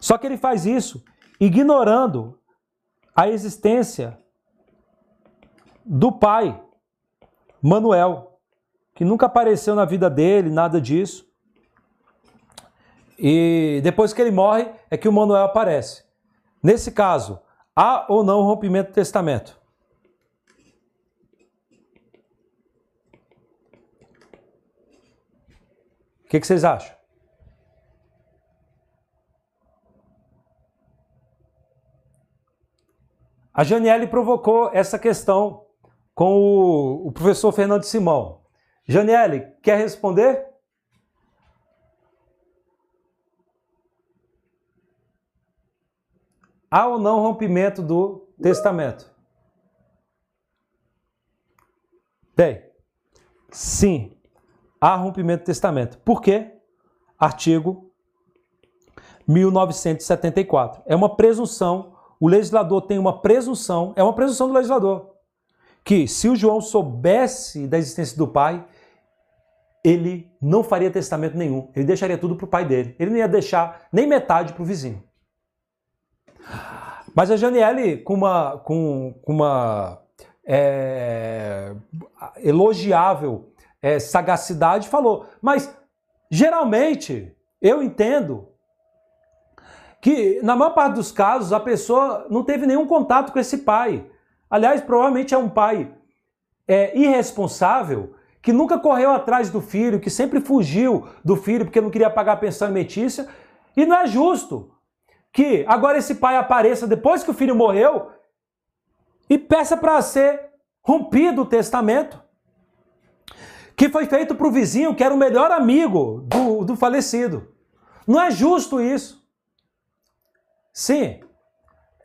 Speaker 1: Só que ele faz isso ignorando a existência do pai, Manuel, que nunca apareceu na vida dele, nada disso. E depois que ele morre, é que o Manuel aparece. Nesse caso, há ou não rompimento do testamento? O que, que vocês acham? A Janiele provocou essa questão com o, o professor Fernando Simão. Janiele, quer responder? Há ou não rompimento do testamento? Bem, sim, há rompimento do testamento. Por quê? Artigo 1974. É uma presunção, o legislador tem uma presunção, é uma presunção do legislador, que se o João soubesse da existência do pai, ele não faria testamento nenhum, ele deixaria tudo para o pai dele. Ele não ia deixar nem metade para o vizinho. Mas a Janiele, com uma, com, com uma é, elogiável é, sagacidade, falou: Mas geralmente eu entendo que, na maior parte dos casos, a pessoa não teve nenhum contato com esse pai. Aliás, provavelmente é um pai é, irresponsável que nunca correu atrás do filho, que sempre fugiu do filho porque não queria pagar a pensão alimentícia. E não é justo que agora esse pai apareça depois que o filho morreu e peça para ser rompido o testamento que foi feito para o vizinho que era o melhor amigo do, do falecido. Não é justo isso. Sim,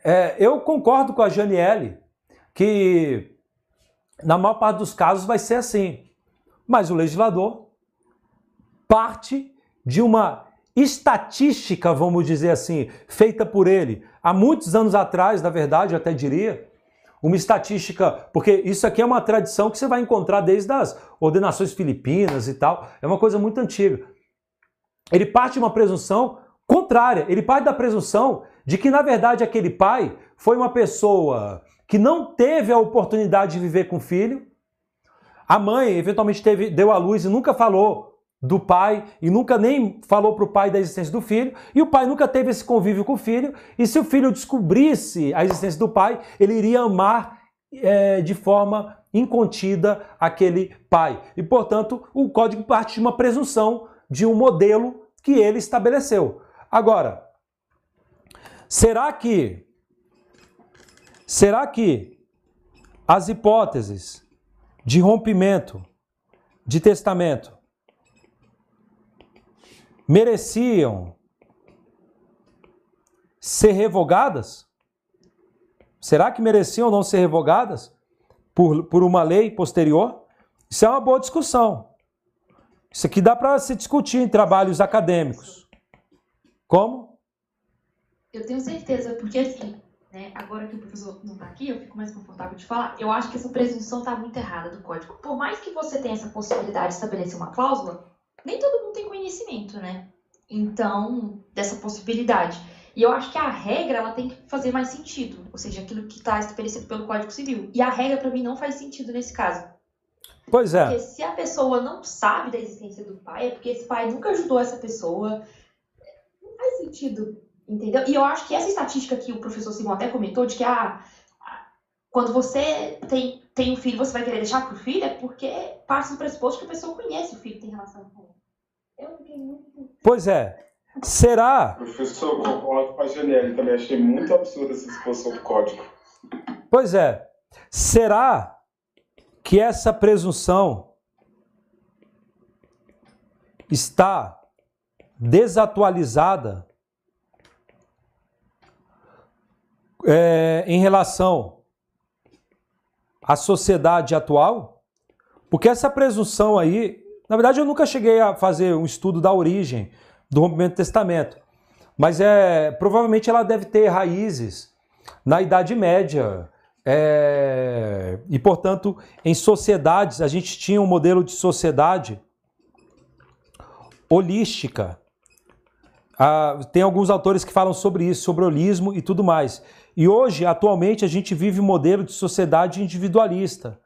Speaker 1: é, eu concordo com a Janiele que na maior parte dos casos vai ser assim. Mas o legislador parte de uma estatística, vamos dizer assim, feita por ele há muitos anos atrás, na verdade, eu até diria, uma estatística, porque isso aqui é uma tradição que você vai encontrar desde as ordenações filipinas e tal, é uma coisa muito antiga. Ele parte de uma presunção contrária, ele parte da presunção de que, na verdade, aquele pai foi uma pessoa que não teve a oportunidade de viver com o filho, a mãe eventualmente teve, deu à luz e nunca falou do pai e nunca nem falou para o pai da existência do filho, e o pai nunca teve esse convívio com o filho, e se o filho descobrisse a existência do pai, ele iria amar é, de forma incontida aquele pai. E, portanto, o código parte de uma presunção de um modelo que ele estabeleceu. Agora, será que será que as hipóteses de rompimento de testamento mereciam ser revogadas? Será que mereciam não ser revogadas por, por uma lei posterior? Isso é uma boa discussão. Isso aqui dá para se discutir em trabalhos acadêmicos. Como?
Speaker 5: Eu tenho certeza, porque assim, né, agora que o professor não está aqui, eu fico mais confortável de falar. Eu acho que essa presunção está muito errada do código. Por mais que você tenha essa possibilidade de estabelecer uma cláusula, nem todo mundo tem conhecimento, né? Então, dessa possibilidade. E eu acho que a regra ela tem que fazer mais sentido, ou seja, aquilo que está estabelecido pelo Código Civil. E a regra para mim não faz sentido nesse caso.
Speaker 1: Pois é.
Speaker 5: Porque se a pessoa não sabe da existência do pai, é porque esse pai nunca ajudou essa pessoa. Não faz sentido, entendeu? E eu acho que essa estatística que o professor Simon até comentou, de que ah, quando você tem, tem um filho, você vai querer deixar para o filho, é porque parte do pressuposto que a pessoa conhece o filho que tem relação com ele. Eu fiquei muito.
Speaker 1: Pois é. Será?
Speaker 7: Professor, concordo com a Janelle, também achei muito absurda essa disposição do código.
Speaker 1: Pois é. Será que essa presunção está desatualizada é, em relação à sociedade atual? Porque essa presunção aí, na verdade eu nunca cheguei a fazer um estudo da origem do rompimento do testamento, mas é provavelmente ela deve ter raízes na Idade Média, é, e, portanto, em sociedades, a gente tinha um modelo de sociedade holística. Ah, tem alguns autores que falam sobre isso, sobre holismo e tudo mais. E hoje, atualmente, a gente vive um modelo de sociedade individualista.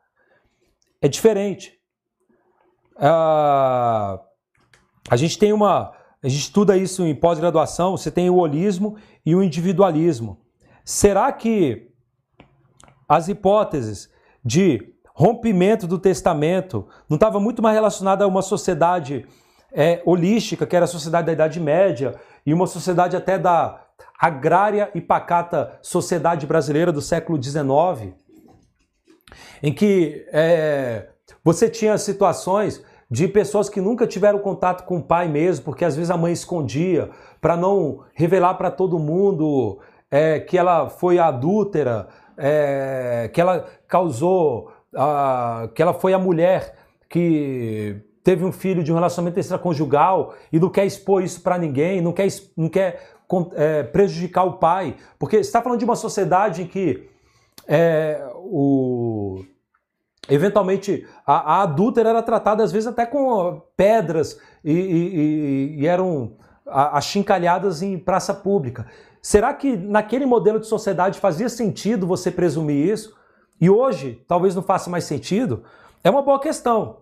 Speaker 1: É diferente. Ah, a gente tem uma. A gente estuda isso em pós-graduação, você tem o holismo e o individualismo. Será que as hipóteses de rompimento do testamento não estava muito mais relacionada a uma sociedade é, holística, que era a sociedade da Idade Média, e uma sociedade até da agrária e pacata sociedade brasileira do século XIX, em que é, você tinha situações de pessoas que nunca tiveram contato com o pai mesmo, porque às vezes a mãe escondia para não revelar para todo mundo é, que ela foi adúltera, é, que ela causou, a, que ela foi a mulher que teve um filho de um relacionamento extraconjugal e não quer expor isso para ninguém, não quer, não quer é, prejudicar o pai, porque você está falando de uma sociedade em que é, o eventualmente a, a adúltera era tratada às vezes até com pedras e, e, e eram achincalhadas em praça pública. Será que naquele modelo de sociedade fazia sentido você presumir isso? E hoje talvez não faça mais sentido? É uma boa questão.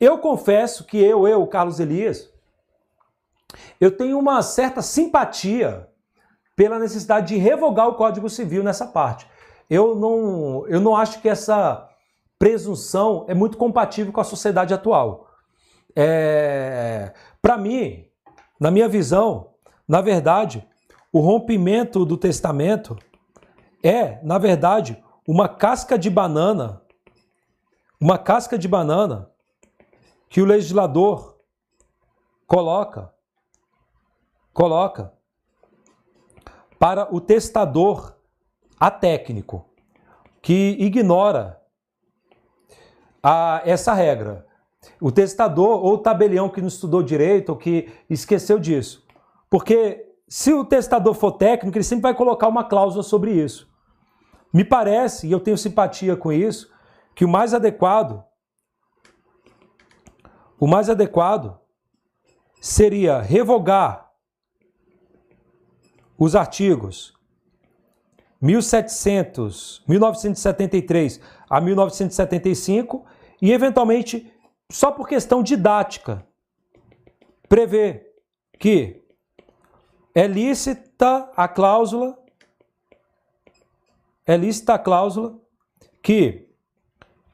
Speaker 1: Eu confesso que eu, eu, Carlos Elias, eu tenho uma certa simpatia pela necessidade de revogar o Código Civil nessa parte. Eu não, eu não acho que essa presunção é muito compatível com a sociedade atual. É, Para mim, na minha visão, na verdade, o rompimento do testamento é, na verdade, uma casca de banana, uma casca de banana que o legislador coloca, coloca para o testador atécnico, que ignora a, essa regra. O testador ou o tabelião que não estudou direito ou que esqueceu disso. Porque se o testador for técnico, ele sempre vai colocar uma cláusula sobre isso. Me parece, e eu tenho simpatia com isso, que o mais adequado o mais adequado seria revogar os artigos 1700, 1973 a 1975 e, eventualmente, só por questão didática, prever que é lícita a cláusula, é lícita a cláusula que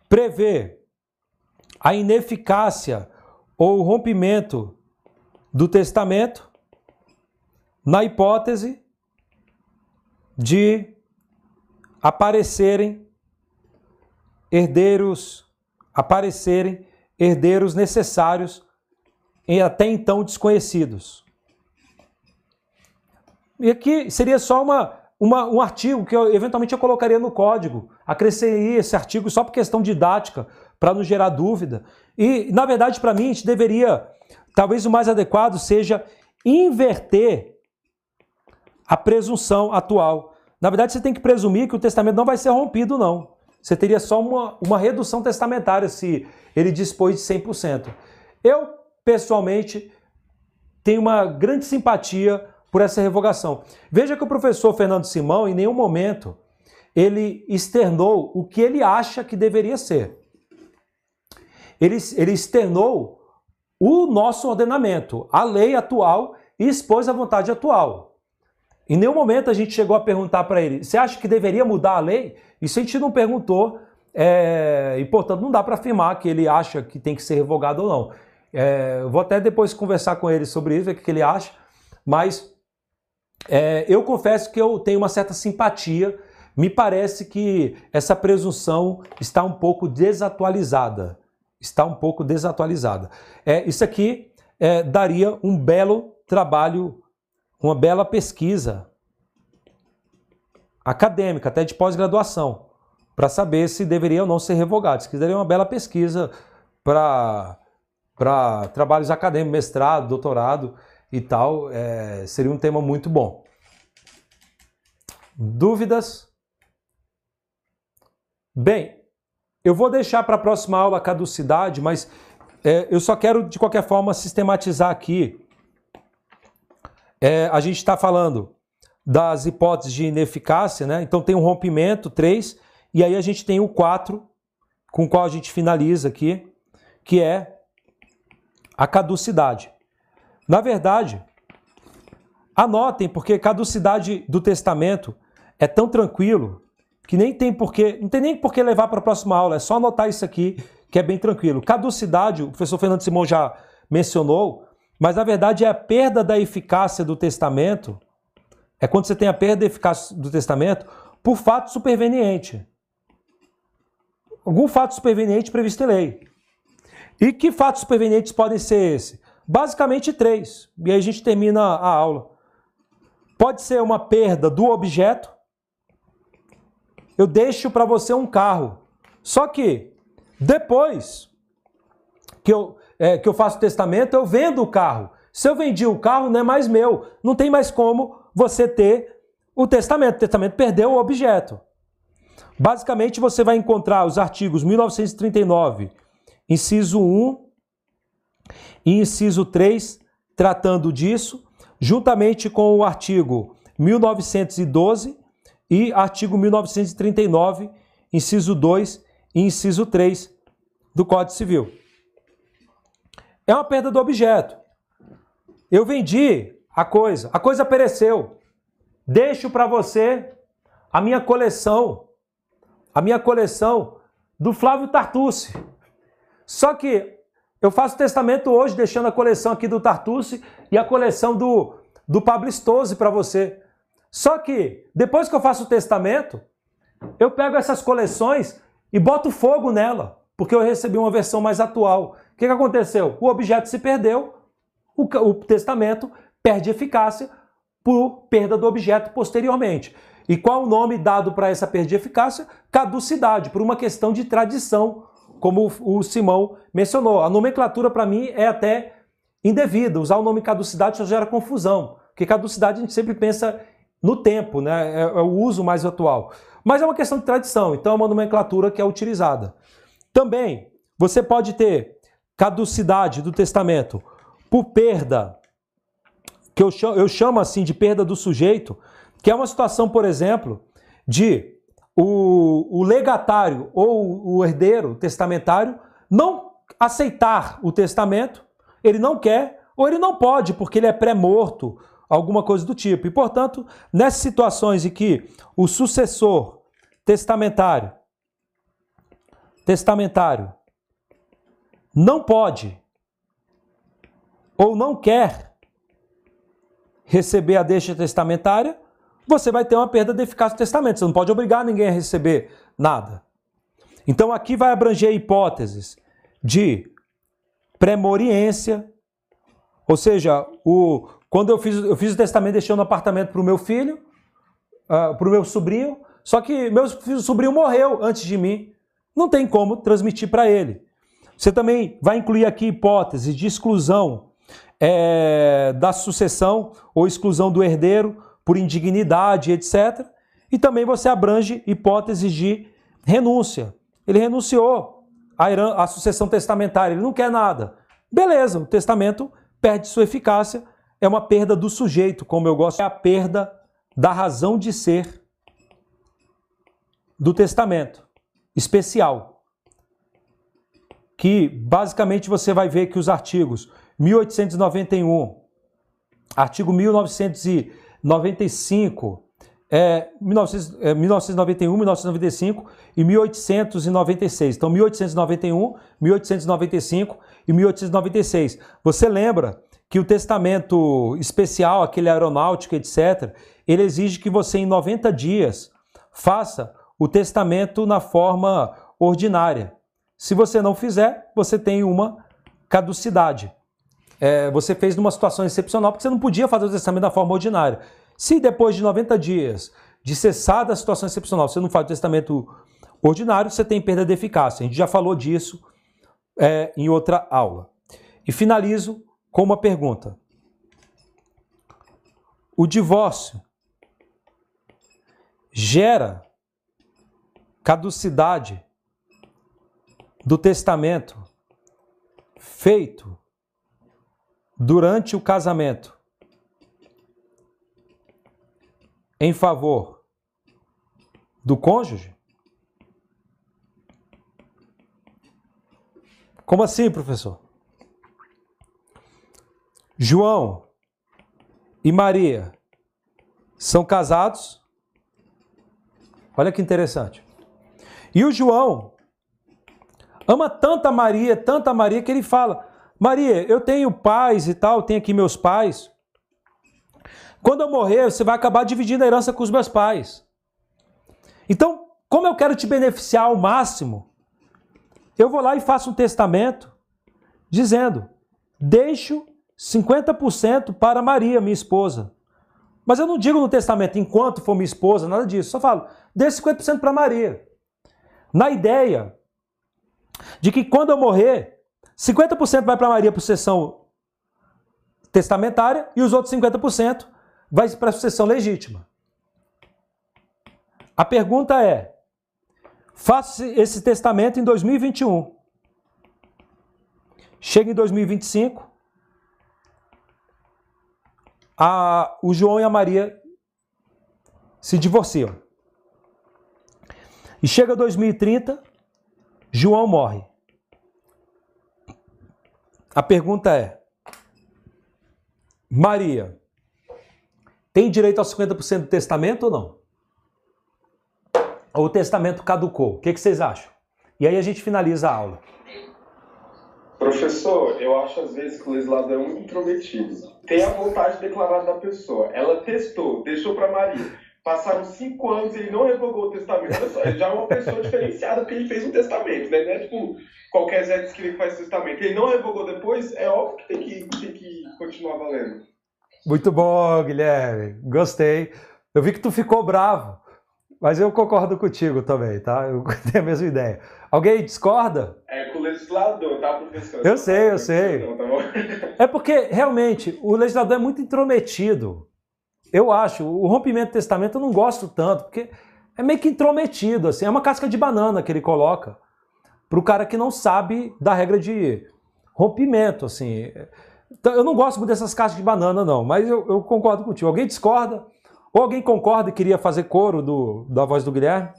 Speaker 1: prevê a ineficácia ou rompimento do testamento na hipótese de aparecerem herdeiros, aparecerem herdeiros necessários e até então desconhecidos. E aqui seria só uma, uma, um artigo que eu, eventualmente eu colocaria no código, acrescentaria esse artigo só por questão didática, para não gerar dúvida. E, na verdade, para mim, a gente deveria, talvez o mais adequado seja inverter a presunção atual. Na verdade, você tem que presumir que o testamento não vai ser rompido, não. Você teria só uma, uma redução testamentária se ele dispôs de 100%. Eu, pessoalmente, tenho uma grande simpatia por essa revogação. Veja que o professor Fernando Simão, em nenhum momento, ele externou o que ele acha que deveria ser ele, ele externou o nosso ordenamento, a lei atual e expôs a vontade atual. Em nenhum momento a gente chegou a perguntar para ele: você acha que deveria mudar a lei? Isso a gente não perguntou, é, e portanto não dá para afirmar que ele acha que tem que ser revogado ou não. É, vou até depois conversar com ele sobre isso, ver o que ele acha, mas é, eu confesso que eu tenho uma certa simpatia. Me parece que essa presunção está um pouco desatualizada está um pouco desatualizada. É, isso aqui é, daria um belo trabalho, uma bela pesquisa acadêmica, até de pós-graduação, para saber se deveria ou não ser revogado. Isso daria uma bela pesquisa para trabalhos acadêmicos, mestrado, doutorado e tal. É, seria um tema muito bom. Dúvidas? Bem, eu vou deixar para a próxima aula a caducidade, mas é, eu só quero, de qualquer forma, sistematizar aqui. É, a gente está falando das hipóteses de ineficácia, né? Então tem um rompimento, 3, e aí a gente tem o 4, com o qual a gente finaliza aqui, que é a caducidade. Na verdade, anotem, porque caducidade do testamento é tão tranquilo que nem tem porquê, não tem nem por que levar para a próxima aula, é só anotar isso aqui, que é bem tranquilo. Caducidade, o professor Fernando Simão já mencionou, mas na verdade é a perda da eficácia do testamento, é quando você tem a perda da eficácia do testamento por fato superveniente. Algum fato superveniente previsto em lei. E que fatos supervenientes podem ser esses? Basicamente três. E aí a gente termina a aula. Pode ser uma perda do objeto. Eu deixo para você um carro. Só que depois que eu, é, que eu faço o testamento, eu vendo o carro. Se eu vendi o carro, não é mais meu. Não tem mais como você ter o testamento. O testamento perdeu o objeto. Basicamente, você vai encontrar os artigos 1939, inciso 1 e inciso 3, tratando disso, juntamente com o artigo 1912 e artigo 1939, inciso 2 e inciso 3 do Código Civil. É uma perda do objeto. Eu vendi a coisa, a coisa pereceu. Deixo para você a minha coleção a minha coleção do Flávio Tartucci. Só que eu faço testamento hoje, deixando a coleção aqui do Tartucci e a coleção do, do Pablo Stose para você. Só que depois que eu faço o testamento, eu pego essas coleções e boto fogo nela, porque eu recebi uma versão mais atual. O que, que aconteceu? O objeto se perdeu, o, o testamento perde eficácia por perda do objeto posteriormente. E qual o nome dado para essa perda de eficácia? Caducidade, por uma questão de tradição, como o Simão mencionou. A nomenclatura, para mim, é até indevida. Usar o nome caducidade só gera confusão, porque caducidade a gente sempre pensa no tempo, né? É, é o uso mais atual. Mas é uma questão de tradição, então é uma nomenclatura que é utilizada. Também, você pode ter caducidade do testamento por perda, que eu chamo, eu chamo assim de perda do sujeito, que é uma situação, por exemplo, de o, o legatário ou o herdeiro testamentário não aceitar o testamento, ele não quer ou ele não pode, porque ele é pré-morto, alguma coisa do tipo. E, portanto, nessas situações em que o sucessor testamentário testamentário não pode ou não quer receber a deixa testamentária, você vai ter uma perda de eficácia do testamento. Você não pode obrigar ninguém a receber nada. Então aqui vai abranger hipóteses de premoriência, ou seja, o, quando eu fiz, eu fiz o testamento deixando um apartamento para o meu filho, uh, ah, para o meu sobrinho, só que meu sobrinho morreu antes de mim. Não tem como transmitir para ele. Você também vai incluir aqui hipóteses de exclusão é, da sucessão ou exclusão do herdeiro por indignidade, etc. E também você abrange hipóteses de renúncia. Ele renunciou à sucessão testamentária, ele não quer nada. Beleza, o testamento perde sua eficácia, é uma perda do sujeito, como eu gosto, é a perda da razão de ser do testamento especial. Que basicamente você vai ver que os artigos 1891, artigo 1900 95, é, 1900, é, 1991, 1995 e 1896. Então, 1891, 1895 e 1896. Você lembra que o testamento especial, aquele aeronáutico, etc., ele exige que você, em 90 dias, faça o testamento na forma ordinária. Se você não fizer, você tem uma caducidade é, você fez numa situação excepcional porque você não podia fazer o testamento da forma ordinária. Se depois de 90 dias de cessar a situação excepcional você não faz o testamento ordinário, você tem perda de eficácia. A gente já falou disso é, em outra aula. E finalizo com uma pergunta. O divórcio gera caducidade do testamento feito durante o casamento em favor do cônjuge? Como assim, professor? João e Maria são casados. Olha que interessante. E o João ama tanta Maria, tanta Maria, que ele fala: Maria, eu tenho pais e tal, tenho aqui meus pais. Quando eu morrer, você vai acabar dividindo a herança com os meus pais. Então, como eu quero te beneficiar ao máximo, eu vou lá e faço um testamento dizendo: deixo 50% para Maria, minha esposa. Mas eu não digo no testamento, enquanto for minha esposa, nada disso. Só falo, dê 50% para Maria. Na ideia de que quando eu morrer, 50% vai para Maria por sessão testamentária e os outros 50% vai para a sucessão legítima. A pergunta é: faça esse testamento em 2021. Chega em 2025, a, o João e a Maria se divorciam. E chega 2030, João morre. A pergunta é: Maria tem direito aos 50% do testamento ou não? Ou o testamento caducou? O que, que vocês acham? E aí a gente finaliza a aula.
Speaker 7: Professor, eu acho às vezes que o legislador é muito intrometido. Tem a vontade declarada da pessoa. Ela testou, deixou para Maria. Passaram cinco anos e ele não revogou o testamento. Olha só, ele já é uma pessoa [LAUGHS] diferenciada porque ele fez um testamento, né? Não é tipo qualquer Zé que faz testamento. Ele não revogou depois, é óbvio que tem que, tem que continuar valendo.
Speaker 1: Muito bom, Guilherme. Gostei. Eu vi que tu ficou bravo, mas eu concordo contigo também, tá? Eu [LAUGHS] tenho a mesma ideia. Alguém discorda?
Speaker 7: É legislador, tá, professor?
Speaker 1: Eu sei, eu sei.
Speaker 7: Não, tá? [LAUGHS]
Speaker 1: É porque, realmente, o legislador é muito intrometido. Eu acho. O rompimento do testamento eu não gosto tanto, porque é meio que intrometido, assim. É uma casca de banana que ele coloca para o cara que não sabe da regra de rompimento, assim. Então, eu não gosto muito dessas cascas de banana, não, mas eu, eu concordo contigo. Alguém discorda? Ou alguém concorda e queria fazer coro do, da voz do Guilherme?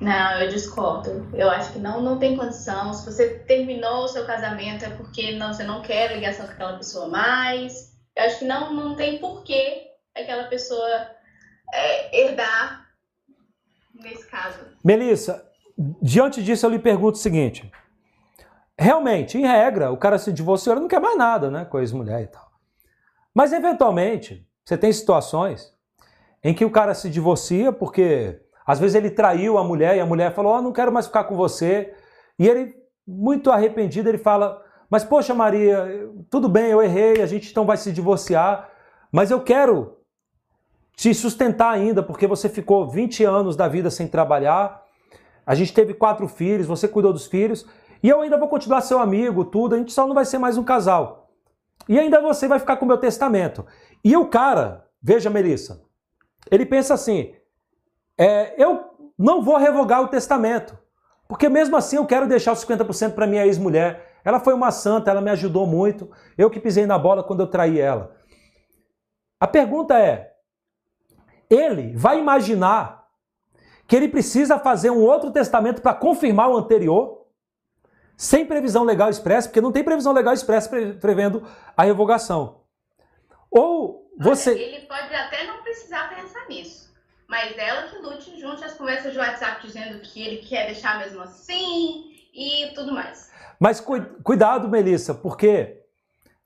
Speaker 4: Não, eu discordo. Eu acho que não, não tem condição. Se você terminou o seu casamento é porque não, você não quer ligação com aquela pessoa mais. Eu acho que não, não tem porquê aquela pessoa é, herdar nesse caso.
Speaker 1: Melissa, diante disso eu lhe pergunto o seguinte. Realmente, em regra, o cara se divorciou, ele não quer mais nada, né, com a ex-mulher e tal. Mas, eventualmente, você tem situações em que o cara se divorcia porque, às vezes, ele traiu a mulher e a mulher falou, oh, não quero mais ficar com você. E ele, muito arrependido, ele fala, mas, poxa, Maria, tudo bem, eu errei, a gente então vai se divorciar, mas eu quero te sustentar ainda, porque você ficou 20 anos da vida sem trabalhar, a gente teve quatro filhos, você cuidou dos filhos, e eu ainda vou continuar seu amigo, tudo, a gente só não vai ser mais um casal. E ainda você vai ficar com o meu testamento. E o cara, veja, Melissa, ele pensa assim: é, eu não vou revogar o testamento, porque mesmo assim eu quero deixar os 50% para minha ex-mulher. Ela foi uma santa, ela me ajudou muito. Eu que pisei na bola quando eu traí ela. A pergunta é: ele vai imaginar que ele precisa fazer um outro testamento para confirmar o anterior? sem previsão legal expressa, porque não tem previsão legal expressa pre prevendo a revogação. Ou você.
Speaker 4: Olha, ele pode até não precisar pensar nisso, mas ela que lute junto as conversas de WhatsApp dizendo que ele quer deixar mesmo assim e tudo mais.
Speaker 1: Mas cu cuidado, Melissa, porque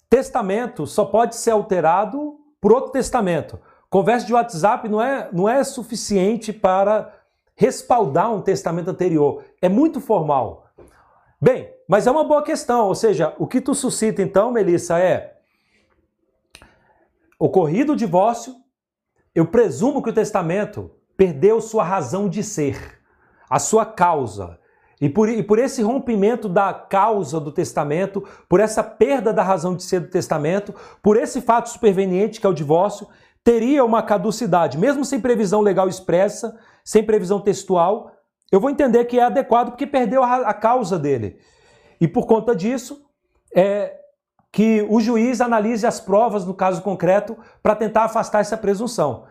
Speaker 1: testamento só pode ser alterado por outro testamento. Conversa de WhatsApp não é, não é suficiente para respaldar um testamento anterior. É muito formal. Bem, mas é uma boa questão, ou seja, o que tu suscita então, Melissa, é ocorrido o divórcio, eu presumo que o testamento perdeu sua razão de ser, a sua causa. E por, e por esse rompimento da causa do testamento, por essa perda da razão de ser do testamento, por esse fato superveniente que é o divórcio, teria uma caducidade, mesmo sem previsão legal expressa, sem previsão textual, eu vou entender que é adequado porque perdeu a, a causa dele. E por conta disso, é que o juiz analise as provas no caso concreto para tentar afastar essa presunção.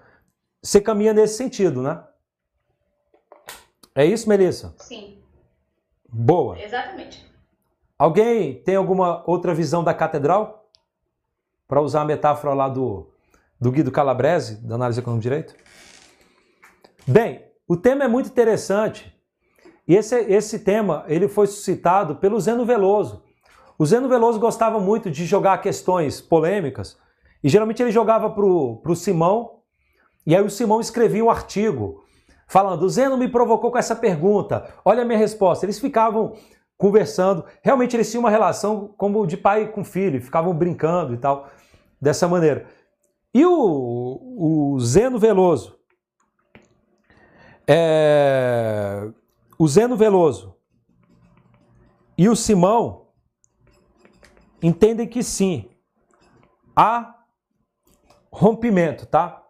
Speaker 1: Você caminha nesse sentido, né? É isso, Melissa?
Speaker 4: Sim.
Speaker 1: Boa.
Speaker 4: Exatamente.
Speaker 1: Alguém tem alguma outra visão da catedral? Para usar a metáfora lá do, do Guido Calabrese, da análise econômica de direito? Bem, o tema é muito interessante e esse, esse tema ele foi suscitado pelo Zeno Veloso. O Zeno Veloso gostava muito de jogar questões polêmicas e geralmente ele jogava para o Simão e aí o Simão escrevia um artigo falando: o Zeno me provocou com essa pergunta, olha a minha resposta. Eles ficavam conversando. Realmente eles tinham uma relação como de pai com filho, ficavam brincando e tal, dessa maneira. E o, o Zeno Veloso? É, o Zeno Veloso e o Simão entendem que sim, há rompimento, tá?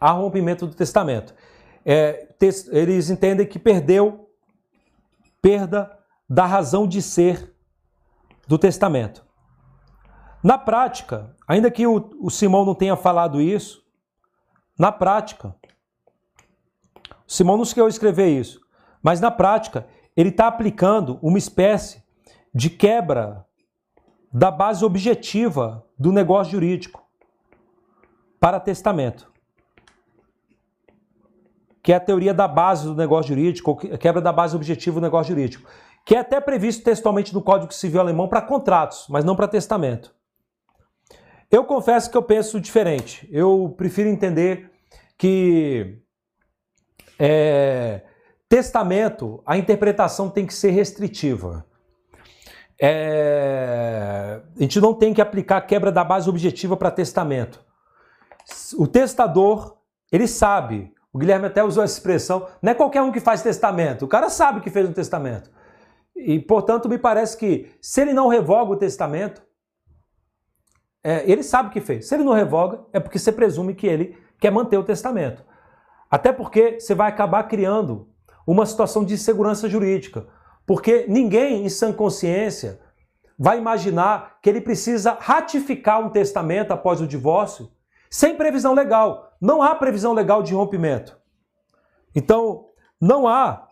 Speaker 1: Há rompimento do testamento. É, eles entendem que perdeu, perda da razão de ser do testamento. Na prática, ainda que o, o Simão não tenha falado isso, na prática, Simão não esqueceu escrever isso, mas na prática, ele está aplicando uma espécie de quebra da base objetiva do negócio jurídico para testamento. Que é a teoria da base do negócio jurídico, quebra da base objetiva do negócio jurídico, que é até previsto textualmente no Código Civil Alemão para contratos, mas não para testamento. Eu confesso que eu penso diferente. Eu prefiro entender que é, testamento, a interpretação tem que ser restritiva. É, a gente não tem que aplicar a quebra da base objetiva para testamento. O testador, ele sabe, o Guilherme até usou essa expressão, não é qualquer um que faz testamento, o cara sabe que fez um testamento. E, portanto, me parece que se ele não revoga o testamento, é, ele sabe que fez. Se ele não revoga, é porque você presume que ele quer manter o testamento. Até porque você vai acabar criando uma situação de insegurança jurídica. Porque ninguém em sã consciência vai imaginar que ele precisa ratificar um testamento após o divórcio sem previsão legal. Não há previsão legal de rompimento. Então, não há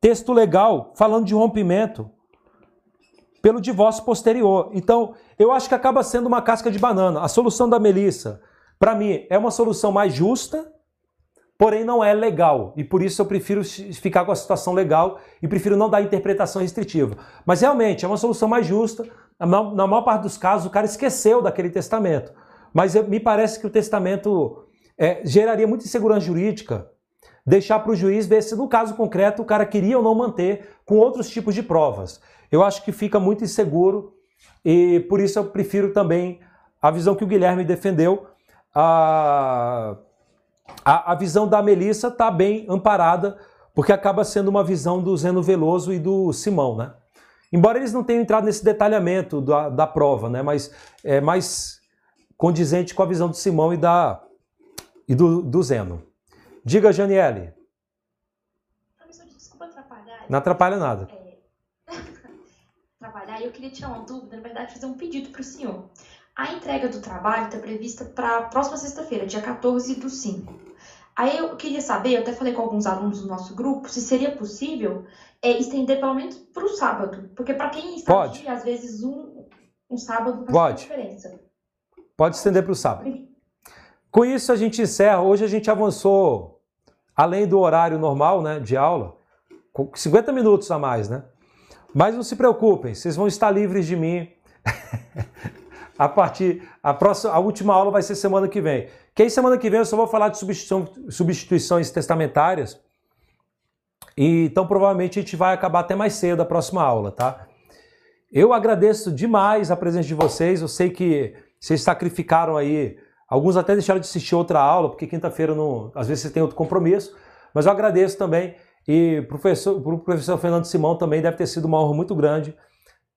Speaker 1: texto legal falando de rompimento pelo divórcio posterior. Então, eu acho que acaba sendo uma casca de banana. A solução da Melissa, para mim, é uma solução mais justa, porém não é legal. E por isso eu prefiro ficar com a situação legal e prefiro não dar interpretação restritiva. Mas realmente é uma solução mais justa. Na maior parte dos casos, o cara esqueceu daquele testamento. Mas me parece que o testamento é, geraria muita insegurança jurídica deixar para o juiz ver se no caso concreto o cara queria ou não manter com outros tipos de provas. Eu acho que fica muito inseguro e por isso eu prefiro também a visão que o Guilherme defendeu. A, a visão da Melissa está bem amparada, porque acaba sendo uma visão do Zeno Veloso e do Simão, né? Embora eles não tenham entrado nesse detalhamento da, da prova, né? Mas é mais condizente com a visão do Simão e, da, e do, do Zeno. Diga, Janiele.
Speaker 5: Professor, desculpa atrapalhar.
Speaker 1: Não atrapalha nada.
Speaker 5: É... [LAUGHS] atrapalhar, eu queria tirar uma dúvida, na verdade, fazer um pedido para o senhor. A entrega do trabalho está prevista para a próxima sexta-feira, dia 14 do 5. Aí eu queria saber, eu até falei com alguns alunos do nosso grupo, se seria possível é, estender pelo menos para o sábado. Porque para quem está
Speaker 1: Pode.
Speaker 5: aqui, às vezes um, um sábado faz
Speaker 1: Pode.
Speaker 5: diferença.
Speaker 1: Pode estender para o sábado. Com isso a gente encerra. Hoje a gente avançou além do horário normal, né, de aula, com 50 minutos a mais, né? Mas não se preocupem, vocês vão estar livres de mim. [LAUGHS] a partir a próxima, a última aula vai ser semana que vem. Que aí semana que vem eu só vou falar de substituição, substituições testamentárias. E, então provavelmente a gente vai acabar até mais cedo a próxima aula, tá? Eu agradeço demais a presença de vocês. Eu sei que vocês sacrificaram aí Alguns até deixaram de assistir outra aula, porque quinta-feira não, às vezes você tem outro compromisso. Mas eu agradeço também. E para o professor Fernando Simão também deve ter sido uma honra muito grande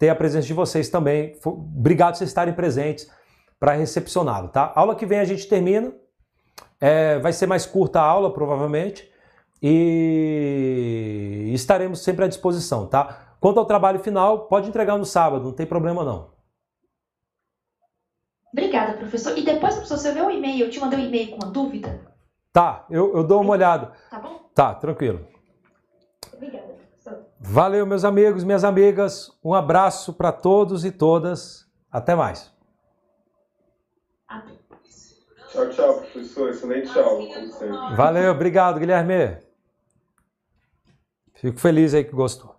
Speaker 1: ter a presença de vocês também. Obrigado por vocês estarem presentes para recepcioná-lo, tá? Aula que vem a gente termina. É, vai ser mais curta a aula, provavelmente. E estaremos sempre à disposição, tá? Quanto ao trabalho final, pode entregar no sábado, não tem problema não.
Speaker 5: Obrigada, professor. E depois, professor, você vê o e-mail, eu te mandei um e-mail com uma dúvida?
Speaker 1: Tá, eu, eu dou uma olhada.
Speaker 5: Tá bom?
Speaker 1: Tá, tranquilo.
Speaker 5: Obrigada.
Speaker 1: Valeu, meus amigos, minhas amigas. Um abraço para todos e todas. Até mais.
Speaker 5: Até.
Speaker 7: Tchau, tchau, professor. Excelente aula, como sempre.
Speaker 1: Valeu, obrigado, Guilherme. Fico feliz aí que gostou.